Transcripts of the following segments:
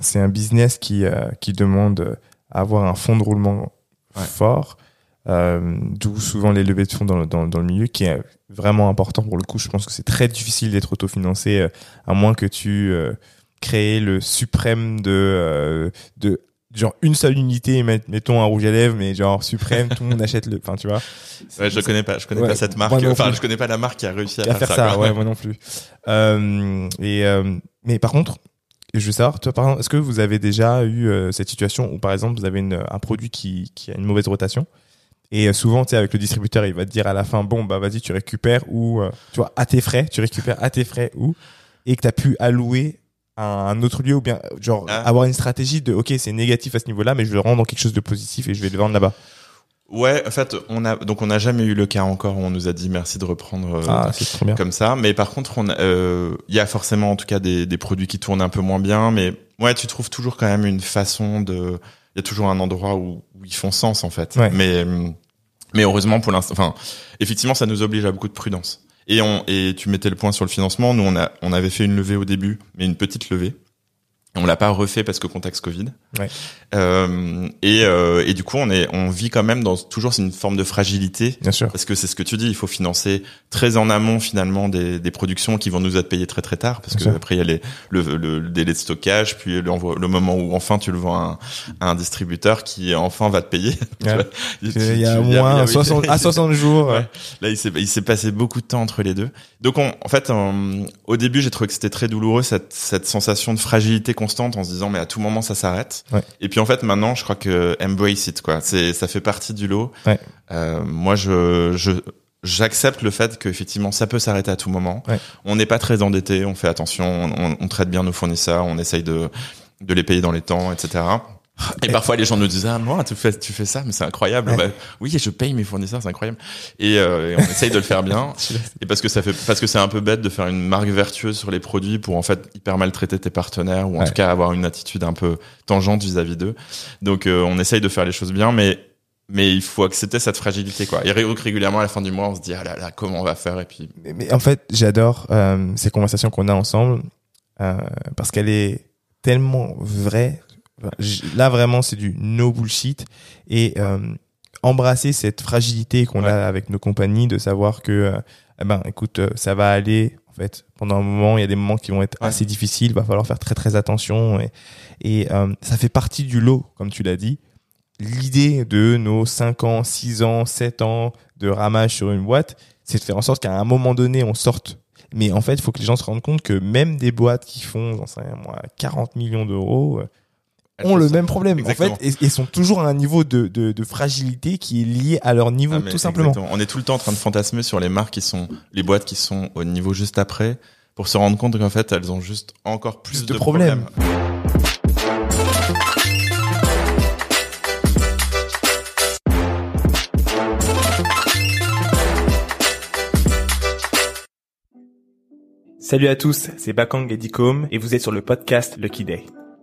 c'est un business qui euh, qui demande à avoir un fonds de roulement Ouais. fort, euh, d'où souvent les levées de fonds dans, le- dans, dans le milieu, qui est vraiment important pour le coup. Je pense que c'est très difficile d'être autofinancé, euh, à moins que tu euh, crées le suprême de euh, de genre une seule unité, met- mettons un rouge à lèvres, mais genre suprême, tout le monde achète le, enfin tu vois. Ouais, je connais pas, je connais Ouais, pas cette marque. Enfin, je connais pas la marque qui a réussi à, à faire ça, quoi. ouais, moi non plus. Euh, et euh, mais par contre, je veux savoir, toi, par exemple, est-ce que vous avez déjà eu euh, cette situation où, par exemple, vous avez une, un produit qui, qui a une mauvaise rotation et euh, souvent, tu sais, avec le distributeur, il va te dire à la fin, bon, bah vas-y, tu récupères ou, euh, tu vois, à tes frais, tu récupères à tes frais ou, et que tu as pu allouer à un autre lieu ou bien, genre, Ah. avoir une stratégie de, ok, c'est négatif à ce niveau-là, mais je le rends dans quelque chose de positif et je vais le vendre là-bas. Ouais, en fait, on a donc on n'a jamais eu le cas encore où on nous a dit merci de reprendre euh, Ah, comme ça. Mais par contre, on a, euh, il y a forcément en tout cas des, des produits qui tournent un peu moins bien. Mais ouais, tu trouves toujours quand même une façon de. Il y a toujours un endroit où, où ils font sens en fait. Ouais. Mais mais heureusement pour l'instant, enfin effectivement, ça nous oblige à beaucoup de prudence. Et on et tu mettais le point sur le financement. Nous, on a on avait fait une levée au début, mais une petite levée. On l'a pas refait parce que contexte Covid. Ouais. Euh, et, euh, et du coup, on est, on vit quand même dans toujours c'est une forme de fragilité Bien sûr. parce que c'est ce que tu dis, il faut financer très en amont finalement des, des productions qui vont nous être payées très très tard parce Bien que sûr. après il y a les, le, le, le délai de stockage, puis le moment où enfin tu le vends à un, à un distributeur qui enfin va te payer. Ouais. tu- Il y a au il y a- moins il y a- 60, à 60 jours. Ouais. Là, il s'est il s'est passé beaucoup de temps entre les deux. Donc, on, en fait, au début, j'ai trouvé que c'était très douloureux cette, cette sensation de fragilité constante en se disant mais à tout moment ça s'arrête. Ouais. Et puis en fait, maintenant, je crois que embrace it quoi. C'est ça fait partie du lot. Ouais. Euh, moi, je je J'accepte le fait qu'effectivement ça peut s'arrêter à tout moment. Ouais. On n'est pas très endetté, on fait attention, on, on traite bien nos fournisseurs, on essaye de de les payer dans les temps, etc. Et Et- parfois les gens nous disent ah moi tu fais tu fais ça mais c'est incroyable. Ouais. Bah, oui je paye mes fournisseurs c'est incroyable. Et, euh, et on essaye de le faire bien. Et parce que ça fait parce que c'est un peu bête de faire une marque vertueuse sur les produits pour en fait hyper maltraiter tes partenaires ou en Ouais. tout cas avoir une attitude un peu tangente vis-à-vis d'eux. Donc euh, on essaye de faire les choses bien mais mais il faut accepter cette fragilité quoi. Et ré- régulièrement à la fin du mois on se dit ah là là comment on va faire? Et puis Mais, mais en fait, j'adore euh, ces conversations qu'on a ensemble euh, parce qu'elle est tellement vraie. Là, vraiment, c'est du no bullshit et euh, embrasser cette fragilité qu'on Ouais. a avec nos compagnies, de savoir que, euh, eh ben, écoute, euh, ça va aller. En fait, pendant un moment, il y a des moments qui vont être Ouais. assez difficiles. Va falloir faire très très attention et, et euh, ça fait partie du lot, comme tu l'as dit. L'idée de nos 5 ans, 6 ans, 7 ans de ramage sur une boîte, c'est de faire en sorte qu'à un moment donné, on sorte. Mais en fait, il faut que les gens se rendent compte que même des boîtes qui font, j'en sais rien, moi, 40 millions d'euros, euh, ont le même problème. Exactement. En fait, et, et sont toujours à un niveau de, de, de fragilité qui est lié à leur niveau, Ah, tout simplement. exactement. On est tout le temps en train de fantasmer sur les marques qui sont, les boîtes qui sont au niveau juste après, pour se rendre compte qu'en fait, elles ont juste encore plus, Plus de de, problèmes. Salut à tous, c'est Bakang Edicom et vous êtes sur le podcast Lucky Day.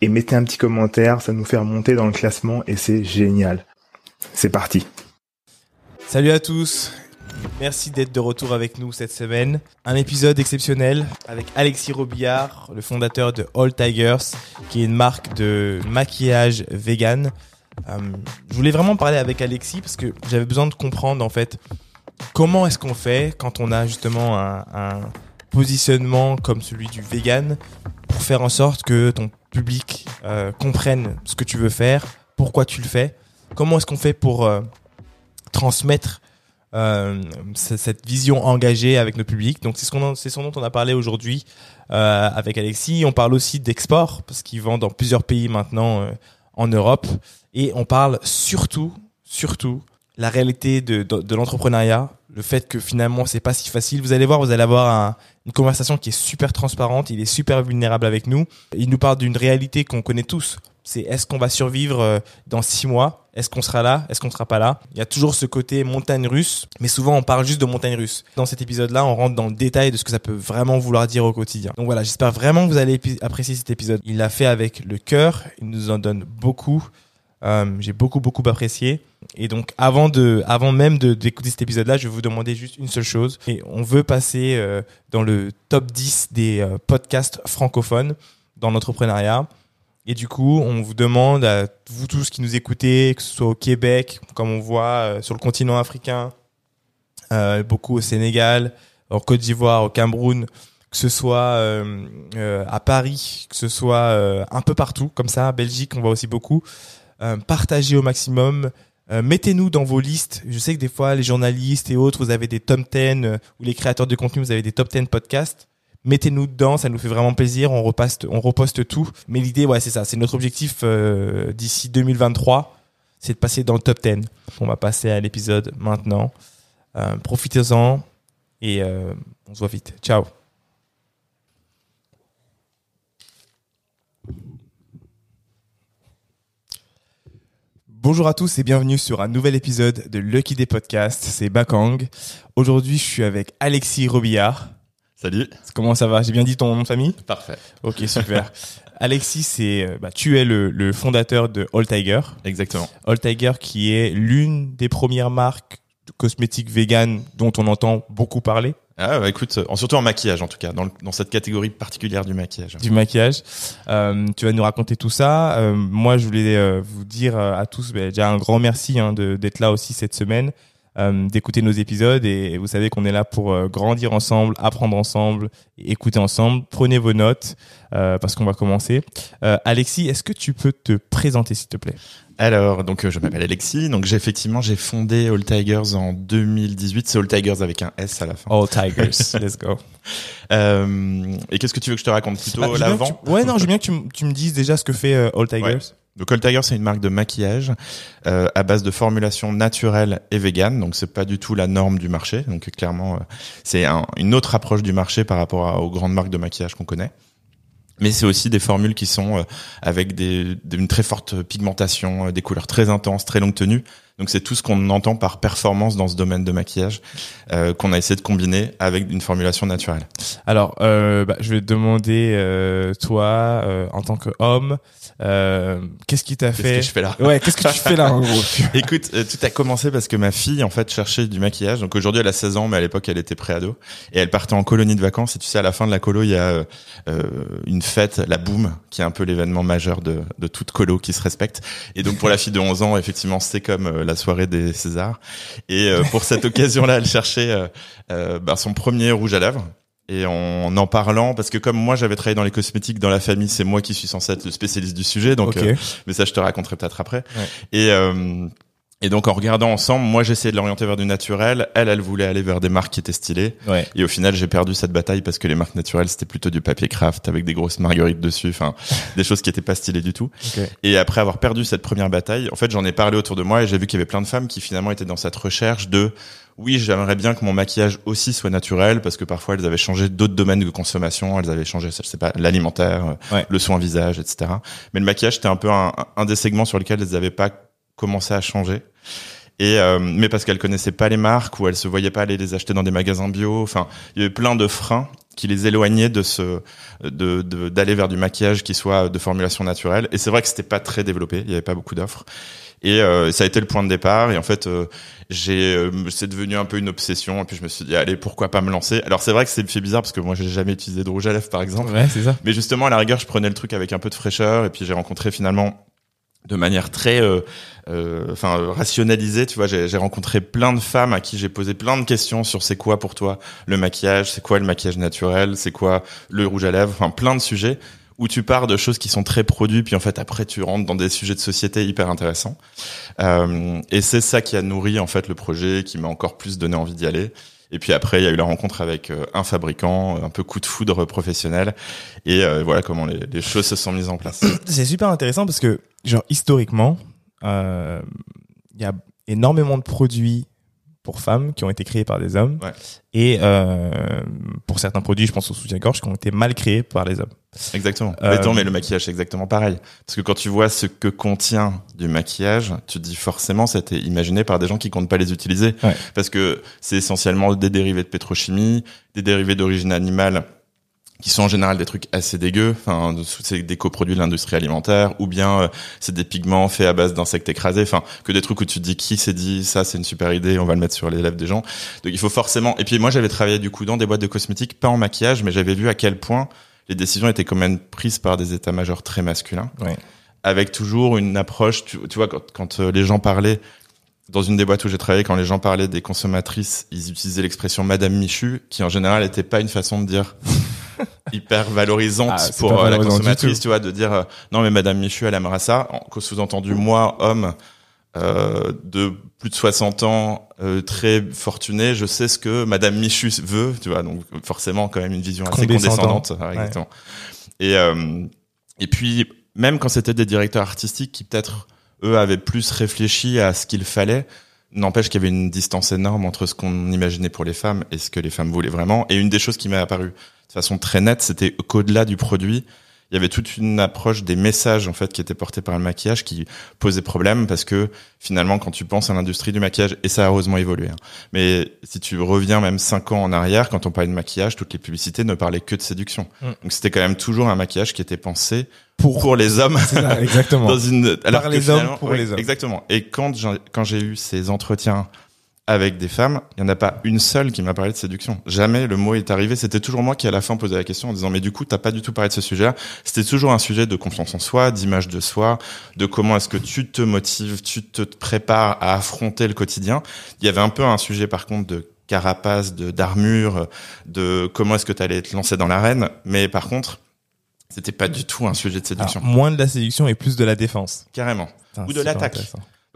et mettez un petit commentaire, ça nous fait remonter dans le classement et c'est génial. C'est parti. Salut à tous. Merci d'être de retour avec nous cette semaine. Un épisode exceptionnel avec Alexis Robillard, le fondateur de All Tigers, qui est une marque de maquillage vegan. Euh, je voulais vraiment parler avec Alexis parce que j'avais besoin de comprendre en fait comment est-ce qu'on fait quand on a justement un, un positionnement comme celui du vegan pour faire en sorte que ton public euh, comprenne ce que tu veux faire, pourquoi tu le fais, comment est-ce qu'on fait pour euh, transmettre euh, cette vision engagée avec nos publics. Donc c'est ce, qu'on, c'est ce dont on a parlé aujourd'hui avec Alexis. On parle aussi d'export parce qu'ils vendent dans plusieurs pays maintenant en Europe. Et on parle surtout, surtout, la réalité de l'entrepreneuriat, le fait que finalement c'est pas si facile. Vous allez voir, vous allez avoir un- une conversation qui est super transparente. Il est super vulnérable avec nous. Il nous parle d'une réalité qu'on connaît tous. c'est est-ce qu'on va survivre euh, dans six mois? Est-ce qu'on sera là? Est-ce qu'on sera pas là? Il y a toujours ce côté montagne russe, mais souvent on parle juste de montagne russe. Dans cet épisode-là, on rentre dans le détail de ce que ça peut vraiment vouloir dire au quotidien. Donc voilà, j'espère vraiment que vous allez apprécier cet épisode. Il l'a fait avec le cœur, il nous en donne beaucoup. Euh, j'ai beaucoup beaucoup apprécié. Et donc avant de, avant même d'écouter cet épisode-là, je vais vous demander juste une seule chose. Et on veut passer euh, dans le top 10 des euh, podcasts francophones dans l'entrepreneuriat. Et du coup, on vous demande à vous tous qui nous écoutez, que ce soit au Québec, comme on voit sur le continent africain, beaucoup au Sénégal, en Côte d'Ivoire, au Cameroun, que ce soit à Paris, que ce soit un peu partout, comme ça, Belgique, on voit aussi beaucoup. Partagez au maximum. Mettez-nous dans vos listes. Je sais que des fois, les journalistes et autres, vous avez des top 10 ou les créateurs de contenu, vous avez des top 10 podcasts mettez-nous dedans, ça nous fait vraiment plaisir, on reposte, on reposte tout. Mais l'idée, ouais, c'est ça, c'est notre objectif euh, d'ici 2023, c'est de passer dans le top 10. On va passer à l'épisode maintenant. Euh, Profitez-en et euh, on se voit vite. Ciao. Bonjour à tous et bienvenue sur un nouvel épisode de Lucky Day Podcast. C'est Bakang. Aujourd'hui, je suis avec Alexis Robillard. Salut. Comment ça va? J'ai bien dit ton nom de famille? Parfait. Ok, super. Alexis, c'est, euh, bah, tu es le, le, fondateur de All Tiger. Exactement. All Tiger, qui est l'une des premières marques cosmétiques vegan dont on entend beaucoup parler. Ah bah écoute, en, surtout en maquillage en tout cas, dans, dans cette catégorie particulière du maquillage. Du maquillage. Euh, tu vas nous raconter tout ça. Euh, moi, je voulais euh, vous dire à tous bah, déjà un grand merci hein, d'être là aussi cette semaine. Euh, d'écouter nos épisodes et vous savez qu'on est là pour euh, grandir ensemble, apprendre ensemble, écouter ensemble. Prenez vos notes euh, parce qu'on va commencer. Alexis, est-ce que tu peux te présenter s'il te plaît? Alors, donc je m'appelle Alexis. Donc j'ai effectivement j'ai fondé All Tigers en 2018. C'est All Tigers avec un S à la fin. All Tigers, let's go. et qu'est-ce que tu veux que je te raconte? Plutôt bah, l'avant? Ouais, non, j'aime bien que tu, tu, me dises déjà ce que fait All Tigers. Donc Cold Tiger, c'est une marque de maquillage euh, à base de formulation naturelle et vegan. Donc c'est pas du tout la norme du marché. Donc clairement, euh, c'est un, une autre approche du marché par rapport aux grandes marques de maquillage qu'on connaît. Mais c'est aussi des formules qui sont euh, avec une très forte pigmentation, euh, des couleurs très intenses, très longue tenue. Donc c'est tout ce qu'on entend par performance dans ce domaine de maquillage euh, qu'on a essayé de combiner avec une formulation naturelle. Alors, euh, bah, je vais te demander, euh, toi, en tant qu'homme, qu'est-ce qui t'a fait Qu'est-ce que je fais là Ouais, qu'est-ce que tu fais là en gros Écoute, tout a commencé parce que ma fille, en fait, cherchait du maquillage. Donc aujourd'hui, elle a 16 ans, mais à l'époque, elle était préado. Et elle partait en colonie de vacances. Et tu sais, à la fin de la colo, il y a une fête, la Boom, qui est un peu l'événement majeur de, de toute colo qui se respecte. Et donc pour la fille de 11 ans, effectivement, c'est comme la soirée des Césars. Et euh, pour cette occasion-là, elle cherchait euh, euh, ben, son premier rouge à lèvres. Et en en parlant, parce que comme moi j'avais travaillé dans les cosmétiques dans la famille, c'est moi qui suis censé être le spécialiste du sujet, donc mais ça je te raconterai peut-être après. Et et donc en regardant ensemble, moi j'essayais de l'orienter vers du naturel, elle elle voulait aller vers des marques qui étaient stylées. Ouais. Et au final j'ai perdu cette bataille parce que les marques naturelles c'était plutôt du papier craft avec des grosses marguerites dessus, enfin des choses qui étaient pas stylées du tout. Okay. Et après avoir perdu cette première bataille, en fait j'en ai parlé autour de moi et j'ai vu qu'il y avait plein de femmes qui finalement étaient dans cette recherche de oui, j'aimerais bien que mon maquillage aussi soit naturel parce que parfois elles avaient changé d'autres domaines de consommation, elles avaient changé, je sais pas, l'alimentaire, ouais. le soin visage, etc. Mais le maquillage c'était un peu un, un des segments sur lesquels elles n'avaient pas commencé à changer. Et euh, mais parce qu'elles connaissaient pas les marques ou elles se voyaient pas aller les acheter dans des magasins bio. Enfin, il y avait plein de freins qui les éloignaient de ce de d'aller vers du maquillage qui soit de formulation naturelle. Et c'est vrai que c'était pas très développé. Il y avait pas beaucoup d'offres. Et euh, ça a été le point de départ. Et en fait, euh, j'ai, euh, c'est devenu un peu une obsession. Et puis je me suis dit, allez, pourquoi pas me lancer? Alors c'est vrai que c'est fait bizarre parce que moi j'ai jamais utilisé de rouge à lèvres, par exemple. Ouais, c'est ça. Mais justement, à la rigueur, je prenais le truc avec un peu de fraîcheur. Et puis j'ai rencontré finalement de manière très euh, euh, rationalisée tu vois. J'ai rencontré plein de femmes à qui j'ai posé plein de questions sur c'est quoi pour toi le maquillage c'est quoi le maquillage naturel c'est quoi le rouge à lèvres enfin plein de sujets où tu pars de choses qui sont très produits puis en fait après tu rentres dans des sujets de société hyper intéressants. Euh, et c'est ça qui a nourri en fait le projet qui m'a encore plus donné envie d'y aller et puis après, il y a eu la rencontre avec euh, un fabricant, un peu coup de foudre professionnel. Et euh, voilà comment les, choses se sont mises en place. C'est super intéressant parce que, genre, historiquement, euh, il y a énormément de produits pour femmes qui ont été créés par des hommes Ouais. et euh, pour certains produits, je pense au soutien-gorge, qui ont été mal créés par les hommes. Exactement. Euh, Mais attends, mais le maquillage, c'est exactement pareil. Parce que quand tu vois ce que contient du maquillage, tu te dis forcément, ça a été imaginé par des gens qui comptent pas les utiliser. Ouais. Parce que c'est essentiellement des dérivés de pétrochimie, des dérivés d'origine animale, qui sont en général des trucs assez dégueux. Enfin, c'est des coproduits de l'industrie alimentaire, ou bien euh, c'est des pigments faits à base d'insectes écrasés. Enfin, que des trucs où tu te dis qui s'est dit ça, c'est une super idée, on va le mettre sur les lèvres des gens. Donc il faut forcément. Et puis moi, j'avais travaillé du coup dans des boîtes de cosmétiques, pas en maquillage, mais j'avais vu à quel point les décisions étaient quand même prises par des états-majors très masculins, Ouais. avec toujours une approche. Tu, tu vois, quand, quand euh, les gens parlaient dans une des boîtes où j'ai travaillé, quand les gens parlaient des consommatrices, ils utilisaient l'expression Madame Michu, qui en général n'était pas une façon de dire hyper valorisante Ah, pour euh, la valorisant consommatrice, tu vois, de dire euh, non mais Madame Michu, elle aimera ça. Qu'au sous-entendu, moi, homme euh, de plus de 60 ans, euh, très fortuné, je sais ce que Madame Michu veut, tu vois, donc forcément quand même une vision assez Condescendant. condescendante. Ouais, exactement. Et euh, et puis même quand c'était des directeurs artistiques qui peut-être eux avaient plus réfléchi à ce qu'il fallait, n'empêche qu'il y avait une distance énorme entre ce qu'on imaginait pour les femmes et ce que les femmes voulaient vraiment. Et une des choses qui m'est apparue de façon très nette, c'était qu'au-delà du produit, il y avait toute une approche des messages en fait qui étaient portés par le maquillage qui posait problème parce que finalement quand tu penses à l'industrie du maquillage et ça a heureusement évolué hein. mais si tu reviens même cinq ans en arrière quand on parlait de maquillage toutes les publicités ne parlaient que de séduction Mm. donc c'était quand même toujours un maquillage qui était pensé Pour, pour les hommes ça, exactement. dans une alors Par les hommes, pour ouais, les hommes. exactement et quand j'ai eu ces entretiens avec des femmes il y en a pas une seule qui m'a parlé de séduction. Jamais le mot est arrivé. C'était toujours moi qui à la fin posais la question en disant mais du coup t'as pas du tout parlé de ce sujet là c'était toujours un sujet de confiance en soi d'image de soi de comment est-ce que tu te motives tu te prépares à affronter le quotidien. Il y avait un peu un sujet par contre de carapace de d'armure de comment est-ce que tu allais te lancer dans l'arène. Mais par contre c'était pas du tout un sujet de séduction. Alors, moins de la séduction et plus de la défense. carrément. Putain, Ou de l'attaque.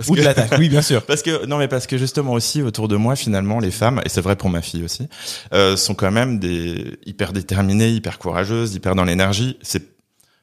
Parce Ou que- de l'attaque, oui, bien sûr. Parce que non mais parce que justement aussi autour de moi finalement les femmes et c'est vrai pour ma fille aussi euh, sont quand même des hyper déterminées, hyper courageuses, hyper dans l'énergie. C'est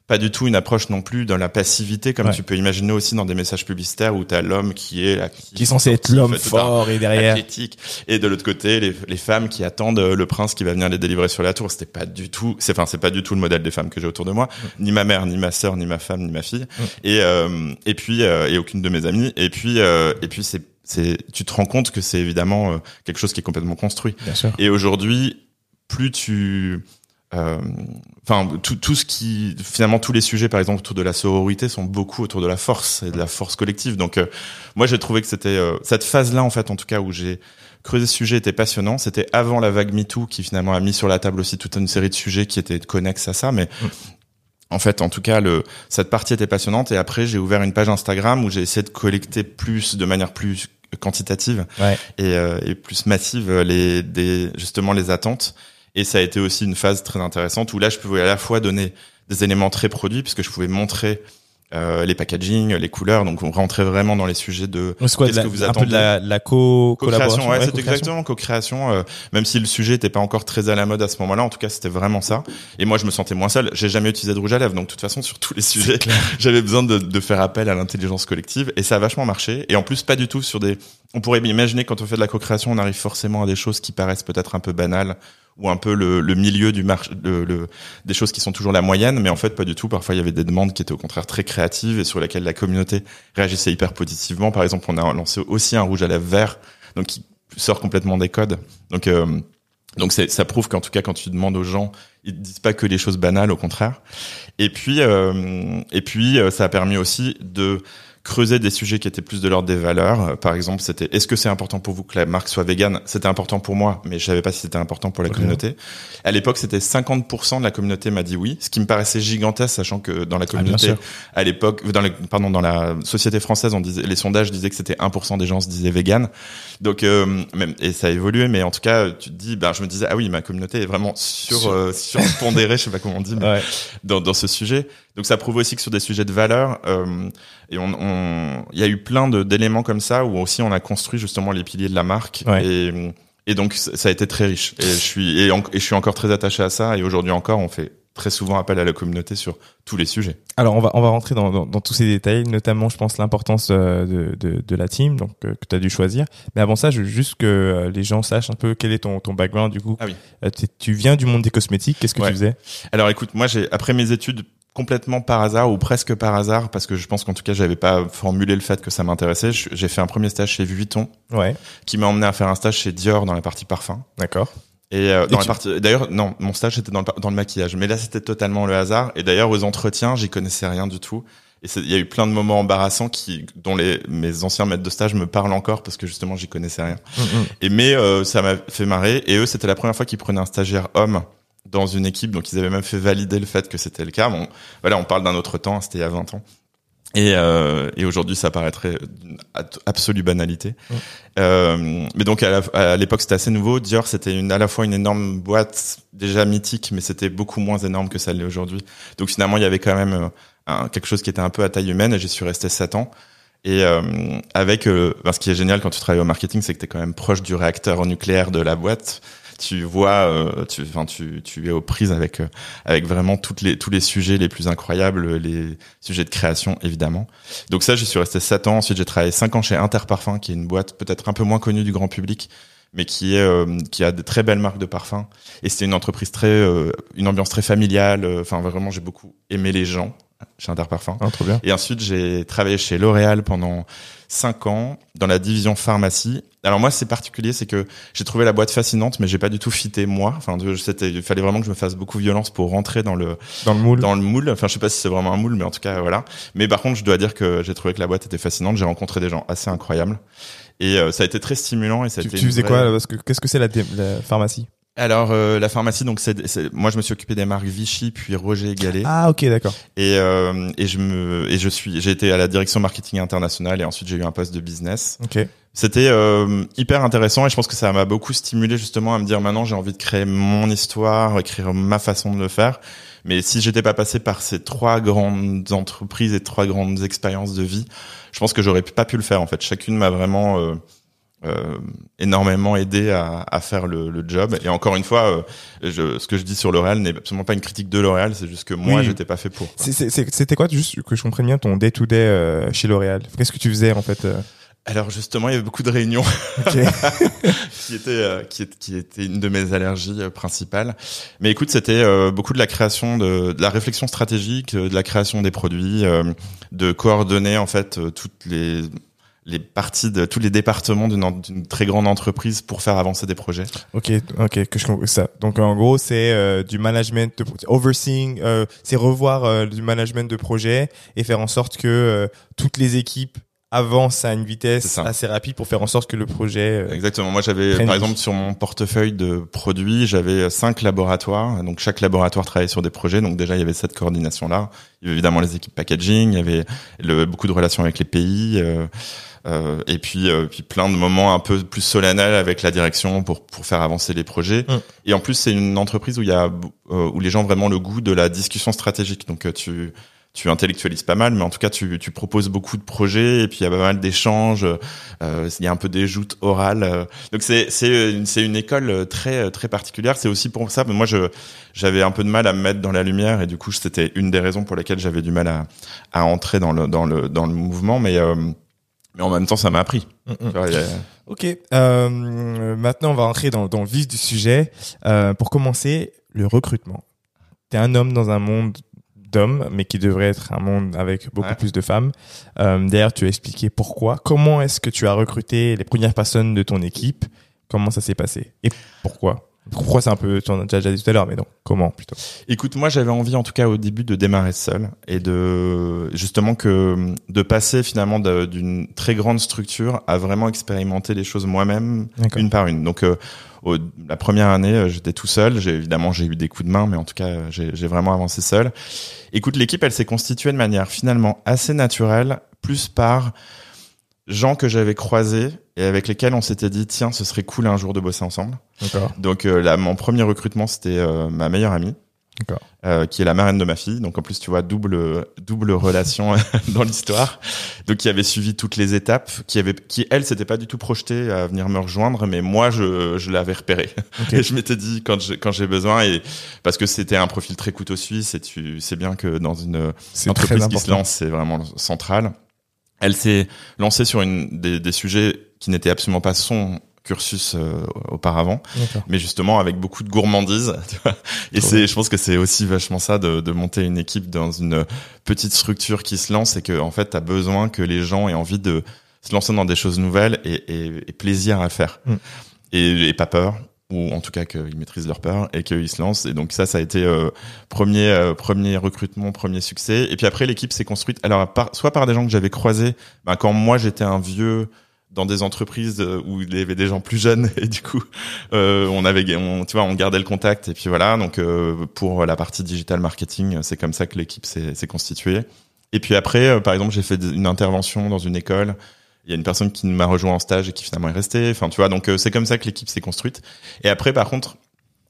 pas du tout une approche non plus dans la passivité comme Ouais. tu peux imaginer aussi dans des messages publicitaires où t'as l'homme qui est là, Qui est censé être l'homme fort et derrière. athlétique. Et de l'autre côté les, les femmes qui attendent euh, le prince qui va venir les délivrer sur la tour. C'était pas du tout c'est enfin c'est pas du tout le modèle des femmes que j'ai autour de moi. Ni ma mère ni ma sœur ni ma femme ni ma fille. Et euh, et puis euh, et aucune de mes amies. Et puis euh, et puis c'est c'est tu te rends compte que c'est évidemment euh, quelque chose qui est complètement construit. Bien sûr. et aujourd'hui plus tu enfin tout, tout ce qui finalement tous les sujets par exemple autour de la sororité sont beaucoup autour de la force et de la force collective donc euh, moi j'ai trouvé que c'était euh, cette phase là en fait en tout cas où j'ai creusé ce sujet était passionnant c'était avant la vague MeToo qui finalement a mis sur la table aussi toute une série de sujets qui étaient connexes à ça mais en fait, en tout cas, le, cette partie était passionnante. Et après, j'ai ouvert une page Instagram où j'ai essayé de collecter plus, de manière plus quantitative Ouais. et, euh, et plus massive euh, les, des, justement les attentes. Et ça a été aussi une phase très intéressante où là, je pouvais à la fois donner des éléments très produits puisque je pouvais montrer euh, les packaging, les couleurs. Donc, on rentrait vraiment dans les sujets de Qu'est-ce que vous un peu attendez de la, la co collaboration Co-création, ouais, c'est exactement co-création. euh, même si le sujet était pas encore très à la mode à ce moment-là, en tout cas, c'était vraiment ça. Et moi, je me sentais moins seul. J'ai jamais utilisé de rouge à lèvres, donc de toute façon, sur tous les sujets, j'avais besoin de, de faire appel à l'intelligence collective, et ça a vachement marché. Et en plus, pas du tout sur des. On pourrait imaginer quand on fait de la co-création, on arrive forcément à des choses qui paraissent peut-être un peu banales ou un peu le, le milieu du marché, le, le- des choses qui sont toujours la moyenne, mais en fait pas du tout. Parfois il y avait des demandes qui étaient au contraire très créatives et sur lesquelles la communauté réagissait hyper positivement. Par exemple, on a lancé aussi un rouge à lèvres vert, donc qui sort complètement des codes. Donc euh, donc ça prouve qu'en tout cas quand tu demandes aux gens, ils te disent pas que les choses banales, au contraire. Et puis euh, et puis euh, ça a permis aussi de creuser des sujets qui étaient plus de l'ordre des valeurs. Euh, Par exemple, c'était est-ce que c'est important pour vous que la marque soit végane? C'était important pour moi, mais je savais pas si c'était important pour la communauté. À l'époque, c'était 50% de la communauté m'a dit oui, ce qui me paraissait gigantesque, sachant que dans la Ah, communauté, à l'époque, dans les, pardon, dans la société française, on disait, les sondages disaient que c'était 1% des gens se disaient vegan. Donc, euh, même, et ça a évolué, mais en tout cas, tu te dis, ben, je me disais, ah oui, ma communauté est vraiment sur, Sur- euh, surpondérée, je sais pas comment on dit, mais Ouais. dans, dans ce sujet. Donc ça prouve aussi que sur des sujets de valeur, euh, et on, on, il y a eu plein d'éléments comme ça où aussi on a construit justement les piliers de la marque. Ouais. Et, et donc ça a été très riche. Et je suis et, en- et je suis encore très attaché à ça. Et aujourd'hui encore, on fait très souvent appel à la communauté sur tous les sujets. Alors on va on va rentrer dans, dans, dans tous ces détails, notamment je pense l'importance euh, de, de, de la team donc euh, que tu as dû choisir. Mais avant ça, je veux juste que euh, les gens sachent un peu quel est ton ton background du coup. Ah oui. tu viens du monde des cosmétiques, qu'est-ce que Ouais. tu faisais? Alors écoute, moi j'ai après mes études complètement par hasard ou presque par hasard parce que je pense qu'en tout cas j'avais pas formulé le fait que ça m'intéressait. J'ai fait un premier stage chez Vuitton Ouais, qui m'a emmené à faire un stage chez Dior dans la partie parfum. d'accord. Et euh, Et dans la tu- partie d'ailleurs non, mon stage c'était dans le, par- dans le maquillage, mais là c'était totalement le hasard. Et d'ailleurs aux entretiens j'y connaissais rien du tout. Et il y a eu plein de moments embarrassants qui dont les mes anciens maîtres de stage me parlent encore parce que justement j'y connaissais rien. Mm, mm. Et mais euh, ça m'a fait marrer. Et eux, c'était la première fois qu'ils prenaient un stagiaire homme dans une équipe, donc ils avaient même fait valider le fait que c'était le cas. Bon, voilà, on parle d'un autre temps, c'était il y a 20 ans. Et, euh, et aujourd'hui, ça paraîtrait d'une at- absolue banalité. Euh, mais donc à l'époque, c'était assez nouveau. Dior, c'était une, à la fois une énorme boîte déjà mythique, mais c'était beaucoup moins énorme que ça l'est aujourd'hui. Donc finalement, il y avait quand même euh, un- quelque chose qui était un peu à taille humaine. Et j'y suis resté 7 ans. Et euh, avec, euh, ben, ce qui est génial quand tu travailles au marketing, c'est que tu es quand même proche du réacteur nucléaire de la boîte. Tu vois, euh, tu, enfin, tu, tu es aux prises avec, euh, avec vraiment toutes les, tous les sujets les plus incroyables, les sujets de création évidemment. Donc ça, j'y suis resté sept ans. Ensuite, j'ai travaillé cinq ans chez Interparfum, qui est une boîte peut-être un peu moins connue du grand public, mais qui est, euh, qui a de très belles marques de parfums. Et c'était une entreprise très, euh, une ambiance très familiale. euh, Enfin, vraiment, j'ai beaucoup aimé les gens chez Interparfum. Ah, trop bien. Et ensuite, j'ai travaillé chez L'Oréal pendant cinq ans dans la division pharmacie. Alors moi, c'est particulier, c'est que j'ai trouvé la boîte fascinante, mais j'ai pas du tout fité moi. Enfin, c'était, il fallait vraiment que je me fasse beaucoup violence pour rentrer dans le Dans le moule. dans le moule. Enfin, je sais pas si c'est vraiment un moule, mais en tout cas, voilà. Mais par contre, je dois dire que j'ai trouvé que la boîte était fascinante. J'ai rencontré des gens assez incroyables. Et euh, ça a été très stimulant et ça a Tu, été tu faisais vraie- quoi parce que qu'est-ce que c'est la, la pharmacie? Alors euh, la pharmacie, donc c'est, c'est- moi je me suis occupé des marques Vichy puis Roger et Gallet. Ah ok d'accord. Et, euh, et je me et je suis j'ai été à la direction marketing internationale et ensuite j'ai eu un poste de business. Ok. C'était euh, hyper intéressant et je pense que ça m'a beaucoup stimulé justement à me dire maintenant j'ai envie de créer mon histoire, écrire ma façon de le faire. Mais si j'étais pas passé par ces trois grandes entreprises et trois grandes expériences de vie, je pense que j'aurais pas pu le faire en fait. Chacune m'a vraiment euh, euh, énormément aidé à, à faire le, le job. Et encore une fois, euh, je, ce que je dis sur L'Oréal n'est absolument pas une critique de L'Oréal, c'est juste que moi Oui. j'étais pas fait pour. C'était quoi juste que je comprenne bien ton day to day chez L'Oréal? Qu'est-ce que tu faisais en fait euh? Alors justement, il y avait beaucoup de réunions Ok. qui était euh, qui, est- qui était une de mes allergies euh, principales. Mais écoute, c'était euh, beaucoup de la création de, de la réflexion stratégique, euh, de la création des produits, euh, de coordonner en fait euh, toutes les les parties de tous les départements d'une très grande entreprise pour faire avancer des projets. Ok, ok, que je comprends ça. Donc en gros, c'est euh, du management, de, overseeing, euh, c'est revoir euh, du management de projet et faire en sorte que euh, toutes les équipes avancent à une vitesse assez rapide pour faire en sorte que le projet. euh, Exactement. Moi, j'avais, par exemple, sur mon portefeuille de produits, j'avais cinq laboratoires. Donc, chaque laboratoire travaillait sur des projets. Donc, déjà, il y avait cette coordination-là. Il y avait évidemment les équipes packaging. Il y avait le, beaucoup de relations avec les pays. Euh, euh, et puis, euh, puis plein de moments un peu plus solennels avec la direction pour pour faire avancer les projets. Mm. Et en plus, c'est une entreprise où il y a euh, où les gens ont vraiment le goût de la discussion stratégique. Donc, euh, tu tu intellectualises pas mal, mais en tout cas, tu, tu proposes beaucoup de projets et puis il y a pas mal d'échanges. Euh, il y a un peu des joutes orales. euh. Donc c'est c'est une, c'est une école très très particulière. C'est aussi pour ça. Mais moi, je j'avais un peu de mal à me mettre dans la lumière et du coup, c'était une des raisons pour lesquelles j'avais du mal à à entrer dans le dans le dans le mouvement. Mais euh, mais en même temps, ça m'a appris. mm, mm. Vois, a- Ok. Euh, maintenant, on va entrer dans, dans le vif du sujet. Euh, pour commencer, le recrutement. T'es un homme dans un monde d'hommes, mais qui devrait être un monde avec beaucoup Ouais. plus de femmes. Euh, D'ailleurs, tu as expliqué pourquoi. Comment est-ce que tu as recruté les premières personnes de ton équipe? Comment ça s'est passé? Et pourquoi? Pourquoi c'est un peu, tu en as déjà dit tout à l'heure, mais non, comment plutôt Écoute, moi j'avais envie en tout cas au début de démarrer seul et de justement que de passer finalement d'une très grande structure à vraiment expérimenter les choses moi-même une par une. Donc euh, au- la première année, euh, j'étais tout seul. J'ai évidemment j'ai eu des coups de main, mais en tout cas euh, j'ai j'ai vraiment avancé seul. Écoute, l'équipe elle s'est constituée de manière finalement assez naturelle, plus par gens que j'avais croisés et avec lesquels on s'était dit tiens ce serait cool un jour de bosser ensemble. Donc euh, là, mon premier recrutement, c'était euh, ma meilleure amie. euh, qui est la marraine de ma fille. Donc en plus, tu vois, double double relation dans l'histoire. Donc qui avait suivi toutes les étapes, qui avait, qui elle, s'était pas du tout projetée à venir me rejoindre, mais moi, je je l'avais repéré. Et je m'étais dit quand j'ai quand j'ai besoin et parce que c'était un profil très couteau suisse et tu sais bien que dans une entreprise qui se lance, c'est vraiment central. Elle s'est lancée sur une des, des sujets qui n'étaient absolument pas son cursus euh, auparavant, mais justement avec beaucoup de gourmandise. et c'est, je pense que c'est aussi vachement ça de, de, monter une équipe dans une petite structure qui se lance et que en fait, t'as besoin que les gens aient envie de se lancer dans des choses nouvelles et, et, et plaisir à faire. Mm. et, et, pas peur ou en tout cas qu'ils maîtrisent leur peur et qu'ils se lancent. Et donc ça ça a été euh, premier euh, premier recrutement premier succès. Et puis après l'équipe s'est construite. Alors par, soit par des gens que j'avais croisés ben, quand moi j'étais un vieux dans des entreprises euh, où il y avait des gens plus jeunes et du coup euh, on avait tu vois on gardait le contact et puis voilà. Donc euh, pour la partie digital marketing c'est comme ça que l'équipe s'est constituée. Et puis après par exemple j'ai fait une intervention dans une école. Il y a une personne qui m'a rejoint en stage et qui finalement est restée. Enfin tu vois donc c'est comme ça que l'équipe s'est construite. Et après par contre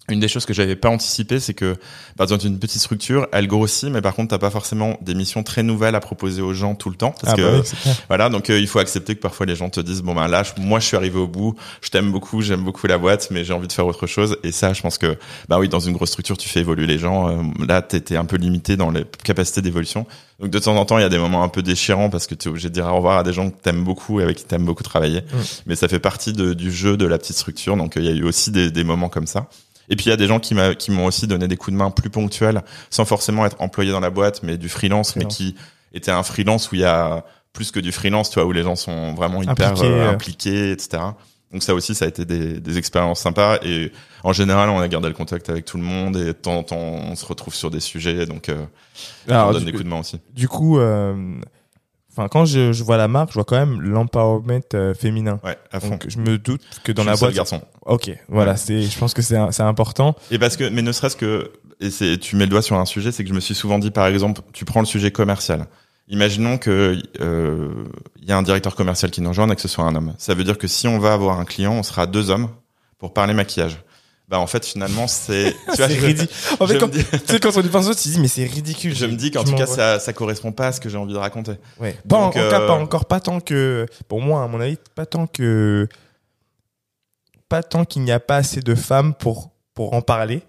une des choses que j'avais pas anticipé, c'est que par exemple une petite structure, elle grossit, mais par contre t'as pas forcément des missions très nouvelles à proposer aux gens tout le temps, parce ah que bah voilà, donc euh, il faut accepter que parfois les gens te disent bon ben là, moi je suis arrivé au bout, je t'aime beaucoup, j'aime beaucoup la boîte, mais j'ai envie de faire autre chose. Et ça, je pense que bah oui, dans une grosse structure, tu fais évoluer les gens. Euh, là, t'étais un peu limité dans les capacités d'évolution. Donc de temps en temps, il y a des moments un peu déchirants parce que tu es obligé de dire au revoir à des gens que t'aimes beaucoup et avec qui t'aimes beaucoup travailler. Mm. Mais ça fait partie de, du jeu de la petite structure. Donc il y a eu aussi des, des moments comme ça. Et puis il y a des gens qui m'a qui m'ont aussi donné des coups de main plus ponctuels, sans forcément être employé dans la boîte, mais du freelance, mais qui était un freelance où il y a plus que du freelance, tu vois, où les gens sont vraiment hyper euh, impliqués, etc. Donc ça aussi, ça a été des, des, expériences sympas. Et en général, on a gardé le contact avec tout le monde et de temps en temps, on se retrouve sur des sujets. Donc, euh, on donne des coups de main aussi. Du coup, euh, Enfin, quand je, je, vois la marque, je vois quand même l'empowerment euh, féminin. Ouais, à fond. Donc, je me doute que dans la boîte. garçon. Ok, voilà, c'est, je pense que c'est, c'est important. Et parce que, mais ne serait-ce que, et c'est, tu mets le doigt sur un sujet, c'est que je me suis souvent dit, par exemple, tu prends le sujet commercial. Imaginons que euh, il y a un directeur commercial qui nous rejoint et que ce soit un homme. Ça veut dire que si on va avoir un client, on sera deux hommes pour parler maquillage bah en fait finalement c'est tu vois ridicule. en fait quand, tu sais, quand on y pense tu dis mais c'est ridicule. Je me dis qu'en tout cas ça ça correspond pas à ce que j'ai envie de raconter. Ouais. Pas en, cas, pas euh, encore pas tant que pour moi à mon avis pas tant que pas tant qu'il n'y a pas assez de femmes pour pour en parler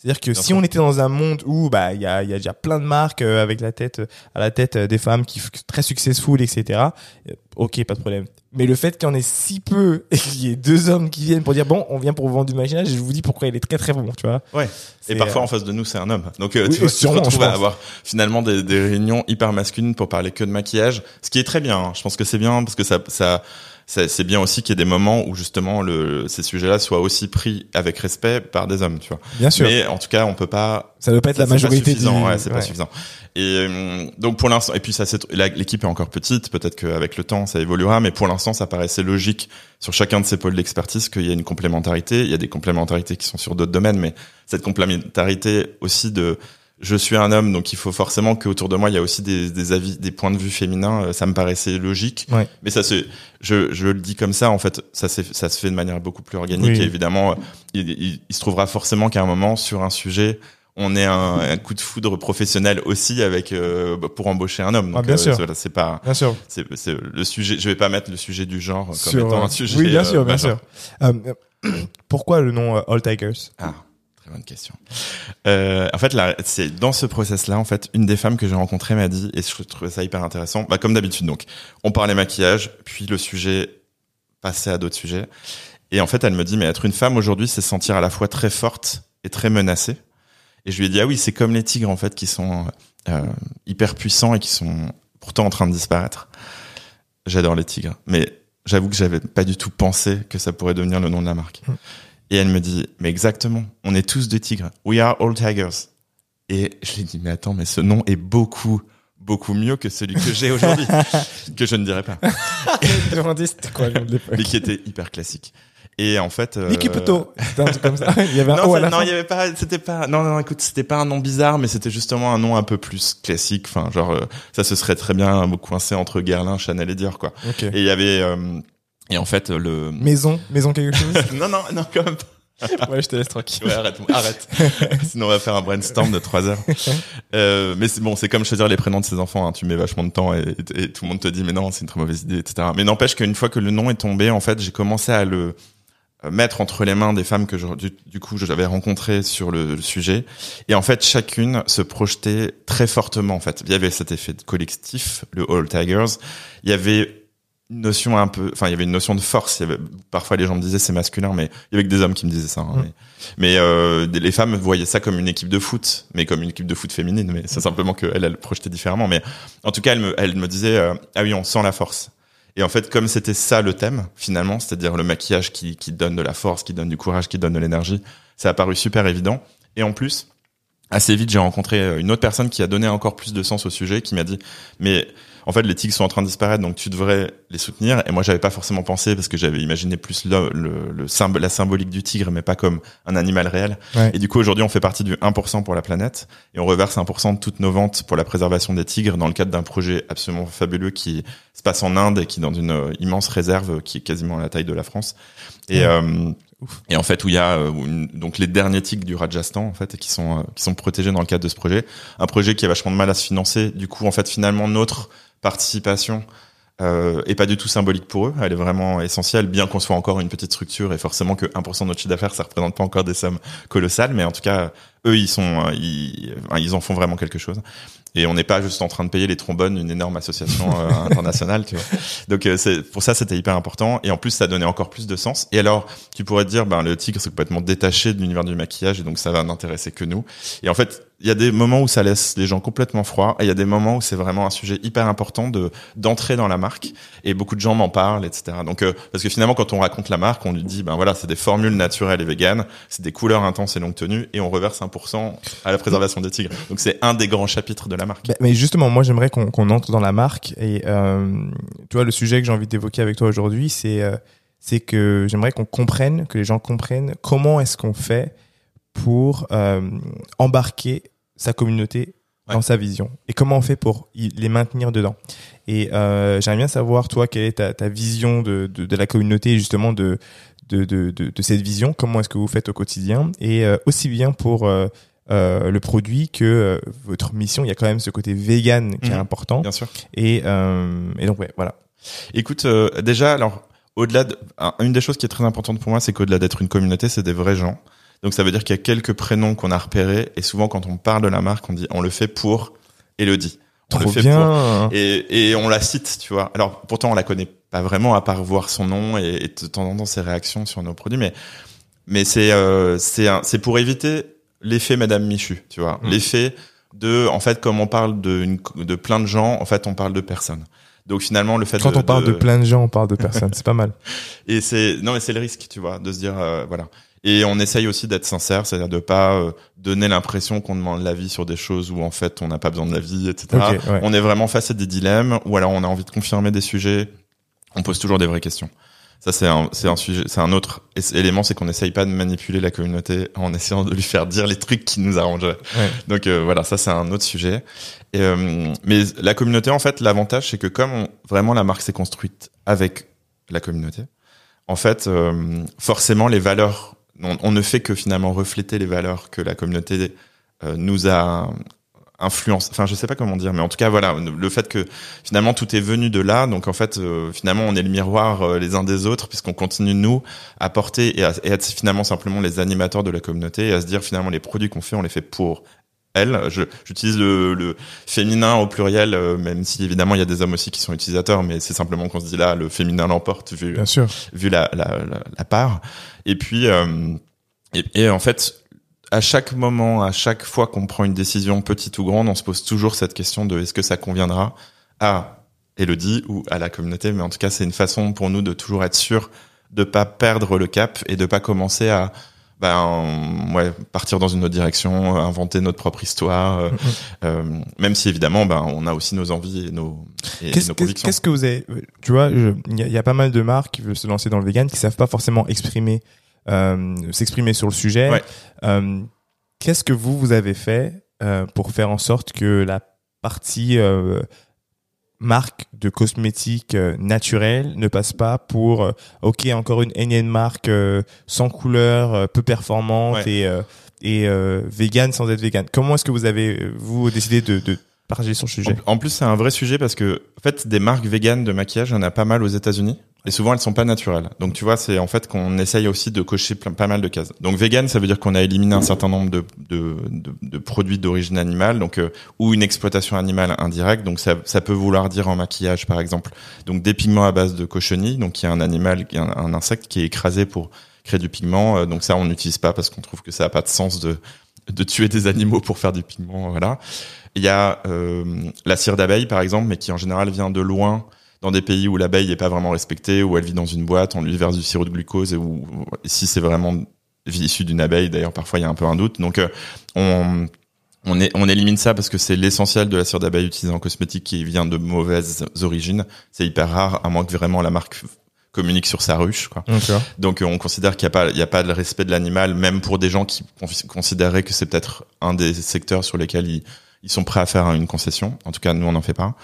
c'est-à-dire que si on était dans un monde où bah il y a, y a déjà plein de marques euh, avec la tête à la tête euh, des femmes qui très successful etc. Ok pas de problème. Mais le fait qu'il y en ait si peu et qu'il y ait deux hommes qui viennent pour dire bon on vient pour vous vendre du maquillage et je vous dis pourquoi il est très très bon tu vois. Ouais. Et parfois en face de nous c'est un homme. Donc tu, vois, tu te retrouves à avoir finalement des, des réunions hyper masculines pour parler que de maquillage, ce qui est très bien. Hein. Je pense que c'est bien parce que ça ça c'est bien aussi qu'il y ait des moments où justement le, ces sujets-là soient aussi pris avec respect par des hommes, tu vois. Bien sûr. Mais en tout cas, on peut pas. Ça ne doit pas être la majorité. du... ouais, c'est pas suffisant. Et euh, donc pour l'instant, et puis ça, l'équipe est encore petite. Peut-être qu'avec le temps, ça évoluera, mais pour l'instant, ça paraissait logique sur chacun de ces pôles d'expertise qu'il y a une complémentarité. Il y a des complémentarités qui sont sur d'autres domaines, mais cette complémentarité aussi de je suis un homme, donc il faut forcément qu'autour de moi il y a aussi des, des, avis, des points de vue féminins. Euh, ça me paraissait logique, ouais. mais ça se, je, je le dis comme ça. En fait, ça ça se fait de manière beaucoup plus organique. Et évidemment, il, il, se trouvera forcément qu'à un moment sur un sujet, on ait un, un coup de foudre professionnel aussi avec euh, pour embaucher un homme. Ah, donc, ah, bien euh, sûr. c'est pas, bien sûr. C'est, c'est le sujet. Je vais pas mettre le sujet du genre comme étant un sujet. Oui, bien sûr, bien sûr. pourquoi le nom All Tigers? Ah bonne question. Euh, en fait, c'est dans ce process-là, en fait, une des femmes que j'ai rencontrées m'a dit, et je trouvais ça hyper intéressant, bah, comme d'habitude, donc, on parlait maquillage, puis le sujet passait à d'autres sujets. Et en fait, elle me dit, mais être une femme aujourd'hui, c'est se sentir à la fois très forte et très menacée. Et je lui ai dit, ah oui, c'est comme les tigres, en fait, qui sont euh, hyper puissants et qui sont pourtant en train de disparaître. J'adore les tigres. Mais j'avoue que j'avais pas du tout pensé que ça pourrait devenir le nom de la marque. Mmh. Et elle me dit, mais exactement, on est tous des tigres. We are all tigers. Et je lui ai dit, mais attends, mais ce nom est beaucoup, beaucoup mieux que celui que j'ai aujourd'hui, que je ne dirais pas. c'était quoi Mais qui était hyper classique. Et en fait, euh... c'était un truc comme ça. Il y avait un non, à la non, il y avait pas, c'était pas, non, non, écoute, c'était pas un nom bizarre, mais c'était justement un nom un peu plus classique. Enfin, genre, euh, ça se serait très bien coincé entre Guerlain, Chanel et Dior, quoi. Okay. Et il y avait, euh, et en fait, le maison, maison quelque chose. non, non, non, quand même. ouais, je te laisse tranquille. Ouais, arrête, arrête. Sinon, on va faire un brainstorm de trois heures. Euh, mais c'est bon, c'est comme choisir les prénoms de ses enfants. Hein. Tu mets vachement de temps et, et, tout le monde te dit, mais non, c'est une très mauvaise idée, etc. Mais n'empêche qu'une fois que le nom est tombé, en fait, j'ai commencé à le mettre entre les mains des femmes que je, du, coup j'avais rencontrées sur le, le, sujet et en fait chacune se projetait très fortement en fait il y avait cet effet de collectif le All Tigers il y avait notion un peu, enfin il y avait une notion de force. Il y avait, parfois les gens me disaient c'est masculin, mais il y avait que des hommes qui me disaient ça. Hein, mm. Mais, euh, les femmes voyaient ça comme une équipe de foot, mais comme une équipe de foot féminine. Mais c'est simplement qu'elle elle projetait différemment. Mais en tout cas, elle me, elle me disait euh, ah oui on sent la force. Et en fait, comme c'était ça le thème finalement, c'est-à-dire le maquillage qui, qui donne de la force, qui donne du courage, qui donne de l'énergie, ça a paru super évident. Et en plus, assez vite, j'ai rencontré une autre personne qui a donné encore plus de sens au sujet, qui m'a dit mais en fait, les tigres sont en train de disparaître, donc tu devrais les soutenir. Et moi, j'avais pas forcément pensé parce que j'avais imaginé plus le, le, le la symbolique du tigre, mais pas comme un animal réel. Et du coup, aujourd'hui, on fait partie du 1% pour la planète et on reverse 1% de toutes nos ventes pour la préservation des tigres dans le cadre d'un projet absolument fabuleux qui se passe en Inde et qui est dans une euh, immense réserve qui est quasiment à la taille de la France. Et euh, et en fait où il y a euh, donc les derniers tigres du Rajasthan en fait qui sont qui sont protégés dans le cadre de ce projet un projet qui a vachement de mal à se financer du coup en fait finalement notre participation euh, est pas du tout symbolique pour eux. Elle est vraiment essentielle, bien qu'on soit encore une petite structure et forcément que 1% de notre chiffre d'affaires, ça représente pas encore des sommes colossales, mais en tout cas, eux, ils sont, euh, ils, ils en font vraiment quelque chose. Et on n'est pas juste en train de payer les trombones d'une énorme association euh, internationale, tu vois. Donc euh, c'est pour ça c'était hyper important et en plus ça donnait encore plus de sens. Et alors tu pourrais te dire ben le tigre c'est complètement détaché de l'univers du maquillage et donc ça va n'intéresser que nous. Et en fait il y a des moments où ça laisse les gens complètement froids et il y a des moments où c'est vraiment un sujet hyper important de d'entrer dans la marque et beaucoup de gens m'en parlent etc donc euh, parce que finalement quand on raconte la marque on lui dit ben voilà c'est des formules naturelles et véganes c'est des couleurs intenses et longue tenue et on reverse 1% à la préservation des tigres. Donc c'est un des grands chapitres de la marque. Mais justement moi j'aimerais qu'on entre dans la marque et euh, tu vois le sujet que j'ai envie d'évoquer avec toi aujourd'hui c'est euh, c'est que j'aimerais qu'on comprenne que les gens comprennent comment est-ce qu'on fait pour euh, embarquer sa communauté dans sa vision et comment on fait pour les maintenir dedans? Et euh, j'aimerais bien savoir, toi, quelle est ta, ta vision de, de, de, la communauté justement de, de, de, de, cette vision, comment est-ce que vous faites au quotidien? Et euh, aussi bien pour euh, euh, le produit que euh, votre mission, il y a quand même ce côté vegan qui est mhm. important. Bien sûr. Et, et donc, ouais, voilà. Écoute, déjà, alors, au-delà de, une des choses qui est très importante pour moi, c'est qu'au-delà d'être une communauté, c'est des vrais gens. Donc ça veut dire qu'il y a quelques prénoms qu'on a repérés et souvent quand on parle de la marque, on dit on le fait pour Elodie. On Trop le fait bien. Pour... Et, et on la cite, tu vois. Alors pourtant on la connaît pas vraiment à part voir son nom et, et de temps en temps ses réactions sur nos produits, mais mais c'est euh, c'est c'est pour éviter l'effet Madame Michu, tu vois. Mmh. L'effet de en fait comme on parle de une, de plein de gens, en fait on parle de personnes. Donc finalement, le fait quand on parle de... plein de gens, on parle de personnes, c'est pas mal. Et c'est non mais c'est le risque, tu vois, de se dire euh, voilà. Et on essaye aussi d'être sincère, c'est-à-dire de pas euh, donner l'impression qu'on demande l'avis sur des choses où en fait on n'a pas besoin de l'avis, etc. On est vraiment face à des dilemmes ou alors on a envie de confirmer des sujets. On pose toujours des vraies questions. Ça c'est un c'est un sujet, c'est un autre élément, c'est qu'on n'essaye pas de manipuler la communauté en essayant de lui faire dire les trucs qui nous arrangeraient. Donc euh, voilà, ça c'est un autre sujet. Et, euh, mais la communauté en fait, l'avantage c'est que comme vraiment la marque s'est construite avec la communauté, en fait, forcément les valeurs on, ne fait que finalement refléter les valeurs que la communauté euh, nous a influencé. Enfin, je sais pas comment dire, mais en tout cas, voilà, le fait que finalement tout est venu de là. Donc en fait, euh, finalement, on est le miroir euh, les uns des autres, puisqu'on continue nous à porter et à, être finalement simplement les animateurs de la communauté et à se dire finalement les produits qu'on fait, on les fait pour elle. J'utilise le, féminin au pluriel, même si évidemment il y a des hommes aussi qui sont utilisateurs, mais c'est simplement qu'on se dit là, le féminin l'emporte vu, Bien sûr. vu la, la, la part. Et puis, euh, et, en fait, à chaque moment, à chaque fois qu'on prend une décision petite ou grande, on se pose toujours cette question de est-ce que ça conviendra à Elodie ou à la communauté? Mais en tout cas, c'est une façon pour nous de toujours être sûr de pas perdre le cap et de pas commencer à ben ouais partir dans une autre direction inventer notre propre histoire euh, mm-hmm. euh même si évidemment ben on a aussi nos envies et nos, et nos convictions qu'est-ce que vous avez tu vois il y, y, a pas mal de marques qui veulent se lancer dans le vegan qui savent pas forcément exprimer euh, s'exprimer sur le sujet ouais. euh, qu'est-ce que vous vous avez fait euh, pour faire en sorte que la partie marque de cosmétiques euh, naturels ne passe pas pour euh, ok encore une énième marque euh, sans couleur, euh, peu performante Ouais. et euh, et euh, vegan sans être vegan. Comment est-ce que vous avez vous décidé de, de partager le sujet? En, en plus, c'est un vrai sujet parce que, en fait, des marques véganes de maquillage, il y en a pas mal aux États-Unis. Et souvent, elles sont pas naturelles. Donc, tu vois, c'est en fait qu'on essaye aussi de cocher pas mal de cases. Donc, vegan, ça veut dire qu'on a éliminé un certain nombre de, produits d'origine animale, donc euh, ou une exploitation animale indirecte. Donc, ça, peut vouloir dire en maquillage, par exemple, donc des pigments à base de cochenille. Donc, il y a un animal, un, un insecte qui est écrasé pour créer du pigment. Euh, Donc, ça, on n'utilise pas parce qu'on trouve que ça a pas de sens de de tuer des animaux pour faire du pigment. Voilà. Il y a euh, la cire d'abeille, par exemple, mais qui en général vient de loin, dans des pays où l'abeille n'est pas vraiment respectée, où elle vit dans une boîte, on lui verse du sirop de glucose, et où si c'est vraiment issu d'une abeille, d'ailleurs parfois il y a un peu un doute. Donc euh, on on, est, on élimine ça parce que c'est l'essentiel de la cire d'abeille utilisée en cosmétique qui vient de mauvaises origines. C'est hyper rare, à moins que vraiment la marque communique sur sa ruche. Quoi. Donc euh, on considère qu'il n'y a pas, il y a pas de respect de l'animal, même pour des gens qui con- considéraient que c'est peut-être un des secteurs sur lesquels ils, ils sont prêts à faire une concession. En tout cas, nous on n'en fait pas.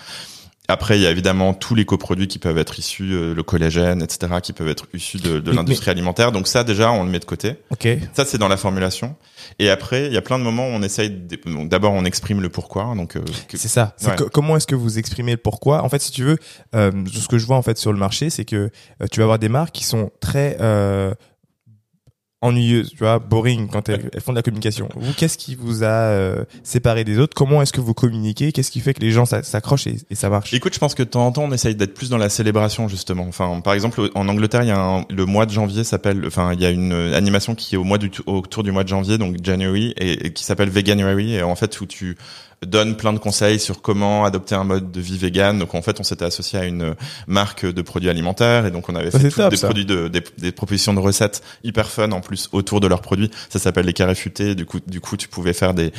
Après, il y a évidemment tous les coproduits qui peuvent être issus, euh, le collagène, etc., qui peuvent être issus de, de Mais- l'industrie alimentaire. Donc ça, déjà, on le met de côté. Ok. Ça, c'est dans la formulation. Et après, il y a plein de moments où on essaye. de- donc, D'abord, on exprime le pourquoi. Donc, euh, que- C'est ça. Comment est-ce que vous exprimez le pourquoi? En fait, si tu veux, euh, ce que je vois en fait sur le marché, c'est que euh, tu vas avoir des marques qui sont très ennuyeuses, tu vois, boring quand elles, elles font de la communication. Vous, qu'est-ce qui vous a euh, séparé des autres? Comment est-ce que vous communiquez? Qu'est-ce qui fait que les gens s'a- s'accrochent et, et ça marche? Écoute, je pense que de temps en temps, on essaye d'être plus dans la célébration justement. Enfin, par exemple, en Angleterre, il y a un- le mois de janvier s'appelle. Enfin, il y a une euh, animation qui est au mois du autour du mois de janvier, donc January, et, et qui s'appelle Veganuary, et en fait où tu donnes plein de conseils sur comment adopter un mode de vie vegan. Donc en fait, on s'était associé à une marque de produits alimentaires, et donc on avait fait top, des ça. produits de des, des propositions de recettes hyper fun en plus autour de leurs produits. Ça s'appelle les carrés futés. Du coup, du coup, tu pouvais faire des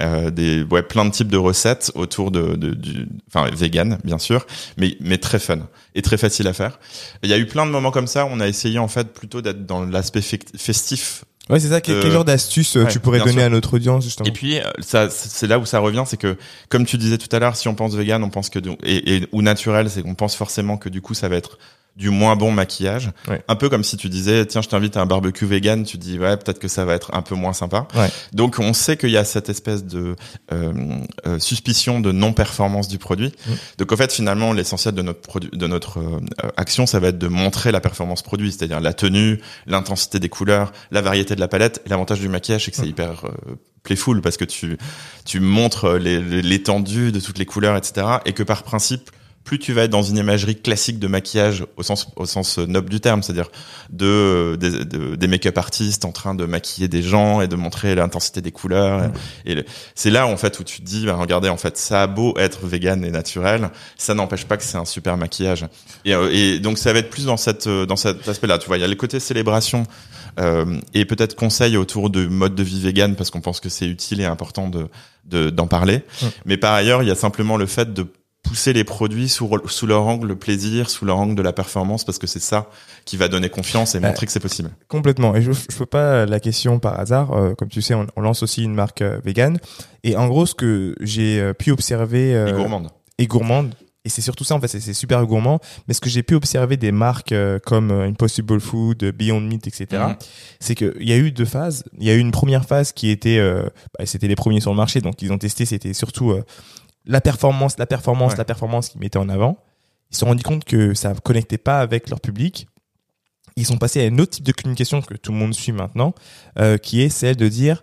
euh, des ouais plein de types de recettes autour de, de du enfin vegan bien sûr mais mais très fun et très facile à faire il y a eu plein de moments comme ça on a essayé en fait plutôt d'être dans l'aspect festif Ouais, c'est ça. Quel, Euh, quel genre d'astuce euh, ouais, tu pourrais donner sûr. à notre audience justement? Et puis euh, ça c'est là où ça revient c'est que comme tu disais tout à l'heure si on pense vegan on pense que de- et, et ou naturel c'est qu'on pense forcément que du coup ça va être du moins bon maquillage Ouais. un peu comme si tu disais tiens je t'invite à un barbecue vegan tu dis ouais peut-être que ça va être un peu moins sympa Ouais. donc on sait qu'il y a cette espèce de euh, euh, suspicion de non performance du produit Mm. donc en fait finalement l'essentiel de notre produit de notre euh, action ça va être de montrer la performance produit c'est-à-dire la tenue l'intensité des couleurs la variété de la palette et l'avantage du maquillage c'est que c'est Mm. hyper playful parce que tu tu montres l'étendue de toutes les couleurs etc et que par principe plus tu vas être dans une imagerie classique de maquillage au sens au sens noble du terme, c'est-à-dire de, des- de- des make-up artistes en train de maquiller des gens et de montrer l'intensité des couleurs. Et c'est là en fait où tu te dis, bah, regardez, en fait, ça a beau être vegan et naturel, ça n'empêche pas que c'est un super maquillage. Et, euh, et donc ça va être plus dans cette euh, dans cet aspect-là. Tu vois, il y a le côté célébration euh, et peut-être conseil autour de mode de vie vegan parce qu'on pense que c'est utile et important de de- d'en parler. Mm. Mais par ailleurs, il y a simplement le fait de pousser les produits sous, sous leur angle plaisir, sous leur angle de la performance, parce que c'est ça qui va donner confiance et Bah, montrer que c'est possible. Complètement. Et je je fais pas la question par hasard. Euh, comme tu sais, on, on lance aussi une marque euh, vegan. Et en gros, ce que j'ai euh, pu observer euh, Et gourmande. et gourmande. Et c'est surtout ça, en fait, c'est- super gourmand. Mais ce que j'ai pu observer des marques euh, comme euh, Impossible Food, euh, Beyond Meat, etc., Mhm. c'est qu'il y a eu deux phases. Il y a eu une première phase qui était, euh, bah, c'était les premiers sur le marché, donc ils ont testé, c'était surtout euh, la performance, la performance, Ouais. la performance qu'ils mettaient en avant. Ils se sont rendus compte que ça ne connectait pas avec leur public. Ils sont passés à un autre type de communication que tout le monde suit maintenant, euh, qui est celle de dire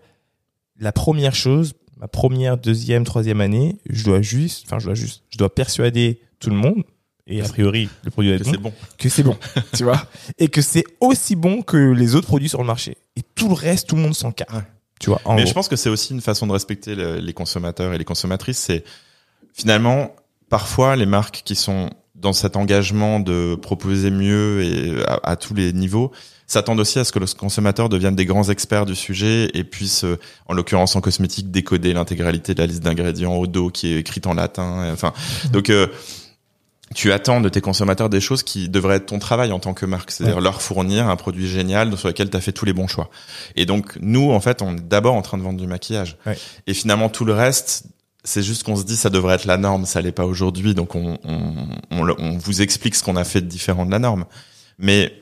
la première chose, ma première, deuxième, troisième année, je dois juste, enfin je dois juste, je dois persuader tout le monde et a priori le produit doit Que c'est bon. que c'est bon, tu vois, et que c'est aussi bon que les autres produits sur le marché. Et tout le reste, tout le monde s'en carre. Tu vois, en Mais gros. je pense que c'est aussi une façon de respecter le- les consommateurs et les consommatrices. C'est finalement parfois les marques qui sont dans cet engagement de proposer mieux et à, à tous les niveaux s'attendent aussi à ce que le consommateur devienne des grands experts du sujet et puisse, euh, en l'occurrence en cosmétique, décoder l'intégralité de la liste d'ingrédients au dos qui est écrite en latin. Enfin, donc euh, tu attends de tes consommateurs des choses qui devraient être ton travail en tant que marque, c'est-à-dire Ouais. leur fournir un produit génial sur lequel tu as fait tous les bons choix. Et donc nous, en fait, on est d'abord en train de vendre du maquillage. Ouais. Et finalement, tout le reste, c'est juste qu'on se dit ça devrait être la norme, ça l'est pas aujourd'hui, donc on, on, on, vous explique ce qu'on a fait de différent de la norme. Mais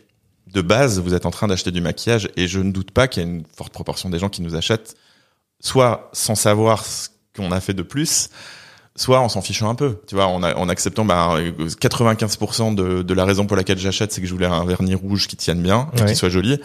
de base, vous êtes en train d'acheter du maquillage et je ne doute pas qu'il y a une forte proportion des gens qui nous achètent, soit sans savoir ce qu'on a fait de plus, soit en s'en fichant un peu, tu vois, en, en acceptant bah, 95% de, de la raison pour laquelle j'achète, c'est que je voulais un vernis rouge qui tienne bien, et qui soit joli.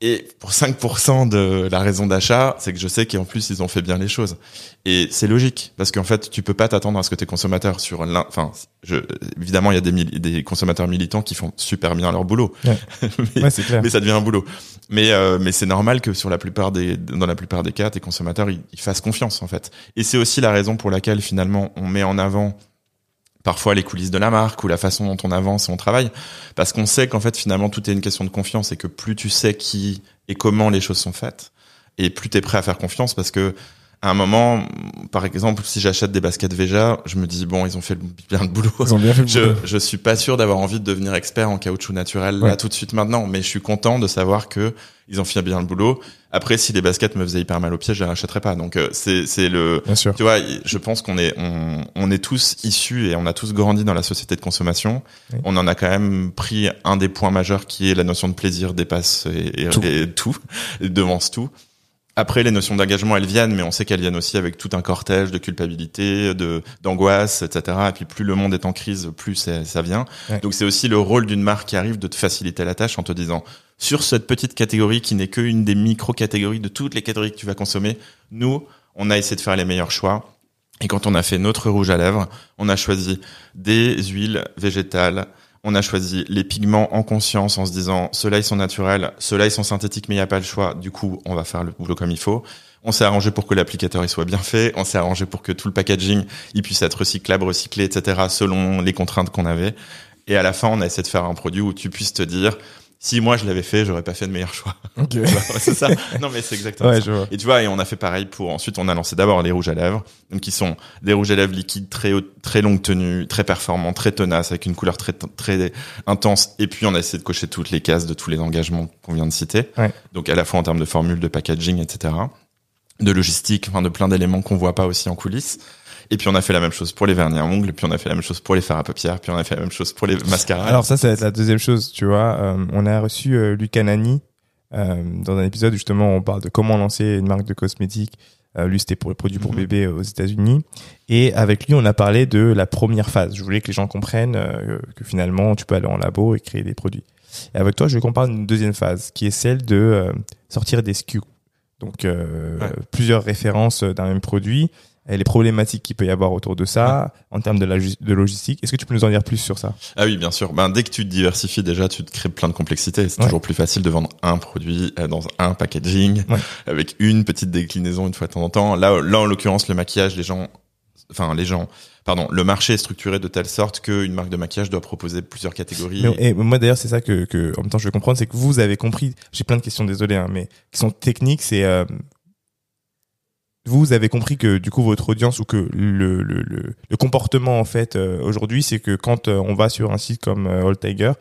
Et pour 5% de la raison d'achat, c'est que je sais qu'en plus ils ont fait bien les choses. Et c'est logique parce qu'en fait, tu peux pas t'attendre à ce que tes consommateurs sur l'un, enfin, je, évidemment, il y a des, des consommateurs militants qui font super bien leur boulot. Ouais. mais, ouais, clair. mais, ça devient un boulot. Mais euh, mais c'est normal que sur la plupart des dans la plupart des cas, tes consommateurs ils, ils fassent confiance en fait. Et c'est aussi la raison pour laquelle finalement on met en avant parfois les coulisses de la marque ou la façon dont on avance et on travaille, parce qu'on sait qu'en fait finalement tout est une question de confiance et que plus tu sais qui et comment les choses sont faites, et plus tu es prêt à faire confiance parce que à un moment, par exemple, si j'achète des baskets Veja, je me dis bon, ils ont fait bien le boulot. Ils ont bien fait le je, boulot. je suis pas sûr d'avoir envie de devenir expert en caoutchouc naturel Ouais. là tout de suite maintenant, mais je suis content de savoir que ils ont fait bien le boulot. Après, si les baskets me faisaient hyper mal au pied, je les rachèterais pas. Donc euh, c'est c'est le Bien sûr. tu vois, je pense qu'on est on, on est tous issus et on a tous grandi dans la société de consommation. On en a quand même pris un des points majeurs qui est la notion de plaisir dépasse et, et Tout. et tout, et devance tout. Après, les notions d'engagement, elles viennent, mais on sait qu'elles viennent aussi avec tout un cortège de culpabilité, de d'angoisse, etc. Et puis plus le monde est en crise, plus ça, ça vient. Ouais. Donc c'est aussi le rôle d'une marque qui arrive de te faciliter la tâche en te disant sur cette petite catégorie qui n'est qu'une des micro-catégories de toutes les catégories que tu vas consommer, nous, on a essayé de faire les meilleurs choix. Et quand on a fait notre rouge à lèvres, on a choisi des huiles végétales, on a choisi les pigments en conscience en se disant ceux-là ils sont naturels, ceux-là ils sont synthétiques mais il n'y a pas le choix, du coup on va faire le boulot comme il faut. On s'est arrangé pour que l'applicateur il soit bien fait, on s'est arrangé pour que tout le packaging il puisse être recyclable, recyclé, etc. selon les contraintes qu'on avait. Et à la fin on a essayé de faire un produit où tu puisses te dire si moi je l'avais fait, j'aurais pas fait de meilleur choix. Ok. c'est ça. Non mais c'est exactement Ouais, ça. je vois. Et tu vois, et on a fait pareil pour ensuite on a lancé d'abord les rouges à lèvres, donc qui sont des rouges à lèvres liquides très haute, très longue tenue, très performants, très tenaces avec une couleur très très intense. Et puis on a essayé de cocher toutes les cases de tous les engagements qu'on vient de citer. Ouais. Donc à la fois en termes de formule, de packaging, etc., de logistique, enfin de plein d'éléments qu'on voit pas aussi en coulisses. Et puis on a fait la même chose pour les vernis à ongles, puis on a fait la même chose pour les fards à paupières, puis on a fait la même chose pour les mascaras. Alors ça, ça va être la deuxième chose, tu vois. Euh, on a reçu euh, Lucas Nani euh, dans un épisode où justement on parle de comment lancer une marque de cosmétiques. Euh, lui, c'était pour les produits pour Mhm. bébés aux États-Unis. Et avec lui, on a parlé de la première phase. Je voulais que les gens comprennent que finalement, tu peux aller en labo et créer des produits. Et avec toi, je parle d'une deuxième phase, qui est celle de sortir des SKU. Donc, euh, Ouais. plusieurs références d'un même produit et les problématiques qu'il peut y avoir autour de ça en termes de, la, de logistique. Est-ce que tu peux nous en dire plus sur ça? Ah oui, bien sûr. Ben, dès que tu te diversifies, déjà, tu te crées plein de complexité. C'est Ouais. toujours plus facile de vendre un produit euh, dans un packaging, Ouais. avec une petite déclinaison une fois de temps en temps. Là, là, en l'occurrence, le maquillage, les gens, enfin, les gens, pardon, le marché est structuré de telle sorte qu'une marque de maquillage doit proposer plusieurs catégories. Mais, et moi d'ailleurs c'est ça que, que en même temps je veux comprendre, c'est que vous avez compris. J'ai plein de questions, désolé, hein, mais qui sont techniques. C'est euh, vous avez compris que du coup votre audience ou que le le, comportement en fait euh, aujourd'hui, c'est que quand euh, on va sur un site comme euh, All Tiger,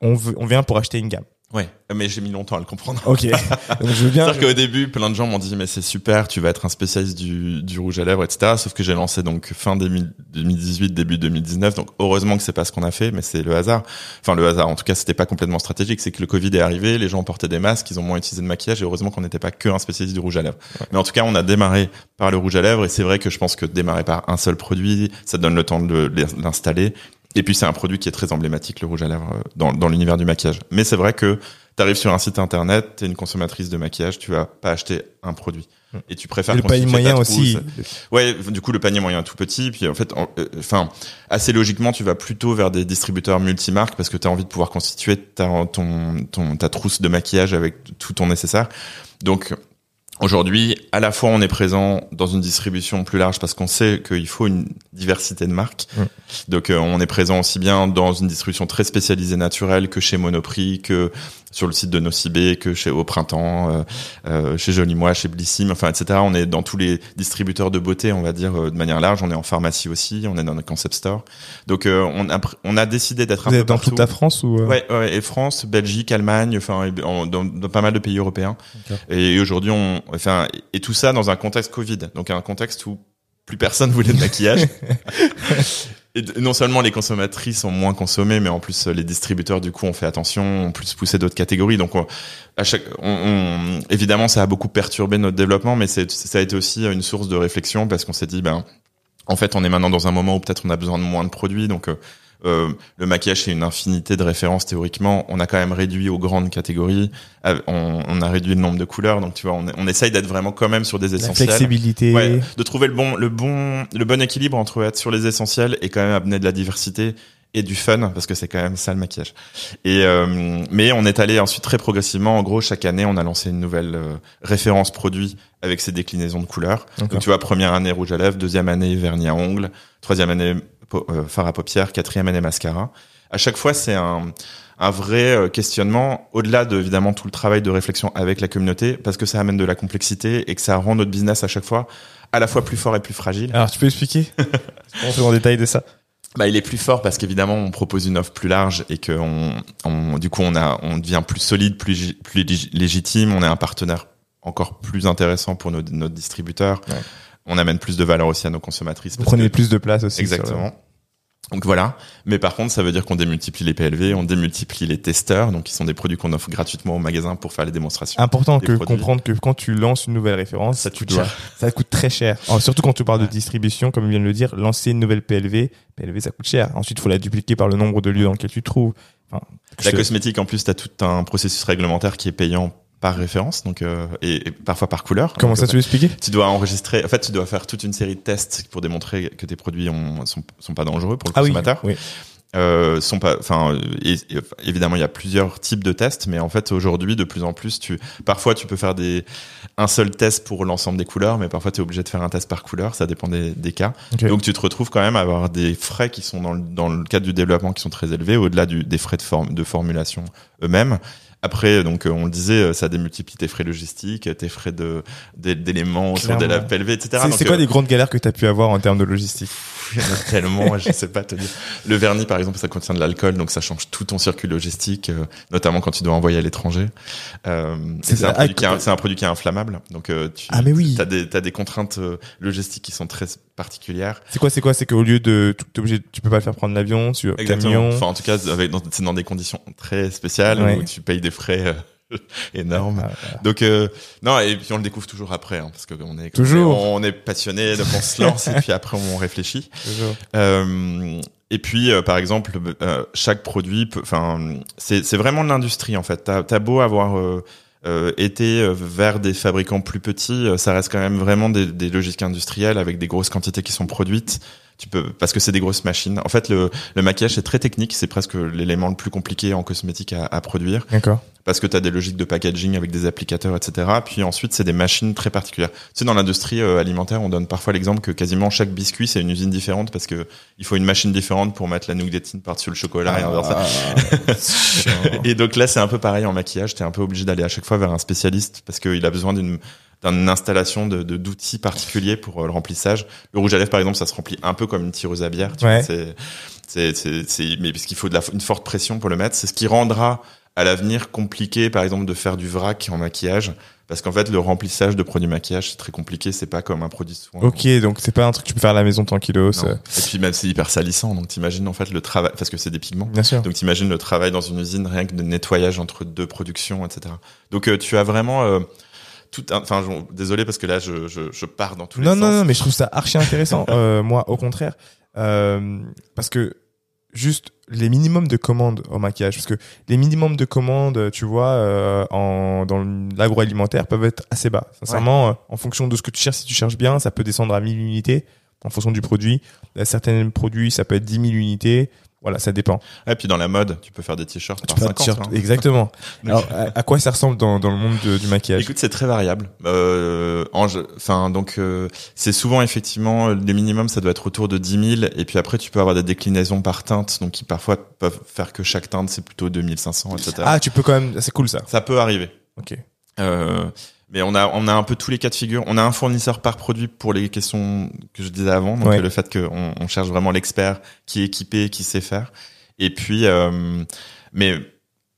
on veut, on vient pour acheter une gamme. Ouais, mais j'ai mis longtemps à le comprendre. Ok. Donc je veux bien. C'est-à-dire qu'au début, plein de gens m'ont dit mais c'est super, tu vas être un spécialiste du, du rouge à lèvres, etc. Sauf que j'ai lancé donc fin 2000 2018, début 2019. Donc heureusement que c'est pas ce qu'on a fait, mais c'est le hasard. Enfin le hasard. En tout cas, c'était pas complètement stratégique. C'est que le Covid est arrivé, les gens portaient des masques, ils ont moins utilisé de maquillage et heureusement qu'on n'était pas que un spécialiste du rouge à lèvres. Mais en tout cas, on a démarré par le rouge à lèvres et c'est vrai que je pense que démarrer par un seul produit, ça donne le temps de le- l'installer. Et puis c'est un produit qui est très emblématique, le rouge à lèvres, euh, dans, dans l'univers du maquillage. Mais c'est vrai que t'arrives sur un site internet, t'es une consommatrice de maquillage, tu vas pas acheter un produit. Et tu préfères Et le panier moyen aussi. Ouais, du coup le panier moyen est tout petit, puis en fait, euh, enfin, assez logiquement, tu vas plutôt vers des distributeurs multimarques parce que tu as envie de pouvoir constituer ta, ton, ton, ta trousse de maquillage avec tout ton nécessaire. Donc aujourd'hui, à la fois on est présent dans une distribution plus large parce qu'on sait qu'il faut une diversité de marques. Mm. Donc euh, on est présent aussi bien dans une distribution très spécialisée naturelle que chez Monoprix, que sur le site de Nocibé, que chez Au Printemps, euh, euh, chez Joli Moi, chez Blissim, enfin etc. On est dans tous les distributeurs de beauté, on va dire euh, de manière large. On est en pharmacie aussi, on est dans le concept store. Donc euh, on a on a décidé d'être un Vous peu êtes dans partout. toute la France ou euh, Ouais, ouais, et France, Belgique, Allemagne, enfin, dans, dans pas mal de pays européens. Et aujourd'hui, on, enfin, et tout ça dans un contexte Covid, donc un contexte où plus personne voulait de maquillage. Et non seulement les consommatrices ont moins consommé, mais en plus les distributeurs du coup ont fait attention, ont plus poussé d'autres catégories. Donc à chaque, on, évidemment, ça a beaucoup perturbé notre développement, mais ça a été aussi une source de réflexion parce qu'on s'est dit, ben, en fait, on est maintenant dans un moment où peut-être on a besoin de moins de produits, donc euh, euh, le maquillage c'est une infinité de références théoriquement. On a quand même réduit aux grandes catégories. Euh, on, a réduit le nombre de couleurs. Donc tu vois, on, on essaye d'être vraiment quand même sur des essentiels. La flexibilité. Ouais, de trouver le bon, le bon, le bon équilibre entre être sur les essentiels et quand même amener de la diversité et du fun parce que c'est quand même ça le maquillage. Et euh, mais on est allé ensuite très progressivement. En gros, chaque année, on a lancé une nouvelle référence produit avec ses déclinaisons de couleurs. Donc tu vois, première année rouge à lèvres, deuxième année vernis à ongles, troisième année euh, fard à paupières, quatrième année mascara. À chaque fois, c'est un, un vrai euh, questionnement, au-delà de évidemment tout le travail de réflexion avec la communauté, parce que ça amène de la complexité et que ça rend notre business à chaque fois à la fois plus fort et plus fragile. Alors, tu peux expliquer On fait en détail de ça? Bah, il est plus fort parce qu'évidemment on propose une offre plus large et que on, on, du coup on a on devient plus solide, plus plus légitime. On est un partenaire encore plus intéressant pour nos, notre distributeurs. Ouais on amène plus de valeur aussi à nos consommatrices. Vous prenez plus de place aussi. Exactement. Donc voilà. Mais par contre, ça veut dire qu'on démultiplie les PLV, on démultiplie les testeurs, donc qui sont des produits qu'on offre gratuitement au magasin pour faire les démonstrations. Important que comprendre que quand tu lances une nouvelle référence, ça coûte cher. Ça coûte très cher. surtout quand tu parles de distribution, comme il vient de le dire, lancer une nouvelle PLV, PLV ça coûte cher. Ensuite, il faut la dupliquer par le nombre de lieux dans lesquels tu te trouves. la cosmétique, en plus, tu as tout un processus réglementaire qui est payant par référence, donc euh, et, parfois par couleur. Comment ça, tu veux expliquer Tu dois enregistrer. En fait, tu dois faire toute une série de tests pour démontrer que tes produits ont, sont, sont pas dangereux pour le ah consommateur. Oui, Euh, sont pas. Enfin, évidemment, il y a plusieurs types de tests, mais en fait, aujourd'hui, de plus en plus, tu parfois tu peux faire des un seul test pour l'ensemble des couleurs, mais parfois tu es obligé de faire un test par couleur. Ça dépend des, des cas. Donc, tu te retrouves quand même à avoir des frais qui sont dans le, dans le cadre du développement qui sont très élevés, au-delà du, des frais de, forme, de formulation eux-mêmes. Après, donc euh, on le disait, euh, ça démultiplie tes frais logistiques, tes frais de d'éléments sur des la PLV, etc. C'est quoi euh, les grandes galères que tu as pu avoir en termes de logistique? Il y en a tellement, je sais pas te dire. Le vernis, par exemple, ça contient de l'alcool, donc ça change tout ton circuit logistique, notamment quand tu dois envoyer à l'étranger. Euh, c'est un, produit qui est, un produit qui est inflammable, donc tu ah mais oui, t'as des contraintes logistiques qui sont très particulières. C'est quoi, c'est quoi, c'est qu'au lieu de, tu obligé, tu peux pas le faire prendre l'avion, tu camion. Enfin, en tout cas, avec c'est dans des conditions très spéciales où tu payes des frais euh, énormes. Ah, Donc euh, non et puis on le découvre toujours après hein, parce que on est toujours on est passionné donc on se lance et puis après on réfléchit. Euh, et puis par exemple chaque produit enfin c'est c'est vraiment de l'industrie en fait. T'as as beau avoir été vers des fabricants plus petits, ça reste quand même vraiment des, des logiques industrielles avec des grosses quantités qui sont produites tu peux parce que c'est des grosses machines. En fait, le, le maquillage c'est très technique, c'est presque l'élément le plus compliqué en cosmétique à, à produire. D'accord. Parce que tu as des logiques de packaging avec des applicateurs, etc. Puis ensuite, c'est des machines très particulières. Tu sais, dans l'industrie euh, alimentaire, on donne parfois l'exemple que quasiment chaque biscuit, c'est une usine différente parce que il faut une machine différente pour mettre la nougatine par-dessus le chocolat et ça. Ah, et donc là, c'est un peu pareil en maquillage. Tu es un peu obligé d'aller à chaque fois vers un spécialiste parce qu'il a besoin d'une d'une installation de d'outils particuliers pour euh, le remplissage. Le rouge à lèvres, par exemple, ça se remplit un peu comme une tireuse à bière. Tu vois, c'est, c'est, c'est, mais parce qu'il faut de la, une forte pression pour le mettre. C'est ce qui rendra à l'avenir compliqué, par exemple, de faire du vrac en maquillage. Parce qu'en fait, le remplissage de produits maquillage, c'est très compliqué. C'est pas comme un produit soin. Ok, donc c'est pas un truc que tu peux faire à la maison tranquillos. Et puis même c'est hyper salissant. Donc t'imagines en fait le travail, parce que c'est des pigments. Bien sûr. Donc t'imagines le travail dans une usine rien que de nettoyage entre deux productions, etc. Donc euh, tu as vraiment euh, tout enfin désolé parce que là je, je, je pars dans tous les sens. Non non mais je trouve ça archi intéressant. Euh, moi au contraire euh, parce que juste les minimums de commandes au maquillage parce que les minimums de commandes tu vois euh, en dans l'agroalimentaire peuvent être assez bas. Sincèrement euh, en fonction de ce que tu cherches si tu cherches bien ça peut descendre à 1000 unités. En fonction du produit certains produits ça peut être 10 000 unités voilà, ça dépend. Et puis dans la mode, tu peux faire des t-shirts par 50. Hein. Exactement. Alors, à, quoi ça ressemble dans, dans le monde du maquillage? Écoute, c'est très variable. Euh, enfin, donc euh, c'est souvent effectivement les minimums, ça doit être autour de 10 000. Et puis après, tu peux avoir des déclinaisons par teinte, donc qui parfois peuvent faire que chaque teinte c'est plutôt 2500, etc. Ah, tu peux quand même. C'est cool ça. Ça peut arriver. Ok. Euh, mais on a on a un peu tous les cas de figure. On a un fournisseur par produit pour les questions que je disais avant, donc le fait qu'on on cherche vraiment l'expert qui est équipé, qui sait faire. Et puis, euh, mais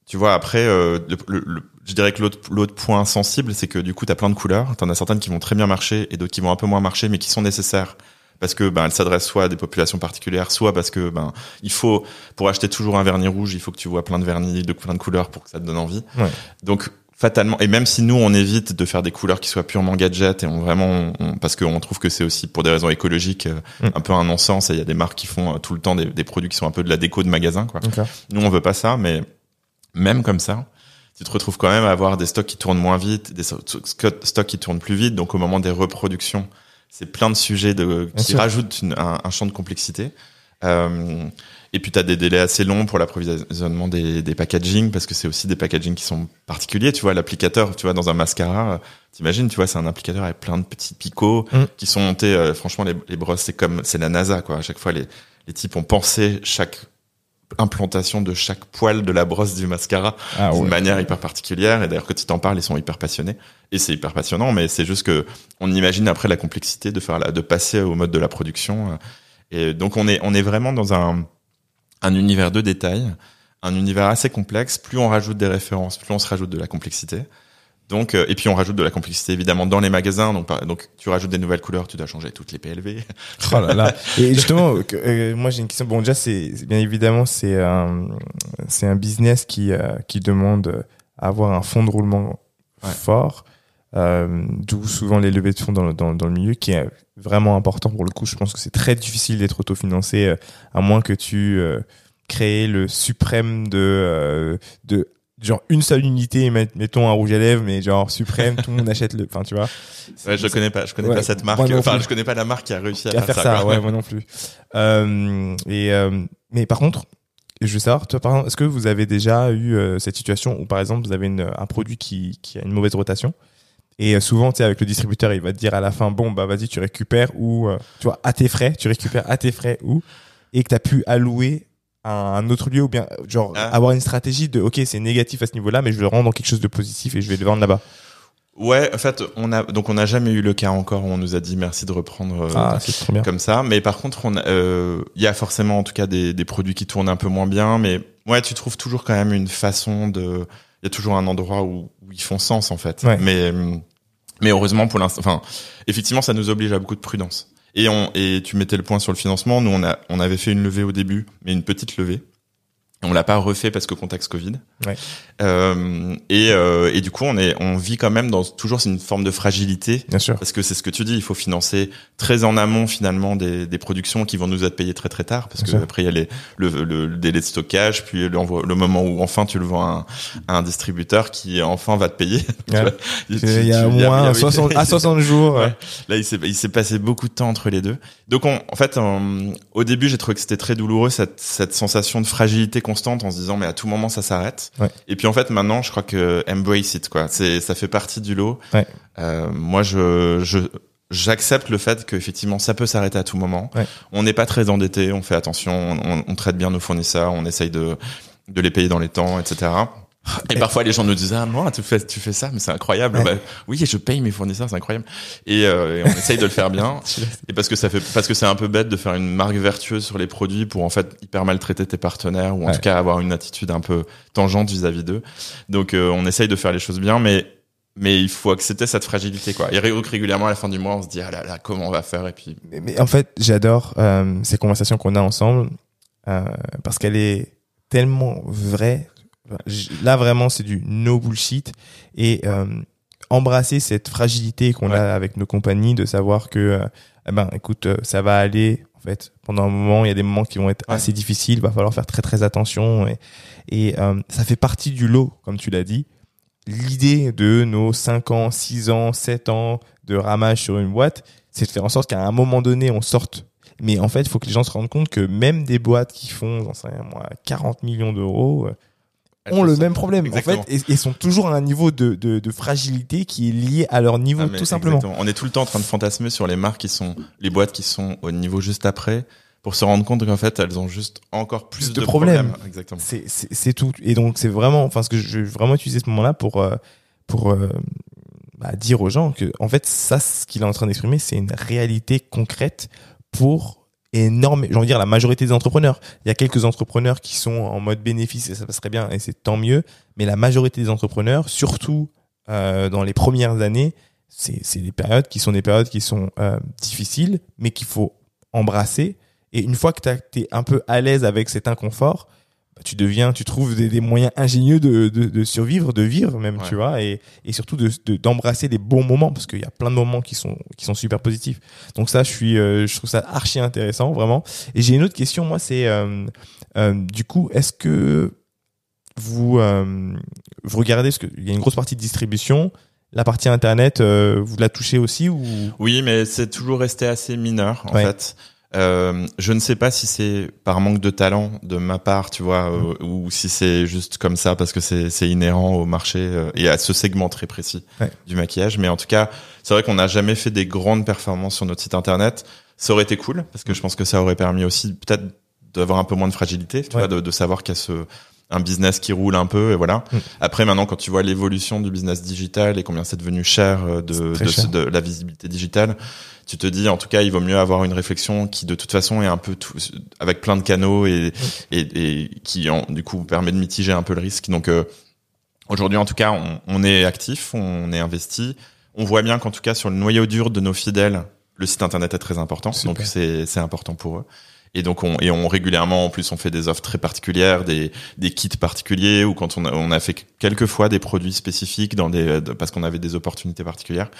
tu vois après, euh, le, je dirais que l'autre l'autre point sensible, c'est que du coup, tu as plein de couleurs. T'en as certaines qui vont très bien marcher et d'autres qui vont un peu moins marcher, mais qui sont nécessaires parce que ben elle s'adresse soit à des populations particulières, soit parce que ben il faut pour acheter toujours un vernis rouge, il faut que tu vois plein de vernis de plein de couleurs pour que ça te donne envie. Ouais. Donc fatalement et même si nous on évite de faire des couleurs qui soient purement gadget et on vraiment on- parce qu'on trouve que c'est aussi pour des raisons écologiques euh, Mm. un peu un non-sens et il y a des marques qui font euh, tout le temps des, des produits qui sont un peu de la déco de magasin quoi. Nous, on veut pas ça, mais même comme ça, tu te retrouves quand même à avoir des stocks qui tournent moins vite, des stocks qui tournent plus vite. Donc, au moment des reproductions, c'est plein de sujets de, qui sûr. rajoutent une- un, un champ de complexité. Euh, et puis, tu as des délais assez longs pour l'approvisionnement des, des packaging, parce que c'est aussi des packaging qui sont particuliers. Tu vois, l'applicateur, tu vois, dans un mascara, euh, t'imagines, tu vois, c'est un applicateur avec plein de petits picots Mm. qui sont montés. euh, franchement, les, les brosses, c'est comme, c'est la NASA, quoi. À chaque fois, les, les types ont pensé chaque implantation de chaque poil de la brosse du mascara Ah d'une ouais. manière hyper particulière. Et d'ailleurs, quand ils t'en parlent, ils sont hyper passionnés. Et c'est hyper passionnant, mais c'est juste que on imagine après la complexité de faire la, de passer au mode de la production. Et donc, on est, on est vraiment dans un, un univers de détails, un univers assez complexe. Plus on rajoute des références, plus on se rajoute de la complexité. Donc, euh, et puis on rajoute de la complexité évidemment dans les magasins. Donc, donc tu rajoutes des nouvelles couleurs, tu dois changer toutes les PLV. Oh là là. Et justement, euh, moi j'ai une question. Bon, déjà, c'est bien évidemment c'est un c'est un business qui euh, qui demande à avoir un fonds de roulement Ouais. fort, euh, d'où souvent les levées de fonds dans le, dans, dans le milieu, qui est vraiment important pour le coup. Je pense que c'est très difficile d'être autofinancé, euh, à moins que tu euh, crées le suprême de euh, de genre une seule unité, met- mettons un rouge à lèvres, mais genre suprême, tout le monde achète le. Enfin, tu vois. Ouais, je connais pas, je connais Ouais, pas cette marque. Enfin, je connais pas la marque qui a réussi à, à faire ça, ouais, moi non plus. Euh, et euh, mais par contre, je veux savoir, toi, par exemple, est-ce que vous avez déjà eu euh, cette situation où, par exemple, vous avez une, un produit qui, qui a une mauvaise rotation? Et euh, souvent, tu sais, avec le distributeur, il va te dire à la fin, bon, bah vas-y, tu récupères ou, euh, tu vois, à tes frais, tu récupères à tes frais ou, et que tu as pu allouer à un autre lieu ou bien, genre, Ah. avoir une stratégie de, ok, c'est négatif à ce niveau-là, mais je le rends dans quelque chose de positif et je vais le vendre là-bas. Ouais, en fait, on a donc on n'a jamais eu le cas encore où on nous a dit merci de reprendre euh, Ah, comme ça. Mais par contre, on euh, il y a forcément en tout cas des, des produits qui tournent un peu moins bien. Mais ouais, tu trouves toujours quand même une façon de. Il y a toujours un endroit où, où ils font sens en fait. Ouais. Mais hum, mais heureusement pour l'instant, enfin effectivement, ça nous oblige à beaucoup de prudence. Et on et tu mettais le point sur le financement. Nous, on a on avait fait une levée au début, mais une petite levée. On l'a pas refait parce que contexte Covid. Ouais. Euh, et, euh, et du coup, on est, on vit quand même dans toujours c'est une forme de fragilité Bien sûr. parce que c'est ce que tu dis. Il faut financer très en amont finalement des, des productions qui vont nous être payées très très tard parce Bien que sûr. après il y a les, le, le, le délai de stockage, puis le moment où enfin tu le vends à un, à un distributeur qui enfin va te payer. Ouais. tu- Il y a au moins a- 60, à 60 jours. Ouais. Là, il s'est il s'est passé beaucoup de temps entre les deux. Donc, on, en fait, au début, j'ai trouvé que c'était très douloureux cette, cette sensation de fragilité constante en se disant mais à tout moment ça s'arrête. Ouais. Et puis en fait, maintenant, je crois que embrace it quoi. C'est ça fait partie du lot. Ouais. Euh, moi, je je J'accepte le fait qu'effectivement ça peut s'arrêter à tout moment. Ouais. On n'est pas très endetté, on fait attention, on, on traite bien nos fournisseurs, on essaye de, de les payer dans les temps, etc. Et parfois les gens nous disent ah moi tu fais tu fais ça mais c'est incroyable Ouais. Bah, oui je paye mes fournisseurs c'est incroyable et, euh, et on essaye de le faire bien et parce que ça fait parce que c'est un peu bête de faire une marque vertueuse sur les produits pour en fait hyper maltraiter tes partenaires ou en Ouais. tout cas avoir une attitude un peu tangente vis-à-vis d'eux donc euh, on essaye de faire les choses bien mais mais il faut accepter cette fragilité quoi et ré- régulièrement à la fin du mois on se dit ah là là comment on va faire? Et puis Mais, mais en fait, j'adore euh, ces conversations qu'on a ensemble euh, parce qu'elle est tellement vraie. Là, vraiment, c'est du no bullshit et euh, embrasser cette fragilité qu'on Ouais. a avec nos compagnies, de savoir que, euh, eh ben, écoute, euh, ça va aller. En fait, pendant un moment, il y a des moments qui vont être Ouais. assez difficiles. Il va falloir faire très très attention et, et euh, ça fait partie du lot, comme tu l'as dit. L'idée de nos 5 ans, 6 ans, 7 ans de ramage sur une boîte, c'est de faire en sorte qu'à un moment donné, on sorte. Mais en fait, il faut que les gens se rendent compte que même des boîtes qui font, j'en sais rien, moi, 40 millions d'euros, euh, ont le même problème, Exactement. en fait, et, et sont toujours à un niveau de, de, de fragilité qui est lié à leur niveau, Ah, tout simplement. exactement. On est tout le temps en train de fantasmer sur les marques qui sont, les boîtes qui sont au niveau juste après, pour se rendre compte qu'en fait, elles ont juste encore plus, Plus de de, problèmes. problèmes. Exactement. C'est, c'est, c'est tout. Et donc, c'est vraiment, enfin, ce que je vais vraiment utiliser ce moment-là pour, euh, pour euh, bah, dire aux gens que, en fait, ça, ce qu'il est en train d'exprimer, c'est une réalité concrète pour énorme, j'ai envie de dire la majorité des entrepreneurs. Il y a quelques entrepreneurs qui sont en mode bénéfice et ça passerait bien et c'est tant mieux. Mais la majorité des entrepreneurs, surtout euh, dans les premières années, c'est, des périodes qui sont des périodes qui sont euh, difficiles, mais qu'il faut embrasser. Et une fois que tu es un peu à l'aise avec cet inconfort, tu deviens, tu trouves des, des moyens ingénieux de, de, de, survivre, de vivre même, Ouais. tu vois, et, et surtout de de- d'embrasser les bons moments parce qu'il y a plein de moments qui sont qui sont super positifs. Donc ça, je suis, euh, je trouve ça archi intéressant vraiment. Et j'ai une autre question, moi, c'est euh, euh, du coup, est-ce que vous euh, vous regardez parce qu'il y a une grosse partie de distribution, la partie internet, euh, vous la touchez aussi ou? Oui, mais c'est toujours resté assez mineur en Ouais. fait. Euh, je ne sais pas si c'est par manque de talent de ma part, tu vois, Mm. euh, ou si c'est juste comme ça parce que c'est inhérent au marché euh, et à ce segment très précis Ouais. du maquillage. Mais en tout cas, c'est vrai qu'on n'a jamais fait des grandes performances sur notre site internet. Ça aurait été cool parce que je pense que ça aurait permis aussi peut-être d'avoir un peu moins de fragilité, tu Ouais. vois, de, de savoir qu'il y a ce un business qui roule un peu et voilà. Mm. Après maintenant quand tu vois l'évolution du business digital et combien c'est devenu cher de, cher. de la visibilité digitale, tu te dis en tout cas il vaut mieux avoir une réflexion qui de toute façon est un peu tout, avec plein de canaux et, et, et qui en, du coup permet de mitiger un peu le risque. Donc euh, aujourd'hui en tout cas on, on est actif, on est investi, on voit bien qu'en tout cas sur le noyau dur de nos fidèles, le site internet est très important, Super. donc c'est c'est important pour eux. Et donc on et on régulièrement en plus on fait des offres très particulières, des des kits particuliers ou quand on a, on a fait quelques fois des produits spécifiques dans des parce qu'on avait des opportunités particulières.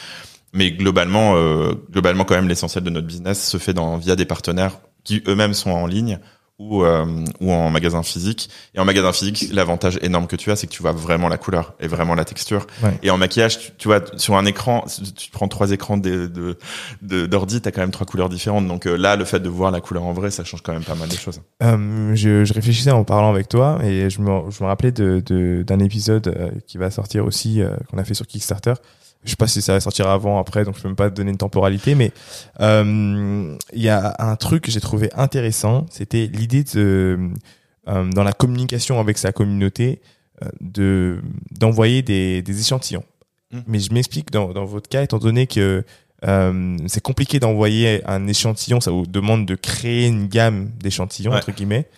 Mais globalement euh, globalement quand même l'essentiel de notre business se fait dans via des partenaires qui eux-mêmes sont en ligne ou euh, ou en magasin physique. Et en magasin physique, l'avantage énorme que tu as, c'est que tu vois vraiment la couleur et vraiment la texture. Ouais. Et en maquillage, tu, tu vois sur un écran, tu prends trois écrans de de- de- d'ordi, t'as quand même trois couleurs différentes. Donc euh, là, le fait de voir la couleur en vrai, ça change quand même pas mal de choses. Euh, je, je réfléchissais en parlant avec toi et je me, je me rappelais de, de- d'un épisode euh, qui va sortir aussi, qu'on a fait sur Kickstarter. Je sais pas si ça va sortir avant, après, donc je peux même pas te donner une temporalité, mais euh, il y a un truc que j'ai trouvé intéressant, c'était l'idée de, euh, dans la communication avec sa communauté, euh, de d'envoyer des, des échantillons. Mm. Mais je m'explique dans, dans votre cas, étant donné que euh, c'est compliqué d'envoyer un échantillon, ça vous demande de créer une gamme d'échantillons Ouais. entre guillemets.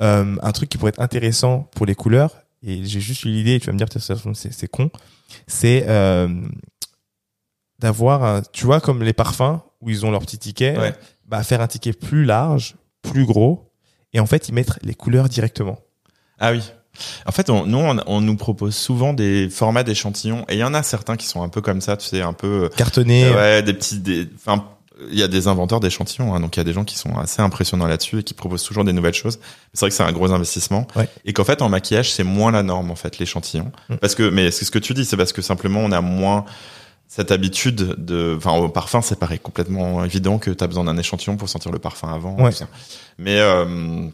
Euh, un truc qui pourrait être intéressant pour les couleurs, et j'ai juste eu l'idée, tu vas me dire c'est con, c'est euh, d'avoir, un- tu vois, comme les parfums où ils ont leur petit ticket, Ouais. bah faire un ticket plus large, plus gros, et en fait ils mettent les couleurs directement. Ah oui. En fait, on, nous, on, on nous propose souvent des formats d'échantillons, et il y en a certains qui sont un peu comme ça, tu sais, un peu Cartonné. Euh, ouais, des petits, des, enfin, il y a des inventeurs d'échantillons, hein, donc il y a des gens qui sont assez impressionnants là-dessus et qui proposent toujours des nouvelles choses. C'est vrai que c'est un gros investissement Ouais. et qu'en fait en maquillage c'est moins la norme en fait l'échantillon, Mm. parce que mais c'est ce que tu dis, c'est parce que simplement on a moins cette habitude de, enfin au parfum c'est pareil complètement évident que tu as besoin d'un échantillon pour sentir le parfum avant. Ouais. Mais euh,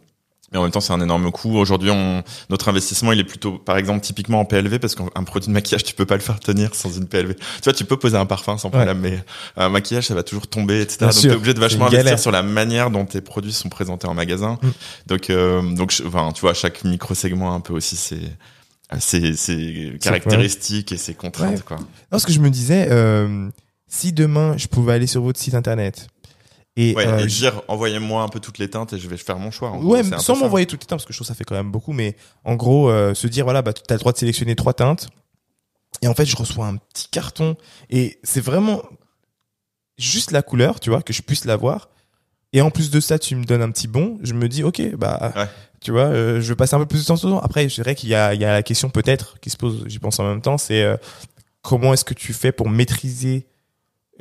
mais en même temps, c'est un énorme coût. Aujourd'hui, on, notre investissement, il est plutôt, par exemple, typiquement en PLV, parce qu'un produit de maquillage, tu peux pas le faire tenir sans une PLV. Tu vois, tu peux poser un parfum sans problème, mais un maquillage, ça va toujours tomber, etc. Bien donc, t'es obligé de c'est vachement investir sur la manière dont tes produits sont présentés en magasin. Mm. Donc, euh, donc, enfin, tu vois, chaque micro-segment a un peu aussi ses, ses, ses caractéristiques et ses contraintes, Ouais. quoi. Non, ce que je me disais, euh, si demain je pouvais aller sur votre site internet et, Ouais, euh, et dire, envoyez-moi un peu toutes les teintes et je vais faire mon choix. en ouais, sans m'envoyer toutes les teintes parce que je trouve que ça fait quand même beaucoup, mais en gros, euh, se dire voilà, bah tu as le droit de sélectionner trois teintes et en fait je reçois un petit carton et c'est vraiment juste la couleur, tu vois, que je puisse la voir. Et en plus de ça, tu me donnes un petit bon. Je me dis, ok, bah, Ouais. tu vois, euh, je vais passer un peu plus de temps. Après, je dirais qu'il y a, il y a la question peut-être qui se pose, j'y pense en même temps, c'est euh, comment est-ce que tu fais pour maîtriser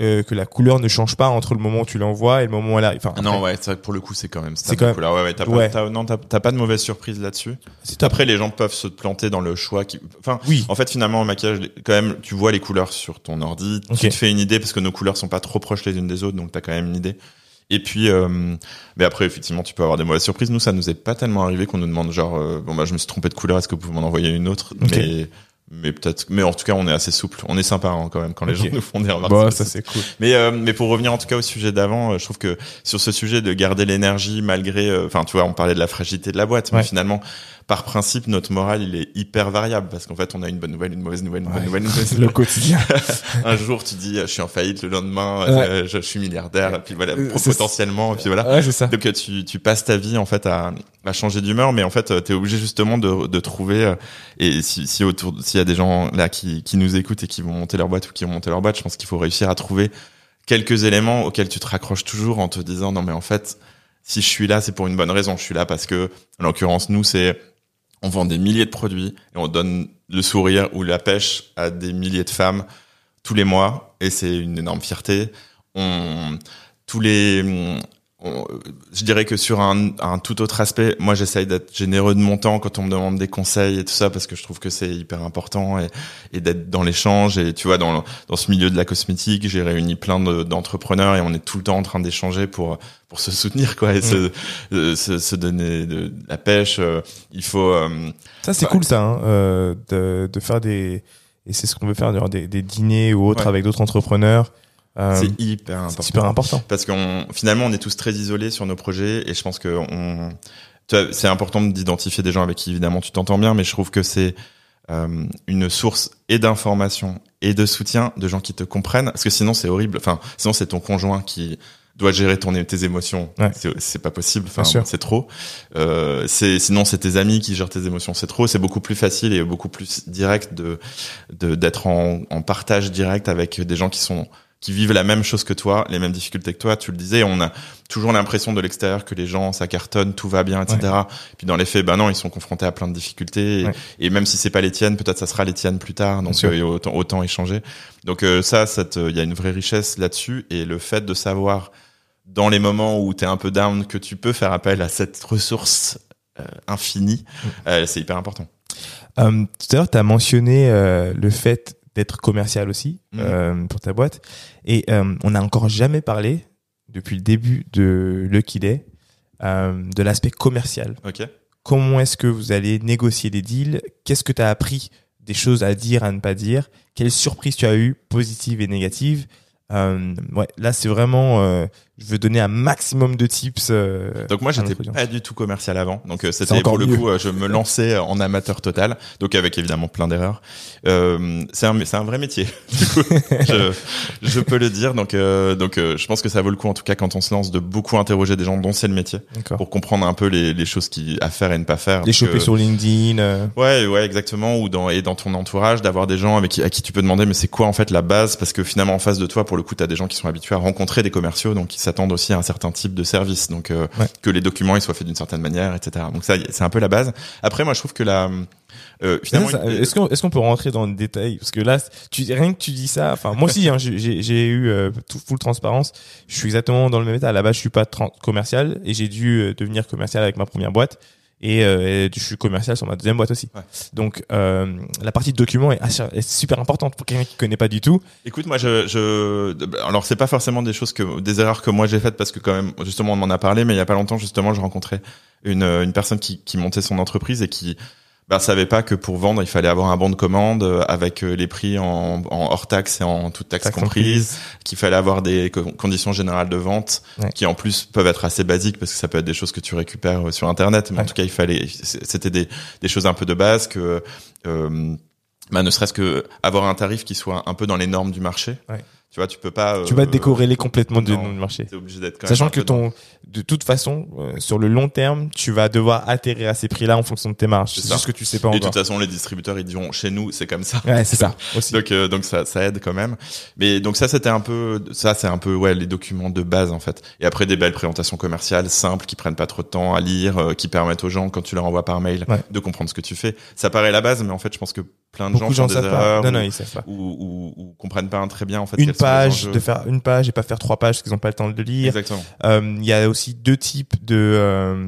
euh, que la couleur ne change pas entre le moment où tu l'envoies et le moment où elle arrive. Enfin, Non, ouais, c'est vrai que pour le coup, c'est quand même C'est stable quand même- couleur. Ouais, ouais, t'as Ouais. pas, t'as- non, t'as, t'as pas de mauvaise surprise là-dessus. Après, les gens peuvent se planter dans le choix qui, enfin, Oui. en fait, finalement, en maquillage, quand même, tu vois les couleurs sur ton ordi, Ok. tu te fais une idée parce que nos couleurs sont pas trop proches les unes des autres, donc t'as quand même une idée. Et puis, euh, mais après, effectivement, tu peux avoir des mauvaises surprises. Nous, ça nous est pas tellement arrivé qu'on nous demande genre, euh, bon bah, je me suis trompé de couleur, est-ce que vous pouvez m'en envoyer une autre? Ok. Mais, mais peut-être, mais en tout cas, on est assez souple, on est sympa hein, quand même quand les gens nous font des remarques. Bon, sur ça c'est cool. mais euh, mais pour revenir en tout cas au sujet d'avant, euh, je trouve que sur ce sujet de garder l'énergie malgré, euh, enfin tu vois, on parlait de la fragilité de la boîte, mais finalement, par principe, notre morale il est hyper variable parce qu'en fait, on a une bonne nouvelle, une mauvaise nouvelle, une bonne Ouais. nouvelle, une mauvaise Le nouvelle. quotidien. Un jour, tu dis, euh, je suis en faillite, le lendemain, Ouais. euh, je, je suis milliardaire, et puis voilà, Euh, potentiellement, et puis voilà. Ouais, c'est ça. Donc euh, tu, tu passes ta vie en fait à, à changer d'humeur, mais en fait tu es obligé justement de, de trouver euh, et si, si autour s'il y a des gens là qui, qui nous écoutent et qui vont monter leur boîte ou qui ont monté leur boîte, je pense qu'il faut réussir à trouver quelques éléments auxquels tu te raccroches toujours en te disant non mais en fait si je suis là c'est pour une bonne raison je suis là parce que en l'occurrence nous c'est on vend des milliers de produits et on donne le sourire ou la pêche à des milliers de femmes tous les mois et c'est une énorme fierté. On tous les je dirais que sur un, un, tout autre aspect, moi j'essaye d'être généreux de mon temps quand on me demande des conseils et tout ça parce que je trouve que c'est hyper important et, et d'être dans l'échange et tu vois dans dans ce milieu de la cosmétique, j'ai réuni plein d'entrepreneurs et on est tout le temps en train d'échanger pour pour se soutenir quoi et se, euh, se, se donner de, la pêche. Euh, il faut euh, ça c'est cool ça hein, de de faire des et c'est ce qu'on veut faire des, des dîners ou autres avec d'autres entrepreneurs. euh, c'est hyper important. Super important. Parce qu'on finalement on est tous très isolés sur nos projets et je pense que on c'est important d'identifier des gens avec qui évidemment tu t'entends bien, mais je trouve que c'est euh, une source et d'information et de soutien de gens qui te comprennent. Parce que sinon c'est horrible. Enfin, sinon c'est ton conjoint qui doit gérer ton tes émotions. Ouais. C'est pas possible. Enfin, c'est trop. Euh, c'est sinon c'est tes amis qui gèrent tes émotions. C'est trop. C'est beaucoup plus facile et beaucoup plus direct de d'être en, en partage direct avec des gens qui sont qui vivent la même chose que toi, les mêmes difficultés que toi. Tu le disais, on a toujours l'impression de l'extérieur que les gens ça cartonne, tout va bien, etc. Et puis dans les faits, ben non, ils sont confrontés à plein de difficultés. Et, même si c'est pas les tiennes, peut-être ça sera les tiennes plus tard. Donc euh, autant, autant échanger. Donc euh, ça, il y a une vraie richesse là-dessus. Et le fait de savoir dans les moments où tu es un peu down que tu peux faire appel à cette ressource euh, infinie, mm. c'est hyper important. tout à l'heure, tu as mentionné le fait d'être commercial aussi mmh. euh, pour ta boîte. Et euh, on n'a encore jamais parlé depuis le début de Lucky Day euh, de l'aspect commercial. Okay. Comment est-ce que vous allez négocier des deals? Qu'est-ce que tu as appris Des choses à dire, à ne pas dire? Quelles surprises tu as eues, positives et négatives euh, ouais, là c'est vraiment, je veux donner un maximum de tips. Euh, donc moi j'étais pas du tout commercial avant, donc euh, c'était pour le coup, je me lançais en amateur total, donc avec évidemment plein d'erreurs. c'est un, c'est un vrai métier, du coup, je, je peux le dire. Donc donc je pense que ça vaut le coup en tout cas quand on se lance de beaucoup interroger des gens dont c'est le métier, pour comprendre un peu les, les choses qui à faire et ne pas faire. Les choper sur LinkedIn. Ouais ouais exactement ou dans et dans ton entourage d'avoir des gens avec qui à qui tu peux demander mais c'est quoi en fait la base? Parce que finalement en face de toi pour le coup, tu as des gens qui sont habitués à rencontrer des commerciaux, donc s'attendent aussi à un certain type de service, donc euh, que les documents ils soient faits d'une certaine manière, etc. Donc ça, c'est un peu la base. Après, moi, je trouve que la euh, finalement, est-ce qu'on est-ce qu'on peut rentrer dans le détail? Parce que là, tu rien que tu dis ça. Enfin, moi aussi, hein, j'ai eu euh, tout full transparence. Je suis exactement dans le même état. À la base, je suis pas commercial et j'ai dû euh, devenir commercial avec ma première boîte et, euh, je suis commercial sur ma deuxième boîte aussi. Donc euh, la partie de document est, est super importante pour quelqu'un qui connaît pas du tout. Écoute, moi je, je alors c'est pas forcément des choses que des erreurs que moi j'ai faites parce que quand même justement on m'en a parlé, mais il y a pas longtemps justement je rencontrais une une personne qui qui montait son entreprise et qui bah, savait pas que pour vendre, il fallait avoir un bon de commande euh, avec euh, les prix en, en hors taxe et en toute taxe, comprise, qu'il fallait avoir des conditions générales de vente qui en plus peuvent être assez basiques parce que ça peut être des choses que tu récupères euh, sur internet, mais en tout cas il fallait, c'était des, des choses un peu de base que euh, bah, ne serait-ce que avoir un tarif qui soit un peu dans les normes du marché. Ouais. Tu vois, tu peux pas. tu vas te décorréler complètement du marché. obligé d'être. Sachant que ton, de toute façon, euh, sur le long terme, tu vas devoir atterrir à ces prix-là en fonction de tes marges. C'est juste que tu sais pas encore. Et de toute façon, les distributeurs ils diront chez nous c'est comme ça. Ouais, c'est ça. Aussi. donc euh, donc ça ça aide quand même. Mais donc ça c'était un peu ça c'est un peu ouais les documents de base en fait. Et après des belles présentations commerciales simples qui prennent pas trop de temps à lire, euh, qui permettent aux gens quand tu leur envoies par mail de comprendre ce que tu fais. Ça paraît la base, mais en fait je pense que plein de gens font des erreurs non, non, ils savent pas. Ou, ou, ou, comprennent pas très bien en fait. Une page de faire une page et pas faire trois pages parce qu'ils ont pas le temps de le lire. Exactement. Euh, il y a aussi deux types de euh,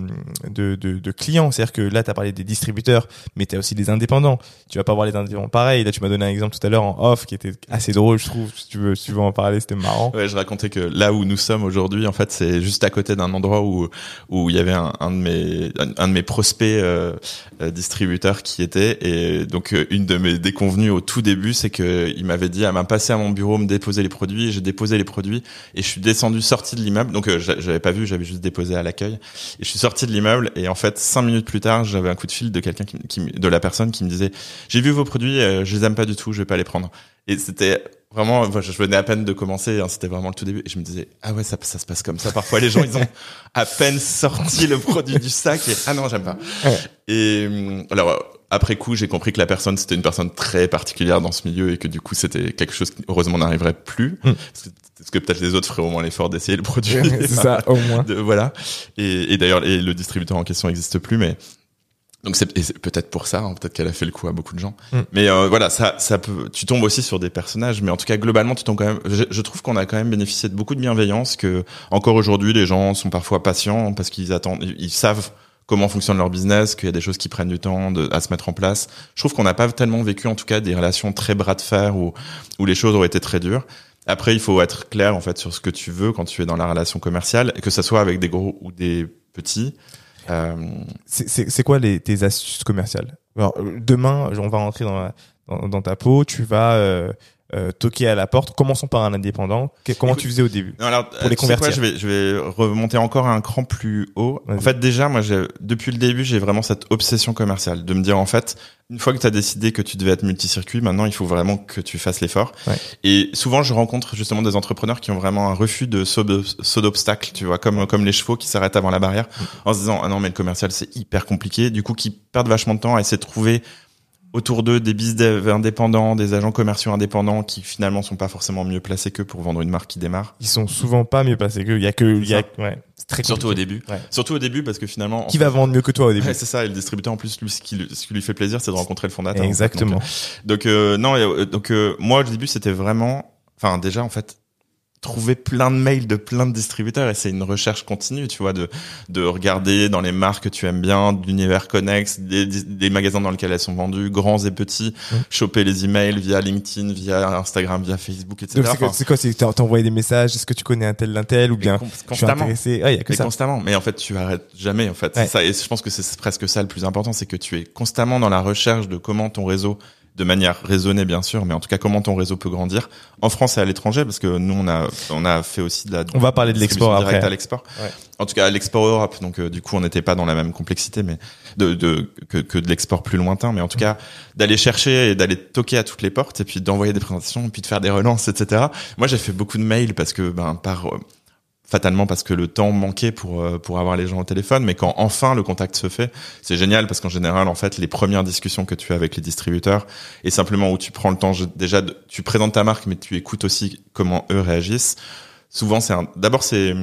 de, de, de, clients, c'est-à-dire que là tu as parlé des distributeurs, mais tu as aussi des indépendants. Tu vas pas voir les indépendants pareil. Là tu m'as donné un exemple tout à l'heure en off qui était assez drôle, je trouve. Si tu veux, si tu veux en parler, c'était marrant. Ouais, je racontais que là où nous sommes aujourd'hui, en fait, c'est juste à côté d'un endroit où où il y avait un, un de mes un, de mes prospects euh, euh distributeurs qui était et donc une de mes déconvenues au tout début, c'est que il m'avait dit à m'a passé à mon bureau me déposer les produits, j'ai déposé les produits et je suis descendu sorti de l'immeuble. Donc euh, j'avais pas vu, j'avais juste déposé à l'accueil et je suis sorti de l'immeuble et en fait cinq minutes plus tard, j'avais un coup de fil de quelqu'un qui, qui, de la personne qui me disait j'ai vu vos produits, euh, je les aime pas du tout, je vais pas les prendre. Et c'était vraiment, je venais à peine de commencer, hein, c'était vraiment le tout début, et je me disais, ah ouais, ça, ça se passe comme ça. Parfois, les gens, ils ont à peine sorti le produit du sac, et ah non, j'aime pas. Et alors, après coup, j'ai compris que la personne, c'était une personne très particulière dans ce milieu et que du coup, c'était quelque chose qui, heureusement, n'arriverait plus. Mm. Parce que, peut-être les autres feraient au moins l'effort d'essayer le produit. c'est ça, au moins. De- voilà. Et, et d'ailleurs, et le distributeur en question n'existe plus, mais donc c'est peut-être pour ça, hein, peut-être qu'elle a fait le coup à beaucoup de gens. Mm. Mais euh, voilà, ça, ça peut. Tu tombes aussi sur des personnages, mais en tout cas globalement, tu tombes quand même. Je, je trouve qu'on a quand même bénéficié de beaucoup de bienveillance, que encore aujourd'hui, les gens sont parfois patients parce qu'ils attendent, ils, ils savent comment fonctionne leur business, qu'il y a des choses qui prennent du temps à se mettre en place. Je trouve qu'on n'a pas tellement vécu, en tout cas, des relations très bras de fer où où les choses auraient été très dures. Après, il faut être clair en fait sur ce que tu veux quand tu es dans la relation commerciale, que ça soit avec des gros ou des petits. Euh, C'est- quoi les, tes astuces commerciales? Alors, euh, Demain, on va rentrer dans, dans, dans ta peau, tu vas euh, euh, toquer à la porte. Commençons par un indépendant. Que- comment Écoute, tu faisais au début Non, alors, Pour les quoi, convertir. je vais, je vais remonter encore un cran plus haut. En fait, déjà, moi, depuis le début, j'ai vraiment cette obsession commerciale de me dire, en fait, une fois que tu as décidé que tu devais être multicircuit, maintenant, il faut vraiment que tu fasses l'effort. Ouais. Et souvent, je rencontre justement des entrepreneurs qui ont vraiment un refus de saut d'obstacle, tu vois, comme, comme les chevaux qui s'arrêtent avant la barrière en se disant, ah non, mais le commercial, c'est hyper compliqué. Du coup, qui perdent vachement de temps à essayer de trouver autour d'eux des dev indépendants, des agents commerciaux indépendants qui finalement sont pas forcément mieux placés qu'eux pour vendre une marque qui démarre. Ils sont souvent pas mieux passés que. Il y a que. Il y a, ouais, c'est très Surtout au début. Ouais. Surtout au début parce que finalement. Qui va vendre mieux que toi au début Ouais, c'est ça. Et le distributeur en plus, lui, ce qui, lui- ce qui lui fait plaisir, c'est de rencontrer le fondateur. en fait. Exactement. Donc, donc, euh, non. euh, donc euh, moi, au début, c'était vraiment. Enfin, déjà, en fait, trouver plein de mails de plein de distributeurs et c'est une recherche continue, tu vois, de de regarder dans les marques que tu aimes bien, d'univers connex, des, des magasins dans lesquels elles sont vendues, grands et petits, choper les emails via LinkedIn, via Instagram, via Facebook, etc. C'est quoi- Enfin, c'est quoi envoyé des messages Est-ce que tu connais un tel d'un tel ou bien je suis constamment. intéressé? Ouais, il y a que Mais ça. constamment. Mais en fait, tu arrêtes jamais, en fait. Ouais. Ça, et je pense que c'est presque ça le plus important, c'est que tu es constamment dans la recherche de comment ton réseau, de manière raisonnée, bien sûr, mais en tout cas, comment ton réseau peut grandir en France et à l'étranger, parce que nous, on a, on a fait aussi de la, On va parler de l'export après. à l'export. Ouais. En tout cas, à l'export Europe. Donc, euh, du coup, on n'était pas dans la même complexité, mais de, de que, que de l'export plus lointain. Mais en tout cas, d'aller chercher et d'aller toquer à toutes les portes et puis d'envoyer des présentations, et puis de faire des relances, etc. Moi, j'ai fait beaucoup de mails parce que, ben, par fatalement parce que le temps manquait pour euh, pour avoir les gens au téléphone mais quand enfin le contact se fait c'est génial parce qu'en général en fait les premières discussions que tu as avec les distributeurs et simplement où tu prends le temps déjà tu présentes ta marque mais tu écoutes aussi comment eux réagissent. Souvent c'est d'abord c'est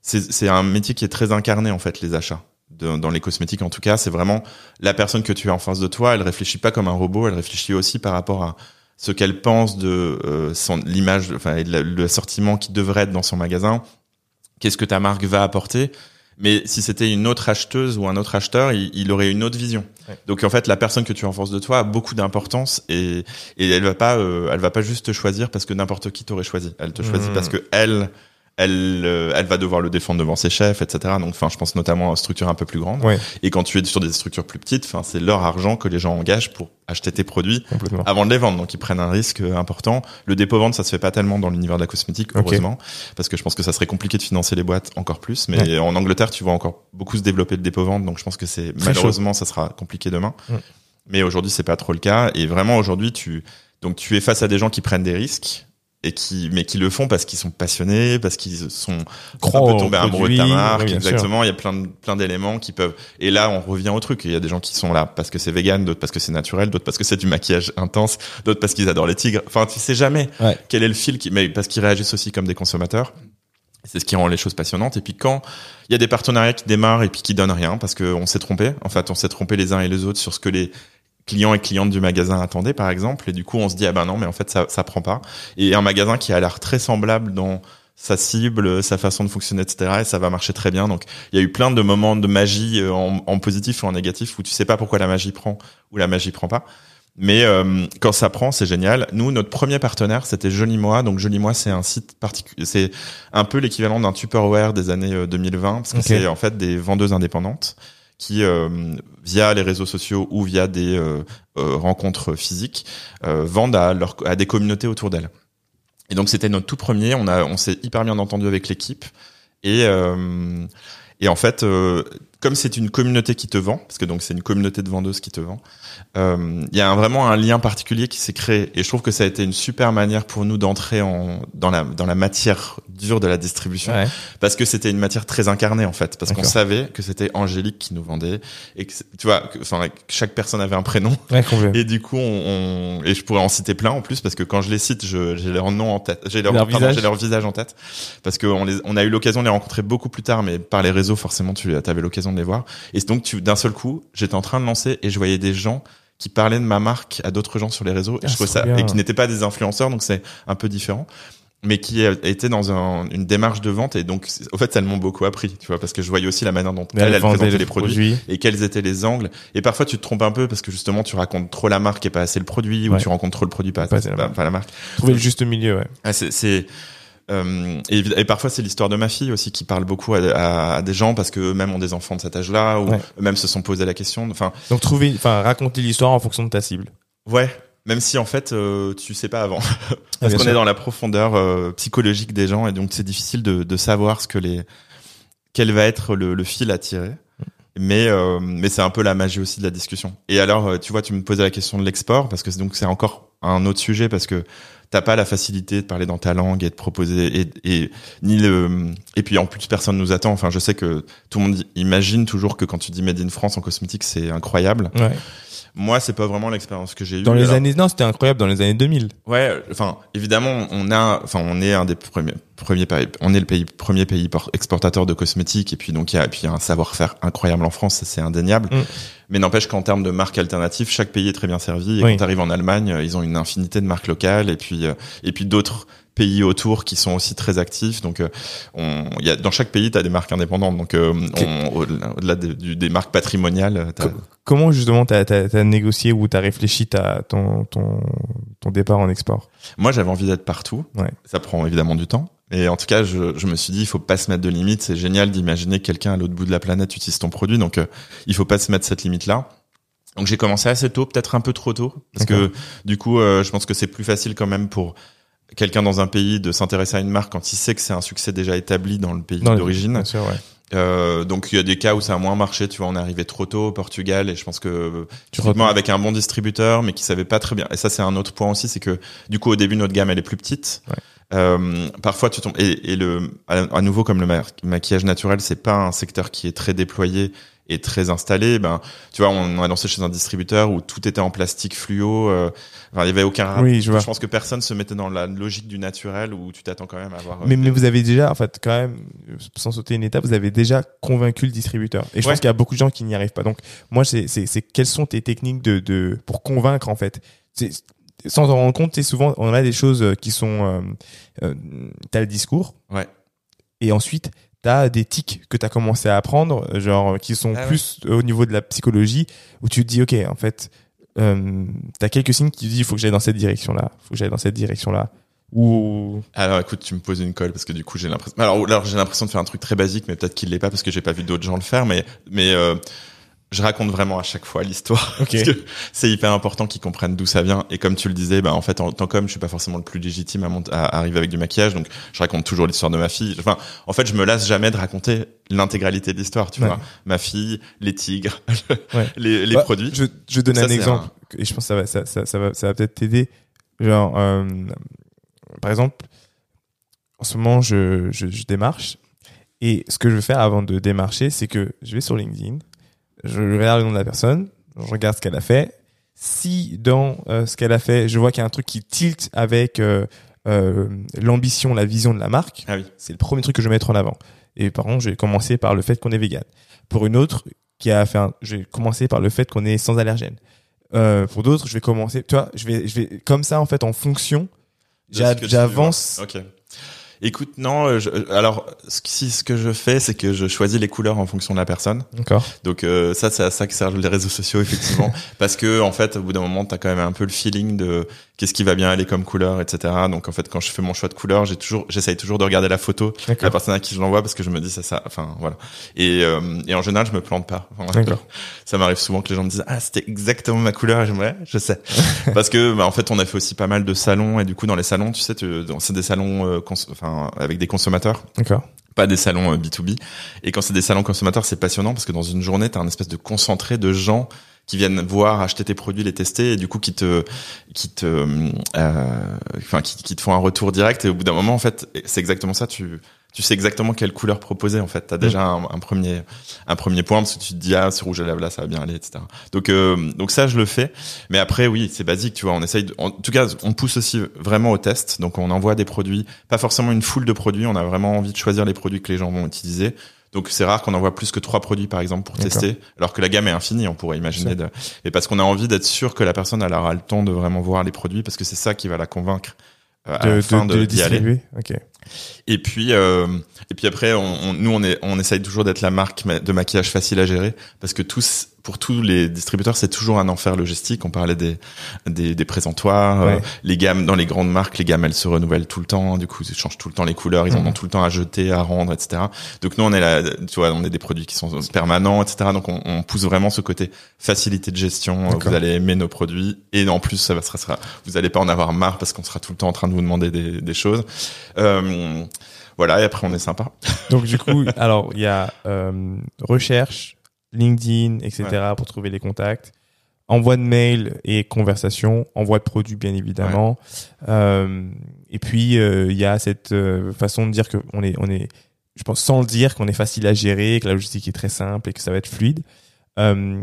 c'est un métier qui est très incarné en fait les achats dans les cosmétiques en tout cas. C'est vraiment la personne que tu as en face de toi. Elle réfléchit pas comme un robot. Elle réfléchit aussi par rapport à ce qu'elle pense de euh, l'image enfin et de la- le assortiment qui devrait être dans son magasin qu'est-ce que ta marque va apporter mais si c'était une autre acheteuse ou un autre acheteur, il, il aurait une autre vision. Ouais. Donc en fait, la personne que tu as en face de toi a beaucoup d'importance et, et elle va pas, euh, elle va pas juste te choisir parce que n'importe qui t'aurait choisi. Elle te choisit Mhm. parce que elle, elle, euh, elle va devoir le défendre devant ses chefs, etc. Donc enfin, je pense notamment à structure un peu plus grande. Ouais, Et quand tu es sur des structures plus petites, enfin, c'est leur argent que les gens engagent pour acheter tes produits avant de les vendre. Donc ils prennent un risque euh, important. Le dépôt-vente, ça se fait pas tellement dans l'univers de la cosmétique, heureusement, parce que je pense que ça serait compliqué de financer les boîtes encore plus. Mais en Angleterre, tu vois encore beaucoup se développer le dépôt-vente, donc je pense que c'est malheureusement ça sera compliqué demain. Mais aujourd'hui, c'est pas trop le cas. Et vraiment aujourd'hui, tu donc tu es face à des gens qui prennent des risques et qui mais qui le font parce qu'ils sont passionnés, parce qu'ils sont Crois un peu amoureux de ta marque, oui, bien sûr. exactement. Il y a plein de, plein d'éléments qui peuvent. Et là, on revient au truc. Il y a des gens qui sont là parce que c'est vegan, d'autres parce que c'est naturel, d'autres parce que c'est du maquillage intense, d'autres parce qu'ils adorent les tigres. Enfin, tu sais jamais Ouais. quel est le fil qui, mais parce qu'ils réagissent aussi comme des consommateurs. C'est ce qui rend les choses passionnantes. Et puis quand il y a des partenariats qui démarrent et puis qui donnent rien parce qu'on s'est trompé. En fait, on s'est trompé les uns et les autres sur ce que les clients et clientes du magasin attendaient, par exemple. Et du coup, on se dit, ah ben non, mais en fait, ça, ça prend pas. Et un magasin qui a l'air très semblable dans sa cible, sa façon de fonctionner, etc. Et ça va marcher très bien. Donc, il y a eu plein de moments de magie euh, en, en positif ou en négatif où tu sais pas pourquoi la magie prend ou la magie prend pas. Mais euh, quand ça prend, c'est génial. Nous, notre premier partenaire, c'était Joli Moi. Donc Joli Moi, c'est un site particulier. C'est un peu l'équivalent d'un Tupperware des années euh, 2020, parce que c'est en fait des vendeuses indépendantes qui, euh, via les réseaux sociaux ou via des euh, euh, rencontres physiques, vendent à, leur, à des communautés autour d'elles. Et donc c'était notre tout premier. On a, on s'est hyper bien entendu avec l'équipe. Et, euh, Et en fait, euh, comme c'est une communauté qui te vend, parce que donc c'est une communauté de vendeuses qui te vend, euh, il y a un- vraiment un lien particulier qui s'est créé. Et je trouve que ça a été une super manière pour nous d'entrer en dans la dans la matière dure de la distribution, Ouais. parce que c'était une matière très incarnée en fait, parce qu'on savait que c'était Angélique qui nous vendait et que tu vois, que- enfin que chaque personne avait un prénom. Ouais. Et du coup, on, on- et je pourrais en citer plein en plus parce que quand je les cite, j'ai leur nom en tête, j'ai leur, visage. leur visage en tête parce qu'on on a eu l'occasion de les rencontrer beaucoup plus tard, mais par les réseaux forcément, tu avais l'occasion de les voir. Et donc, d'un seul coup, j'étais en train de lancer et je voyais des gens qui parlaient de ma marque à d'autres gens sur les réseaux et Ah, je ça bien. et qui n'étaient pas des influenceurs, donc c'est un peu différent mais qui a- étaient dans un- une démarche de vente et donc au fait elles m'ont beaucoup appris tu vois parce que je voyais aussi la manière dont Mais elles, elles vendait présentaient le les produits et quels étaient les angles. Et parfois, tu te trompes un peu parce que justement, tu racontes trop la marque et pas assez le produit, ou tu rencontres trop le produit, pas, Pas assez, la pas, marque. pas la marque. Trouver le juste milieu, ouais. Ah, c'est, euh, et, parfois, c'est l'histoire de ma fille aussi qui parle beaucoup à, à- à des gens parce que eux-mêmes ont des enfants de cet âge-là, ou Ouais. eux-mêmes se sont posé la question. Enfin, Donc trouver, enfin raconter l'histoire en fonction de ta cible. ouais. Même si en fait euh, tu sais pas avant, parce bien qu'on est dans la profondeur euh, psychologique des gens et donc c'est difficile de, de savoir ce que les quel va être le, le fil à tirer. Mais euh, mais c'est un peu la magie aussi de la discussion. Et alors tu vois tu me posais la question de l'export parce que donc c'est encore un autre sujet parce que t'as pas la facilité de parler dans ta langue et de proposer et, et ni le et puis en plus personne nous attend. Enfin je sais que tout le monde imagine toujours que quand tu dis made in France en cosmétique c'est incroyable. Ouais. Moi c'est pas vraiment l'expérience que j'ai eue. Dans les Alors- années, non, c'était incroyable dans les années 2000. Ouais, enfin évidemment on a, enfin on est un des premiers, premiers pays, on est le pays premier pays por- exportateur de cosmétiques et puis donc il y a, et puis il y a un savoir-faire incroyable en France, c'est indéniable. Mm. Mais n'empêche qu'en termes de marques alternatives, chaque pays est très bien servi. Et Oui. quand tu arrives en Allemagne, ils ont une infinité de marques locales et puis euh, et puis d'autres pays autour qui sont aussi très actifs. Donc euh, on, il y a dans chaque pays tu as des marques indépendantes. Donc euh, au-delà de- des marques patrimoniales, Co- Comment justement t'as as, négocié ou t'as réfléchi ta, ton, ton, ton départ en export? Moi, j'avais envie d'être partout. Ouais. Ça prend évidemment du temps. Et en tout cas, je, je me suis dit, il faut pas se mettre de limite. C'est génial d'imaginer que quelqu'un à l'autre bout de la planète utilise ton produit. Donc, euh, il faut pas se mettre cette limite-là. Donc, j'ai commencé assez tôt, peut-être un peu trop tôt. Parce que, du coup, euh, je pense que c'est plus facile quand même pour quelqu'un dans un pays de s'intéresser à une marque quand il sait que c'est un succès déjà établi dans le pays d'origine. Ouais. Euh, donc il y a des cas où ça a moins marché, tu vois, on est arrivé trop tôt au Portugal et je pense que Tu typiquement avec un bon distributeur mais qui savait pas très bien. Et ça c'est un autre point aussi, c'est que du coup au début notre gamme elle est plus petite. Ouais. Euh, parfois tu tombes et, et le à, à nouveau comme le ma- maquillage naturel c'est pas un secteur qui est très déployé et très installé. Ben tu vois on a lancé chez un distributeur où tout était en plastique fluo. euh, enfin, il y avait aucun. Oui, je vois. Je pense que personne se mettait dans la logique du naturel où tu t'attends quand même à avoir. euh, Mais, mais vous avez déjà, en fait, quand même, sans sauter une étape, vous avez déjà convaincu le distributeur. Et je Ouais. pense qu'il y a beaucoup de gens qui n'y arrivent pas. Donc, moi, c'est, quelles sont tes techniques de, de, pour convaincre, en fait? C'est, sans en rendre compte, souvent, on a des choses qui sont, euh, euh, t'as le discours. Ouais. Et ensuite, t'as des tics que t'as commencé à apprendre, genre, qui sont Ah ouais. plus au niveau de la psychologie, où tu te dis, OK, en fait, euh, t'as quelques signes qui te disent, il faut que j'aille dans cette direction-là, faut que j'aille dans cette direction-là. Ou, Alors écoute, tu me poses une colle parce que du coup j'ai l'impression. Alors, alors j'ai l'impression de faire un truc très basique, mais peut-être qu'il l'est pas parce que j'ai pas vu d'autres gens le faire. Mais mais euh, je raconte vraiment à chaque fois l'histoire Ok. parce que c'est hyper important qu'ils comprennent d'où ça vient. Et comme tu le disais, bah en fait en tant qu'homme, je suis pas forcément le plus légitime à, mont- à arriver avec du maquillage, donc je raconte toujours l'histoire de ma fille. Enfin, en fait, je me lasse jamais de raconter l'intégralité de l'histoire. Tu Ouais. vois, ma fille, les tigres, Ouais. les, les Bah, produits. Je, je donne Ça, un exemple et je pense que ça va, ça, ça, ça va, ça va peut-être t'aider. Genre, euh, par exemple, en ce moment, je, je, je démarche et ce que je veux faire avant de démarcher, c'est que je vais sur LinkedIn, je regarde le nom de la personne, je regarde ce qu'elle a fait. Si dans euh, ce qu'elle a fait, je vois qu'il y a un truc qui tilt avec euh, euh, l'ambition, la vision de la marque, Ah oui. c'est le premier truc que je vais mettre en avant. Et par contre, je vais commencer par le fait qu'on est vegan. Pour une autre qui a fait un, je vais commencer par le fait qu'on est sans allergène. Euh, pour d'autres, je vais commencer, tu vois, je vais, je vais, comme ça, en fait, en fonction, j'avance. vois. Écoute, non. euh, je- alors, ce, que- si ce que je fais, c'est que je choisis les couleurs en fonction de la personne. D'accord. Donc euh, ça, c'est à ça que servent les réseaux sociaux effectivement, parce que en fait, au bout d'un moment, t'as quand même un peu le feeling de qu'est-ce qui va bien aller comme couleur, etc. Donc en fait, quand je fais mon choix de couleur, j'ai toujours, j'essaye toujours de regarder la photo de la personne à qui je l'envoie parce que je me dis ça, ça, enfin voilà. Et, euh, et en général, je me plante pas. Enfin, D'accord. ça m'arrive souvent que les gens me disent ah c'était exactement ma couleur. Et je me dis, ouais, je sais. parce que bah, en fait, on a fait aussi pas mal de salons et du coup dans les salons, tu sais, c'est des salons, euh, enfin avec des consommateurs D'accord. pas des salons B2B. Et quand c'est des salons consommateurs, c'est passionnant parce que dans une journée, tu as un espèce de concentré de gens qui viennent voir, acheter tes produits, les tester, et du coup qui te, qui te, euh, enfin qui, qui, te font un retour direct. Et au bout d'un moment, en fait, c'est exactement ça. Tu, tu sais exactement quelle couleur proposer. En fait, t'as déjà un, un, premier, un premier point parce que tu te dis ah ce rouge à lèvres là, ça va bien aller, etc. Donc, euh, donc ça, je le fais. Mais après, oui, c'est basique. Tu vois, on essaye. en tout cas, on pousse aussi vraiment au test. Donc, on envoie des produits, pas forcément une foule de produits. On a vraiment envie de choisir les produits que les gens vont utiliser. Donc c'est rare qu'on envoie plus que trois produits par exemple pour tester, alors que la gamme est infinie, on pourrait imaginer. De... Et parce qu'on a envie d'être sûr que la personne elle aura le temps de vraiment voir les produits, parce que c'est ça qui va la convaincre euh, à de, la fin de, de, de d'y aller. distribuer. Et puis euh, et puis après, on, on- nous on est on essaye toujours d'être la marque ma- de maquillage facile à gérer, parce que tous pour tous les distributeurs c'est toujours un enfer logistique. On parlait des des, des présentoirs, euh, les gammes dans les grandes marques, les gammes elles se renouvellent tout le temps. Du coup, ils changent tout le temps les couleurs, ils en Mhm. ont tout le temps à jeter, à rendre, etc. Donc nous on est là, tu vois, on est des produits qui sont permanents, etc. Donc on, on pousse vraiment ce côté facilité de gestion. D'accord. Vous allez aimer nos produits et en plus ça sera, vous allez pas en avoir marre parce qu'on sera tout le temps en train de vous demander des, des choses. Euh, voilà, et après on est sympa. Donc du coup, alors il y a euh, recherche, LinkedIn, etc. pour trouver les contacts, envoi de mail et conversation, envoi de produits bien évidemment. Euh, et puis euh, il y a cette euh, façon de dire que on est, on est, je pense sans le dire qu'on est facile à gérer, que la logistique est très simple et que ça va être fluide. Euh,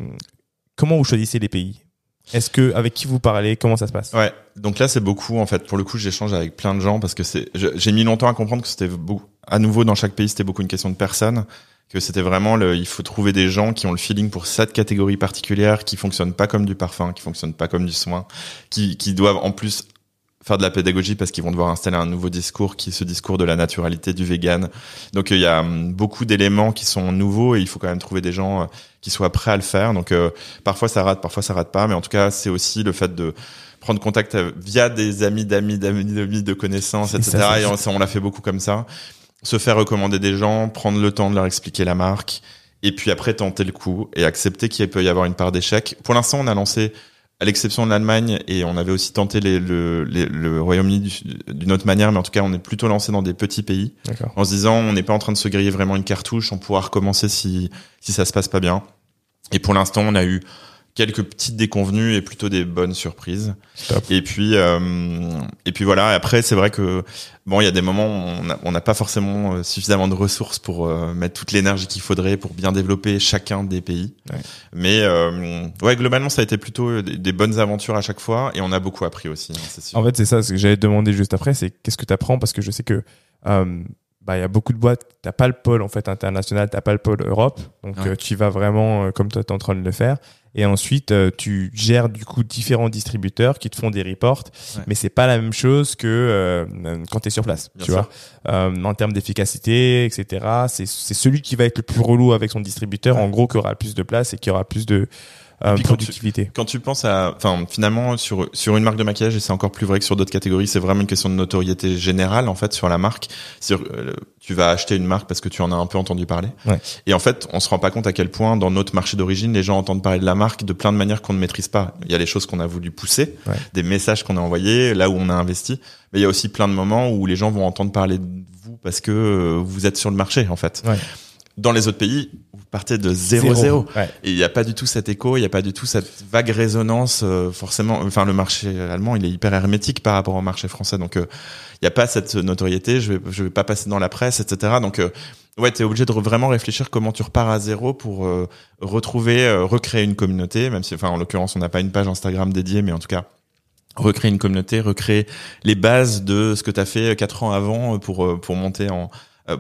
comment vous choisissez les pays? Est-ce que avec qui vous parlez? Comment ça se passe? Ouais. Donc là, c'est beaucoup en fait. Pour le coup, j'échange avec plein de gens parce que c'est. J'ai mis longtemps à comprendre que c'était beaucoup. À nouveau, dans chaque pays, c'était beaucoup une question de personnes. Que c'était vraiment le. Il faut trouver des gens qui ont le feeling pour cette catégorie particulière, qui fonctionnent pas comme du parfum, qui fonctionnent pas comme du soin, qui qui doivent en plus faire de la pédagogie parce qu'ils vont devoir installer un nouveau discours qui est ce discours de la naturalité du vegan. Donc il y a hum, beaucoup d'éléments qui sont nouveaux et il faut quand même trouver des gens euh, qui soient prêts à le faire. Donc euh, parfois ça rate, parfois ça rate pas, mais en tout cas c'est aussi le fait de prendre contact euh, via des amis d'amis d'amis d'amis de connaissances Et etc. ça, et on, ça, on l'a fait beaucoup comme ça. Se faire recommander des gens, prendre le temps de leur expliquer la marque et puis après tenter le coup et accepter qu'il peut y avoir une part d'échec. Pour l'instant on a lancé à l'exception de l'Allemagne, et on avait aussi tenté les- le, les- le Royaume-Uni du- d'une autre manière, mais en tout cas, on est plutôt lancé dans des petits pays, en se disant, on n'est pas en train de se griller vraiment une cartouche, on pourra recommencer si, si ça se passe pas bien. Et pour l'instant, on a eu quelques petites déconvenues et plutôt des bonnes surprises. Et puis, euh, et puis voilà. Après, c'est vrai que bon, il y a des moments où on n'a pas forcément euh, suffisamment de ressources pour euh, mettre toute l'énergie qu'il faudrait pour bien développer chacun des pays. Ouais. Mais euh, ouais, globalement, ça a été plutôt euh, des, des bonnes aventures à chaque fois, et on a beaucoup appris aussi. hein, sûr. En fait, c'est ça ce que j'allais te demander juste après, c'est qu'est-ce que tu apprends parce que je sais que bah il y a beaucoup de boîtes, t'as pas le pôle en fait international, t'as pas le pôle Europe, donc Ouais. tu vas vraiment comme toi t'es en train de le faire. Et ensuite, euh, tu gères du coup différents distributeurs qui te font des reports, Ouais. mais c'est pas la même chose que euh, quand tu es sur place, Bien tu sûr. vois. Euh, en termes d'efficacité, etc. C'est c'est celui qui va être le plus relou avec son distributeur, Ouais. en gros, qui aura le plus de place et qui aura plus de euh, puis quand tu- productivité. Quand tu penses à, enfin, finalement, sur sur une marque de maquillage, et c'est encore plus vrai que sur d'autres catégories, c'est vraiment une question de notoriété générale en fait sur la marque. Sur, euh, tu vas acheter une marque parce que tu en as un peu entendu parler. Ouais. Et en fait, on se rend pas compte à quel point dans notre marché d'origine, les gens entendent parler de la marque de plein de manières qu'on ne maîtrise pas. Il y a les choses qu'on a voulu pousser, Ouais. des messages qu'on a envoyés, là où on a investi. Mais il y a aussi plein de moments où les gens vont entendre parler de vous parce que euh, vous êtes sur le marché en fait. Ouais. Dans les autres pays, vous partez de zéro zéro. Ouais. Et il n'y a pas du tout cet écho, il n'y a pas du tout cette vague résonance. euh, forcément, enfin le marché allemand, il est hyper hermétique par rapport au marché français, donc euh, il n'y a pas cette notoriété. Je vais, je vais pas passer dans la presse, etc. Donc euh, ouais, t'es obligé de vraiment réfléchir comment tu repars à zéro pour retrouver, recréer une communauté. Même si, enfin en l'occurrence, on n'a pas une page Instagram dédiée, mais en tout cas recréer une communauté, recréer les bases de ce que tu as fait quatre ans avant pour pour monter en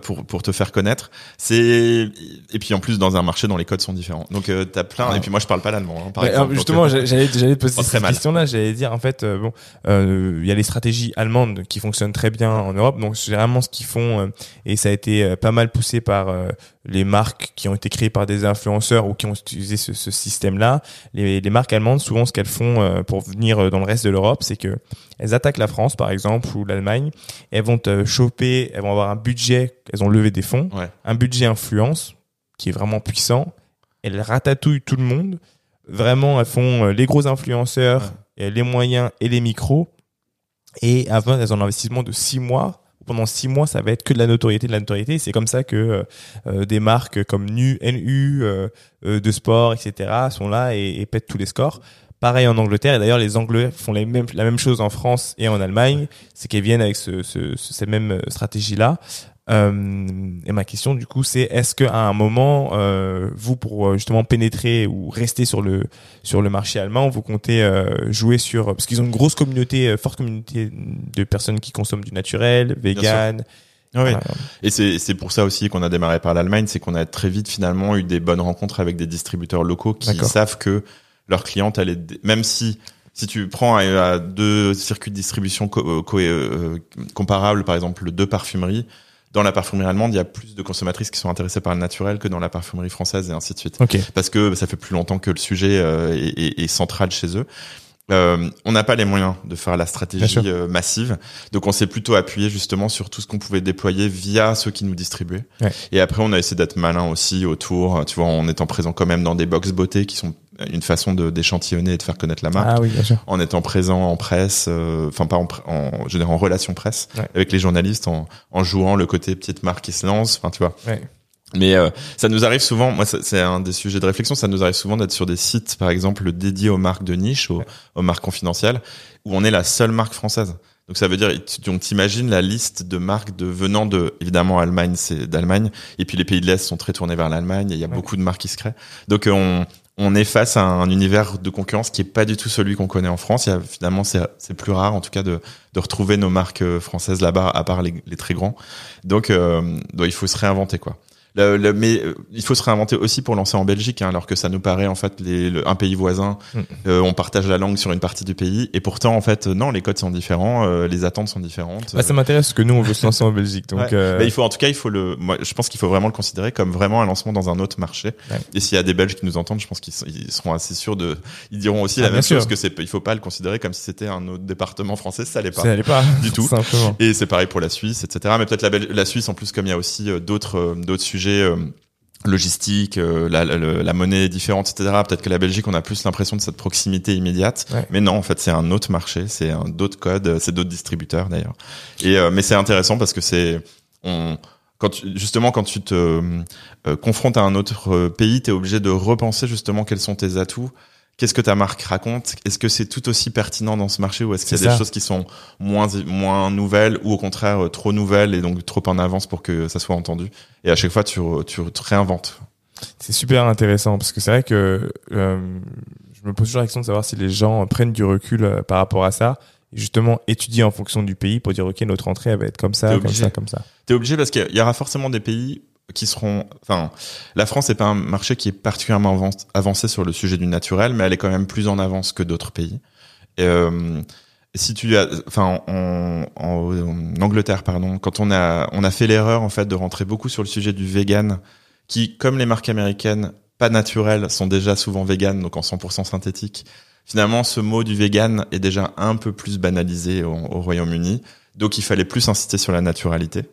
pour pour te faire connaître. C'est et puis en plus dans un marché dont les codes sont différents. Donc euh, t'as plein Ouais. et puis moi je parle pas l'allemand hein, par Ouais, exemple. justement, euh, j'a- j'allais j'allais poser cette question-là. J'allais dire en fait, euh, bon, euh, il y a les stratégies allemandes qui fonctionnent très bien en Europe. Donc c'est vraiment ce qu'ils font euh, et ça a été euh, pas mal poussé par euh, les marques qui ont été créées par des influenceurs ou qui ont utilisé ce, ce système-là. Les, les marques allemandes, souvent, ce qu'elles font euh, pour venir euh, dans le reste de l'Europe, c'est que elles attaquent la France, par exemple, ou l'Allemagne. Elles vont te choper, elles vont avoir un budget, elles ont levé des fonds, Ouais. un budget influence qui est vraiment puissant. Elles ratatouillent tout le monde. Vraiment, elles font euh, les gros influenceurs, les moyens et les micros. Et avant, elles ont un investissement de six mois pendant six mois, ça va être que de la notoriété, de la notoriété. C'est comme ça que euh, des marques comme NU, NU, de sport, etc. sont là et, et pètent tous les scores. Pareil en Angleterre, et d'ailleurs les Anglais font les mêmes, la même chose en France et en Allemagne, c'est qu'ils viennent avec ce, ce, cette même stratégie-là. Euh, et ma question du coup, c'est est-ce qu'à un moment, euh, vous pour euh, justement pénétrer ou rester sur le sur le marché allemand, vous comptez euh, jouer sur parce qu'ils ont une grosse communauté, euh, forte communauté de personnes qui consomment du naturel, vegan. Oui. Et c'est c'est pour ça aussi qu'on a démarré par l'Allemagne, c'est qu'on a très vite finalement eu des bonnes rencontres avec des distributeurs locaux qui savent que leur cliente, elle est même si si tu prends à, deux circuits de distribution comparables, par exemple deux parfumeries, dans la parfumerie allemande, il y a plus de consommatrices qui sont intéressées par le naturel que dans la parfumerie française et ainsi de suite. Parce que ça fait plus longtemps que le sujet euh, est, est, central chez eux. Euh, on n'a pas les moyens de faire la stratégie euh, massive, donc on s'est plutôt appuyé justement sur tout ce qu'on pouvait déployer via ceux qui nous distribuaient. Et après, on a essayé d'être malin aussi autour, tu vois, en étant présent quand même dans des box beauté qui sont une façon de d'échantillonner et de faire connaître la marque ah oui, bien sûr. en étant présent en presse euh, enfin pas en, en je dirais en relation presse avec les journalistes en, en jouant le côté petite marque qui se lance enfin tu vois ouais. Mais euh, ça nous arrive souvent, moi c'est un des sujets de réflexion, ça nous arrive souvent d'être sur des sites, par exemple, dédiés aux marques de niche, aux, aux, marques confidentielles, où on est la seule marque française. Donc ça veut dire, donc t'imagines la liste de marques de venant de, évidemment Allemagne, c'est d'Allemagne, et puis les pays de l'Est sont très tournés vers l'Allemagne, et il y a beaucoup de marques qui se créent. Donc on, on est face à un univers de concurrence qui est pas du tout celui qu'on connaît en France. Il y a, finalement, c'est plus rare, en tout cas, de, de retrouver nos marques euh, françaises là-bas, à part les, les, très grands. Donc, euh, donc, il faut se réinventer, quoi. Le, le, mais euh, il faut se réinventer aussi pour lancer en Belgique, hein, alors que ça nous paraît en fait les, le, un pays voisin. Mm. Euh, on partage la langue sur une partie du pays, et pourtant en fait non, les codes sont différents, euh, les attentes sont différentes. Bah, ça m'intéresse parce que nous on veut se lancer en Belgique, donc. Ouais. Bah, il faut en tout cas il faut le. Moi, je pense qu'il faut vraiment le considérer comme vraiment un lancement dans un autre marché. Ouais. Et s'il y a des Belges qui nous entendent, je pense qu'ils seront assez sûrs de. Ils diront aussi ah, la même sûr. chose que c'est. Il faut pas le considérer comme si c'était un autre département français, ça l'est pas. Ça l'est pas du tout. Simplement. Et c'est pareil pour la Suisse, etc. Mais peut-être la, la Suisse en plus comme il y a aussi d'autres d'autres sujets logistique, euh, la, la, la, monnaie est différente, etc. Peut-être que la Belgique, on a plus l'impression de cette proximité immédiate, ouais. mais non, en fait, c'est un autre marché, c'est un d'autres codes, c'est d'autres distributeurs d'ailleurs. Et euh, mais c'est intéressant parce que c'est on quand tu, justement quand tu te euh, confrontes à un autre pays, tu es obligé de repenser justement quels sont tes atouts qu'est-ce que ta marque raconte? Est-ce que c'est tout aussi pertinent dans ce marché ou est-ce qu'il y a des choses qui sont moins moins nouvelles ou au contraire trop nouvelles et donc trop en avance pour que ça soit entendu? Et à chaque fois, tu, tu te réinventes. C'est super intéressant parce que c'est vrai que euh, je me pose toujours la question de savoir si les gens prennent du recul euh, par rapport à ça et justement étudier en fonction du pays pour dire ok notre entrée elle va être comme ça, comme ça, comme ça. T'es obligé parce qu'il y aura forcément des pays qui seront, enfin, la France n'est pas un marché qui est particulièrement avancé sur le sujet du naturel, mais elle est quand même plus en avance que d'autres pays. Et, euh, si tu as, enfin, en, en, Angleterre, pardon, quand on a, on a fait l'erreur en fait de rentrer beaucoup sur le sujet du vegan, qui, comme les marques américaines, pas naturelles, sont déjà souvent vegan, donc en 100% synthétique. Finalement, ce mot du vegan est déjà un peu plus banalisé au, au Royaume-Uni, donc il fallait plus insister sur la naturalité.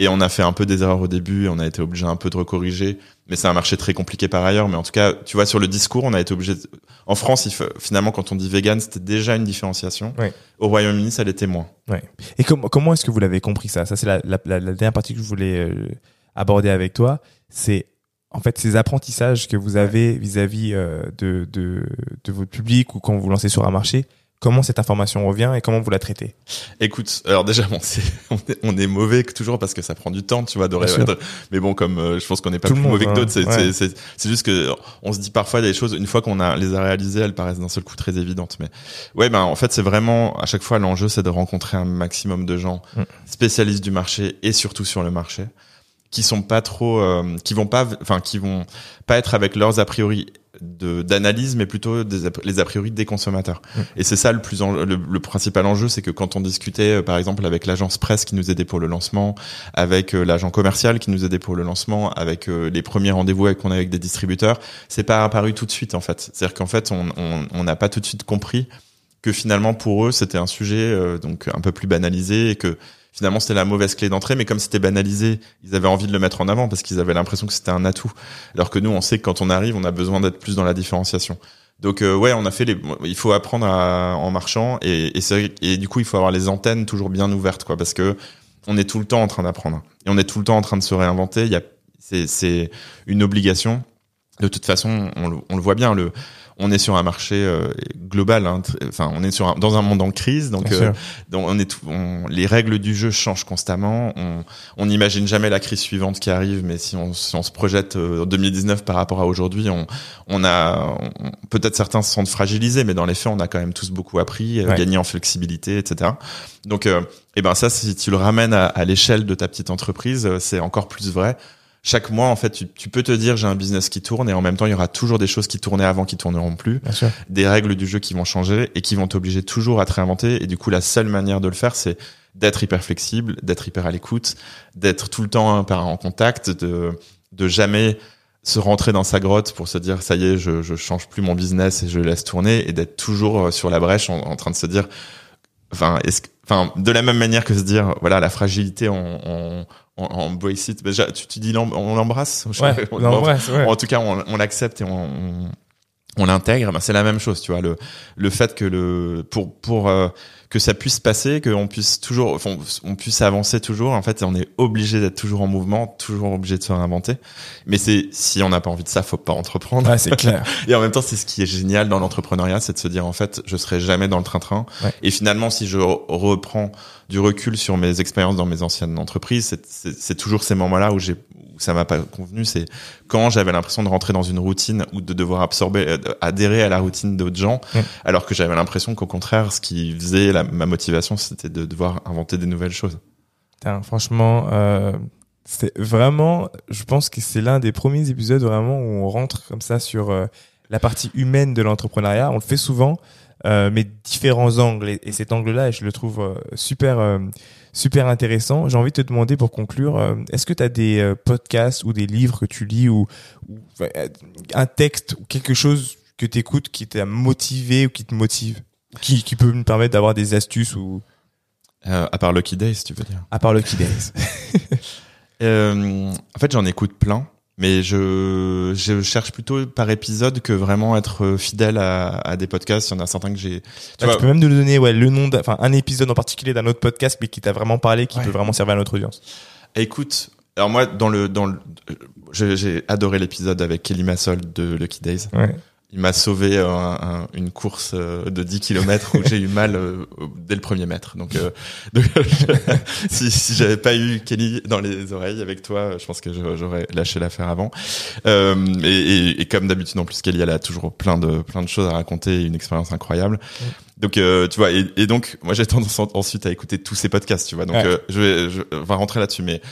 Et on a fait un peu des erreurs au début, et on a été obligé un peu de recorriger, mais c'est un marché très compliqué par ailleurs. Mais en tout cas, tu vois, sur le discours, on a été obligé. De... En France, il faut... finalement, quand on dit vegan, c'était déjà une différenciation. Oui. Au Royaume-Uni, ça l'était moins. Ouais. Et com comment est-ce que vous l'avez compris ça? Ça, c'est la, la, la, dernière partie que je voulais euh, aborder avec toi. C'est en fait ces apprentissages que vous avez vis-à-vis -vis, euh, de, de, de votre public ou quand vous lancez sur un marché comment cette information revient et comment vous la traitez Écoute, alors déjà bon, on, est, on est mauvais toujours parce que ça prend du temps, tu vois, de résoudre. Mais bon, comme euh, je pense qu'on n'est pas Tout plus monde, mauvais que d'autres, hein. c'est ouais. c'est juste que on se dit parfois des choses une fois qu'on a les a réalisées, elles paraissent d'un seul coup très évidentes. Mais ouais, ben en fait c'est vraiment à chaque fois l'enjeu, c'est de rencontrer un maximum de gens Mm. spécialistes du marché et surtout sur le marché qui sont pas trop, euh, qui vont pas, enfin qui vont pas être avec leurs a priori d'analyse mais plutôt des, les a priori des consommateurs Mm. et c'est ça le plus en, le, le, principal enjeu c'est que quand on discutait euh, par exemple avec l'agence presse qui nous aidait pour le lancement avec euh, l'agent commercial qui nous aidait pour le lancement avec euh, les premiers rendez-vous qu'on a avec des distributeurs c'est pas apparu tout de suite en fait c'est à dire qu'en fait on on n'a pas tout de suite compris que finalement pour eux c'était un sujet euh, donc un peu plus banalisé et que finalement c'était la mauvaise clé d'entrée mais comme c'était banalisé ils avaient envie de le mettre en avant parce qu'ils avaient l'impression que c'était un atout alors que nous on sait que quand on arrive on a besoin d'être plus dans la différenciation donc euh, ouais on a fait les il faut apprendre à, en marchant et et, du coup il faut avoir les antennes toujours bien ouvertes quoi parce que on est tout le temps en train d'apprendre et on est tout le temps en train de se réinventer. Il y a, c'est, c'est une obligation. De toute façon, on le, on le voit bien. Le, on est sur un marché euh, global. Hein, enfin, on est sur un, dans un monde en crise, donc, euh, donc on est tout, on, les règles du jeu changent constamment. On n'imagine jamais la crise suivante qui arrive, mais si on, si on se projette euh, en 2019 par rapport à aujourd'hui, on, on a peut-être certains se sentent fragilisés, mais dans les faits, on a quand même tous beaucoup appris, gagné en flexibilité, etc. Donc, et eh ben ça, si tu le ramènes à, à l'échelle de ta petite entreprise, c'est encore plus vrai chaque mois, en fait, tu, peux te dire j'ai un business qui tourne et en même temps, il y aura toujours des choses qui tournaient avant qui tourneront plus, des règles du jeu qui vont changer et qui vont t'obliger toujours à te réinventer. Et du coup, la seule manière de le faire, c'est d'être hyper flexible, d'être hyper à l'écoute, d'être tout le temps en contact, de de jamais se rentrer dans sa grotte pour se dire ça y est, je, je change plus mon business et je laisse tourner et d'être toujours euh, sur la brèche en, train de se dire enfin est-ce enfin de la même manière que se dire voilà la fragilité on, on, on it. Déjà, tu, tu dis on l'embrasse. Ouais, on. Ouais. En tout cas, on, on l'accepte et on, on l'intègre, ben c'est la même chose, tu vois. Le, le fait que le pour pour euh, que ça puisse passer, qu'on puisse toujours, on puisse avancer toujours. En fait, on est obligé d'être toujours en mouvement, toujours obligé de se réinventer. Mais c'est si on n'a pas envie de ça, faut pas entreprendre. Ouais, c'est clair. et en même temps, c'est ce qui est génial dans l'entrepreneuriat, c'est de se dire en fait, je serai jamais dans le train-train. Et finalement, si je reprends du recul sur mes expériences dans mes anciennes entreprises, c'est toujours ces moments-là où j'ai ça m'a pas convenu, c'est quand j'avais l'impression de rentrer dans une routine ou de devoir absorber, euh, adhérer à la routine d'autres gens, alors que j'avais l'impression qu'au contraire, ce qui faisait ma motivation, c'était de devoir inventer des nouvelles choses. franchement, euh, c'est vraiment, je pense que c'est l'un des premiers épisodes vraiment où on rentre comme ça sur euh, la partie humaine de l'entrepreneuriat. On le fait souvent, euh, mais différents angles. Et, et cet angle-là, je le trouve euh, super super intéressant. J'ai envie de te demander pour conclure, euh, est-ce que tu as des euh, podcasts ou des livres que tu lis ou, euh, un texte ou quelque chose que tu écoutes qui t'a motivé ou qui te motive, qui, qui peut me permettre d'avoir des astuces ou à part Lucky Days, tu veux dire? À part Lucky Days. en fait, j'en écoute plein mais je, je cherche plutôt par épisode que vraiment être fidèle à, à des podcasts. Il y en a certains que j'ai. Tu, tu peux même nous donner ouais le nom, enfin un épisode en particulier d'un autre podcast, mais qui t'a vraiment parlé, qui peut vraiment servir à notre audience. Écoute, alors moi dans le dans le, j'ai adoré l'épisode avec Kelly Massol de Lucky Days. Ouais il m'a sauvé un, une course euh, de 10 km où j'ai eu mal euh, dès le premier mètre. Donc, euh, si, si j'avais pas eu Kelly dans les oreilles avec toi, je pense que j'aurais lâché l'affaire avant. Euh, et, et, comme d'habitude, en plus, Kelly, elle a toujours plein de plein de choses à raconter, une expérience incroyable. Donc, tu vois, et, et, donc, moi, j'ai tendance ensuite à écouter tous ces podcasts, tu vois. Donc, je vais, je vais rentrer là-dessus, mais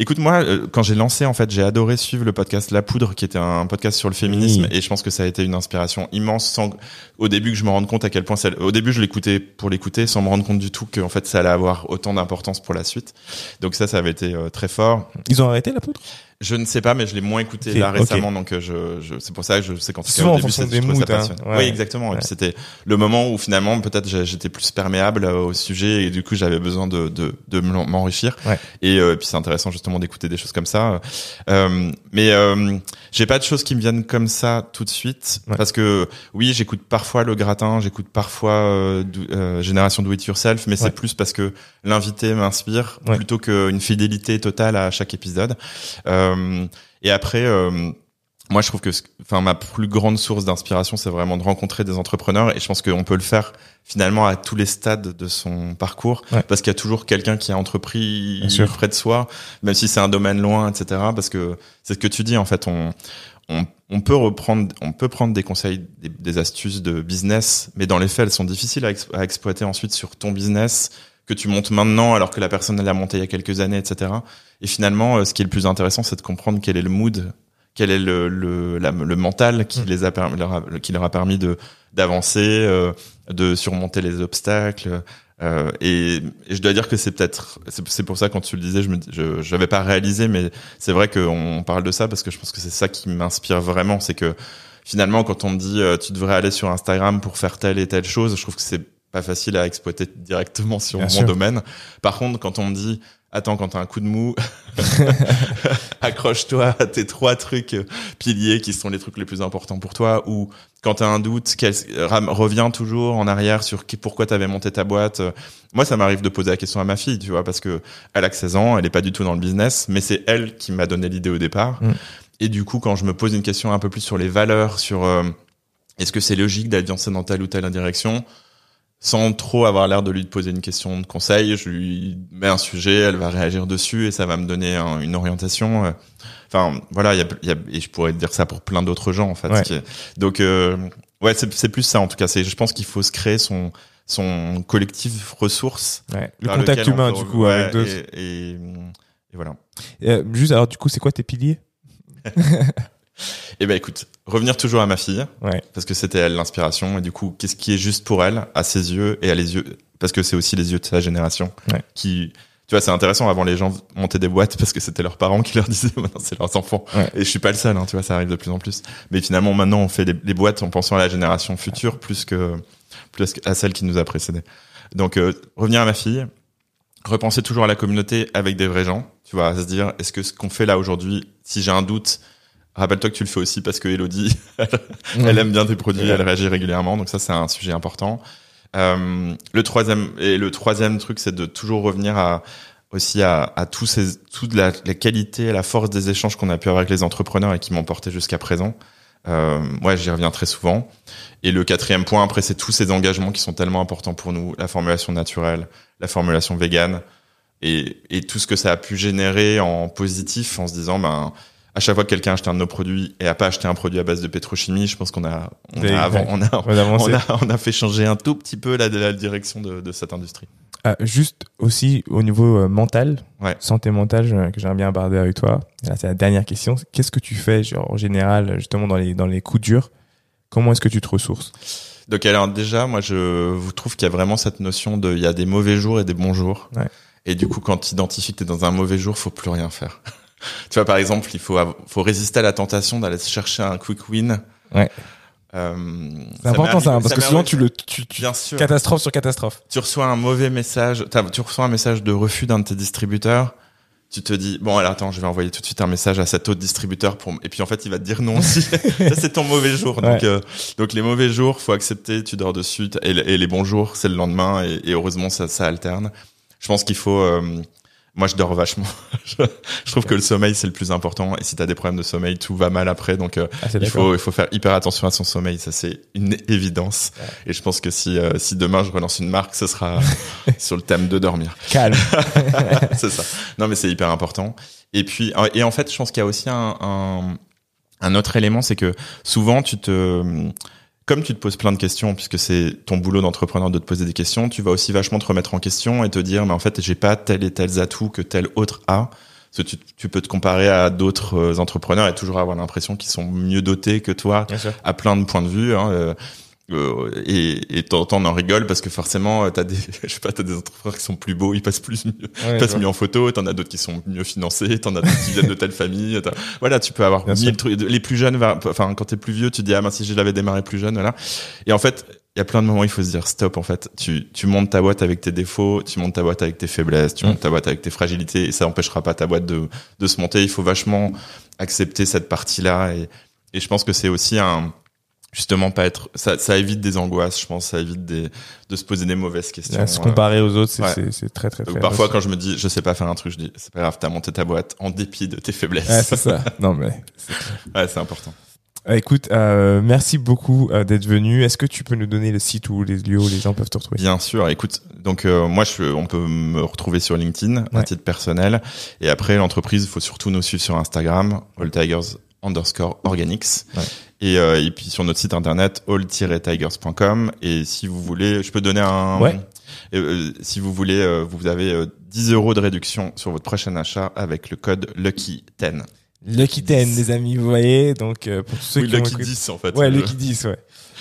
Écoute, moi, euh, quand j'ai lancé, en fait, j'ai adoré suivre le podcast La Poudre, qui était un podcast sur le féminisme, et je pense que ça a été une inspiration immense. Sans, au début, que je me rende compte à quel point ça, au début, je l'écoutais pour l'écouter, sans me rendre compte du tout que, en fait, ça allait avoir autant d'importance pour la suite. Donc ça, ça avait été euh, très fort. Ils ont arrêté La Poudre je ne sais pas, mais je l'ai moins écouté là récemment, donc euh, je, je c'est pour ça que je sais quand Souvent au début, c'est hein. Oui, exactement. Et puis c'était le moment où finalement peut-être j'étais plus perméable euh, au sujet et du coup j'avais besoin de de, de m'enrichir. Et, euh, puis c'est intéressant justement d'écouter des choses comme ça. Euh, mais j'ai pas de choses qui me viennent comme ça tout de suite parce que oui, j'écoute parfois le gratin, j'écoute parfois Génération Do It Yourself, mais c'est plus parce que l'invité m'inspire plutôt qu'une fidélité totale à chaque épisode. Euh, et après, euh, moi, je trouve que, enfin, ma plus grande source d'inspiration, c'est vraiment de rencontrer des entrepreneurs. Et je pense qu'on peut le faire finalement à tous les stades de son parcours, parce qu'il y a toujours quelqu'un qui a entrepris près de soi, même si c'est un domaine loin, etc. Parce que c'est ce que tu dis, en fait, on, on, on, peut reprendre, on peut prendre des conseils, des, astuces de business, mais dans les faits, elles sont difficiles à, à exploiter ensuite sur ton business que tu montes maintenant alors que la personne l'a monté il y a quelques années, etc. Et finalement, euh, ce qui est le plus intéressant, c'est de comprendre quel est le mood, quel est le le, le mental qui mm. les a leur a, qui leur a permis de d'avancer, euh, de surmonter les obstacles. Euh, et, je dois dire que c'est peut-être c'est pour ça quand tu le disais, je me je pas réalisé, mais c'est vrai qu'on parle de ça parce que je pense que c'est ça qui m'inspire vraiment, c'est que finalement quand on me dit tu devrais aller sur Instagram pour faire telle et telle chose, je trouve que c'est pas facile à exploiter directement sur Bien mon sûr. domaine. Par contre, quand on me dit attends, quand t'as un coup de mou, accroche-toi à tes trois trucs euh, piliers qui sont les trucs les plus importants pour toi, ou quand t'as un doute, ram- reviens toujours en arrière sur pourquoi t'avais monté ta boîte. Euh, Moi, ça m'arrive de poser la question à ma fille, tu vois, parce que elle a que 16 ans, elle est pas du tout dans le business, mais c'est elle qui m'a donné l'idée au départ. Mm. Et du coup, quand je me pose une question un peu plus sur les valeurs, sur euh, est-ce que c'est logique d'avancer dans telle ou telle direction, sans trop avoir l'air de lui poser une question de conseil, je lui mets un sujet, elle va réagir dessus et ça va me donner un- une orientation. euh. Enfin, voilà, il y a, y a- et je pourrais dire ça pour plein d'autres gens en fait. Ouais. est- donc, euh, ouais, c'est plus ça en tout cas. Je pense qu'il faut se créer son son collectif ressources. Ouais. Le contact humain, peut- du coup, ouais, avec d'autres. et, et, et voilà. Euh, juste, alors, du coup, c'est quoi tes piliers? Et ben écoute, revenir toujours à ma fille. Ouais. parce que c'était elle l'inspiration et du coup qu'est-ce qui est juste pour elle à ses yeux et à les yeux parce que c'est aussi les yeux de sa génération Ouais. qui tu vois c'est intéressant avant les gens montaient des boîtes parce que c'était leurs parents qui leur disaient maintenant c'est leurs enfants Ouais. et je suis pas le seul hein, tu vois ça arrive de plus en plus mais finalement maintenant on fait les, les boîtes en pensant à la génération future plus que plus à celle qui nous a précédés donc euh, revenir à ma fille repenser toujours à la communauté avec des vrais gens tu vois à se dire est-ce que ce qu'on fait là aujourd'hui si j'ai un doute rappelle-toi que tu le fais aussi parce que Elodie elle aime bien tes produits, Ouais. elle réagit régulièrement, donc ça c'est un sujet important. Euh, le troisième et le troisième truc, c'est de toujours revenir à aussi à, à tous ces toute la, la qualité et la force des échanges qu'on a pu avoir avec les entrepreneurs et qui m'ont porté jusqu'à présent. Euh, ouais, j'y reviens très souvent. Et le quatrième point, après, c'est tous ces engagements qui sont tellement importants pour nous, la formulation naturelle, la formulation végane, et, et tout ce que ça a pu générer en positif, en se disant, ben, à chaque fois que quelqu'un a acheté un de nos produits et a pas acheté un produit à base de pétrochimie, je pense qu'on a, on a, avant, on a, On a, on a fait changer un tout petit peu la, la direction de, de cette industrie. Euh, juste aussi au niveau euh, mental, Ouais. santé mentale, je- que j'aimerais bien aborder avec toi. Là, c'est la dernière question. Qu'est-ce que tu fais, genre, en général, justement, dans les, dans les coups durs? Comment est-ce que tu te ressources? Donc alors déjà, moi je vous trouve qu'il y a vraiment cette notion de, il y a des mauvais jours et des bons jours. Ouais. Et du coup, quand tu identifies que tu es dans un mauvais jour, faut plus rien faire. Tu vois, par exemple, il faut, faut résister à la tentation d'aller chercher un quick win. Ouais. Euh, C'est important ça, hein, parce que souvent tu le tu, tu- Bien sûr. catastrophe sur catastrophe. tu reçois un mauvais message, tu reçois un message de refus d'un de tes distributeurs, tu te dis bon alors attends je vais envoyer tout de suite un message à cet autre distributeur pour et puis en fait il va te dire non aussi ça c'est ton mauvais jour donc euh, donc les mauvais jours faut accepter tu dors dessus et, et les bons jours c'est le lendemain et, et heureusement ça ça alterne je pense qu'il faut euh, moi je dors vachement je, trouve que le sommeil c'est le plus important et si t'as des problèmes de sommeil tout va mal après donc euh, Ah, il faut, il faut faire hyper attention à son sommeil, ça c'est une évidence. Et je pense que si, euh, si demain je relance une marque, ce sera sur le thème de dormir. Calme. c'est ça. Non mais c'est hyper important. Et puis, et en fait, je pense qu'il y a aussi un, un, un autre élément, c'est que souvent tu te, comme tu te poses plein de questions, puisque c'est ton boulot d'entrepreneur de te poser des questions, tu vas aussi vachement te remettre en question et te dire, mais en fait, j'ai pas tel et tel atout que tel autre a. Parce que tu, tu peux te comparer à d'autres euh, entrepreneurs et toujours avoir l'impression qu'ils sont mieux dotés que toi à plein de points de vue. Hein, euh, et temps, on en rigole parce que forcément, euh, t'as des, je sais pas, t'as des entrepreneurs qui sont plus beaux, ils passent plus mieux, Ouais, ils passent mieux en photo. T'en as d'autres qui sont mieux financés, t'en as d'autres qui viennent de telle famille. Voilà, tu peux avoir Bien mille trucs. Les plus jeunes, enfin, quand t'es plus vieux, tu dis ah ben si je l'avais démarré plus jeune, voilà. Et en fait, il y a plein de moments où il faut se dire stop. En fait, tu tu montes ta boîte avec tes défauts, tu montes ta boîte avec tes faiblesses, tu Mm. montes ta boîte avec tes fragilités, et ça empêchera pas ta boîte de de se monter. Il faut vachement accepter cette partie-là et et je pense que c'est aussi un justement pas être ça, ça évite des angoisses je pense ça évite des de se poser des mauvaises questions À se euh. comparer aux autres, c'est ouais. c'est très très Donc très. parfois quand je me dis je sais pas faire un truc je dis c'est pas grave t'as monté ta boîte en dépit de tes faiblesses Ouais, c'est ça. Non mais. ouais c'est important Euh, Écoute, euh, merci beaucoup euh, d'être venu. Est-ce que tu peux nous donner le site où les lieux où les gens peuvent te retrouver? Bien sûr. Écoute, donc euh, moi, je, on peut me retrouver sur LinkedIn à Ouais. titre personnel. Et après, l'entreprise, il faut surtout nous suivre sur Instagram, All Tigers underscore organics. Ouais. Et, euh, et puis sur notre site internet, all-tigers.com. Et si vous voulez, je peux donner un... Ouais. Euh, si vous voulez, euh, vous avez euh, 10 euros de réduction sur votre prochain achat avec le code Lucky10. Lucky 10, les amis, vous voyez. Donc, euh, pour tous ceux Oui, qui ont Lucky écouté- 10 en fait. Ouais, Euh, Lucky 10, ouais.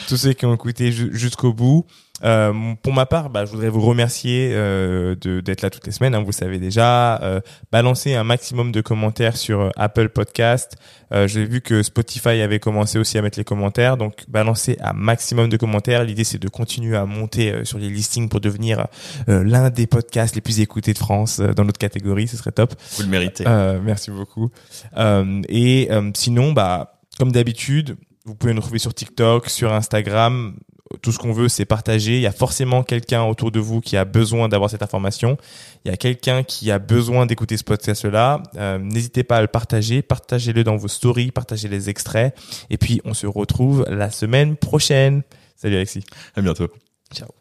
Tous ceux qui ont écouté ju- jusqu'au bout. Euh, pour ma part, bah, je voudrais vous remercier euh, d'être là toutes les semaines. Hein, vous le savez déjà. Euh, balancer un maximum de commentaires sur euh, Apple Podcast. Euh, J'ai vu que Spotify avait commencé aussi à mettre les commentaires. Donc, balancer un maximum de commentaires. L'idée, c'est de continuer à monter euh, sur les listings pour devenir euh, l'un des podcasts les plus écoutés de France euh, dans notre catégorie. Ce serait top. Vous le méritez. Euh, merci beaucoup. Euh, et euh, sinon, bah, comme d'habitude, vous pouvez nous trouver sur TikTok, sur Instagram. Tout ce qu'on veut, c'est partager. Il y a forcément quelqu'un autour de vous qui a besoin d'avoir cette information. Il y a quelqu'un qui a besoin d'écouter ce podcast-là. Euh, N'hésitez pas à le partager. Partagez-le dans vos stories. Partagez les extraits. Et puis, on se retrouve la semaine prochaine. Salut Alexis. À bientôt. Ciao.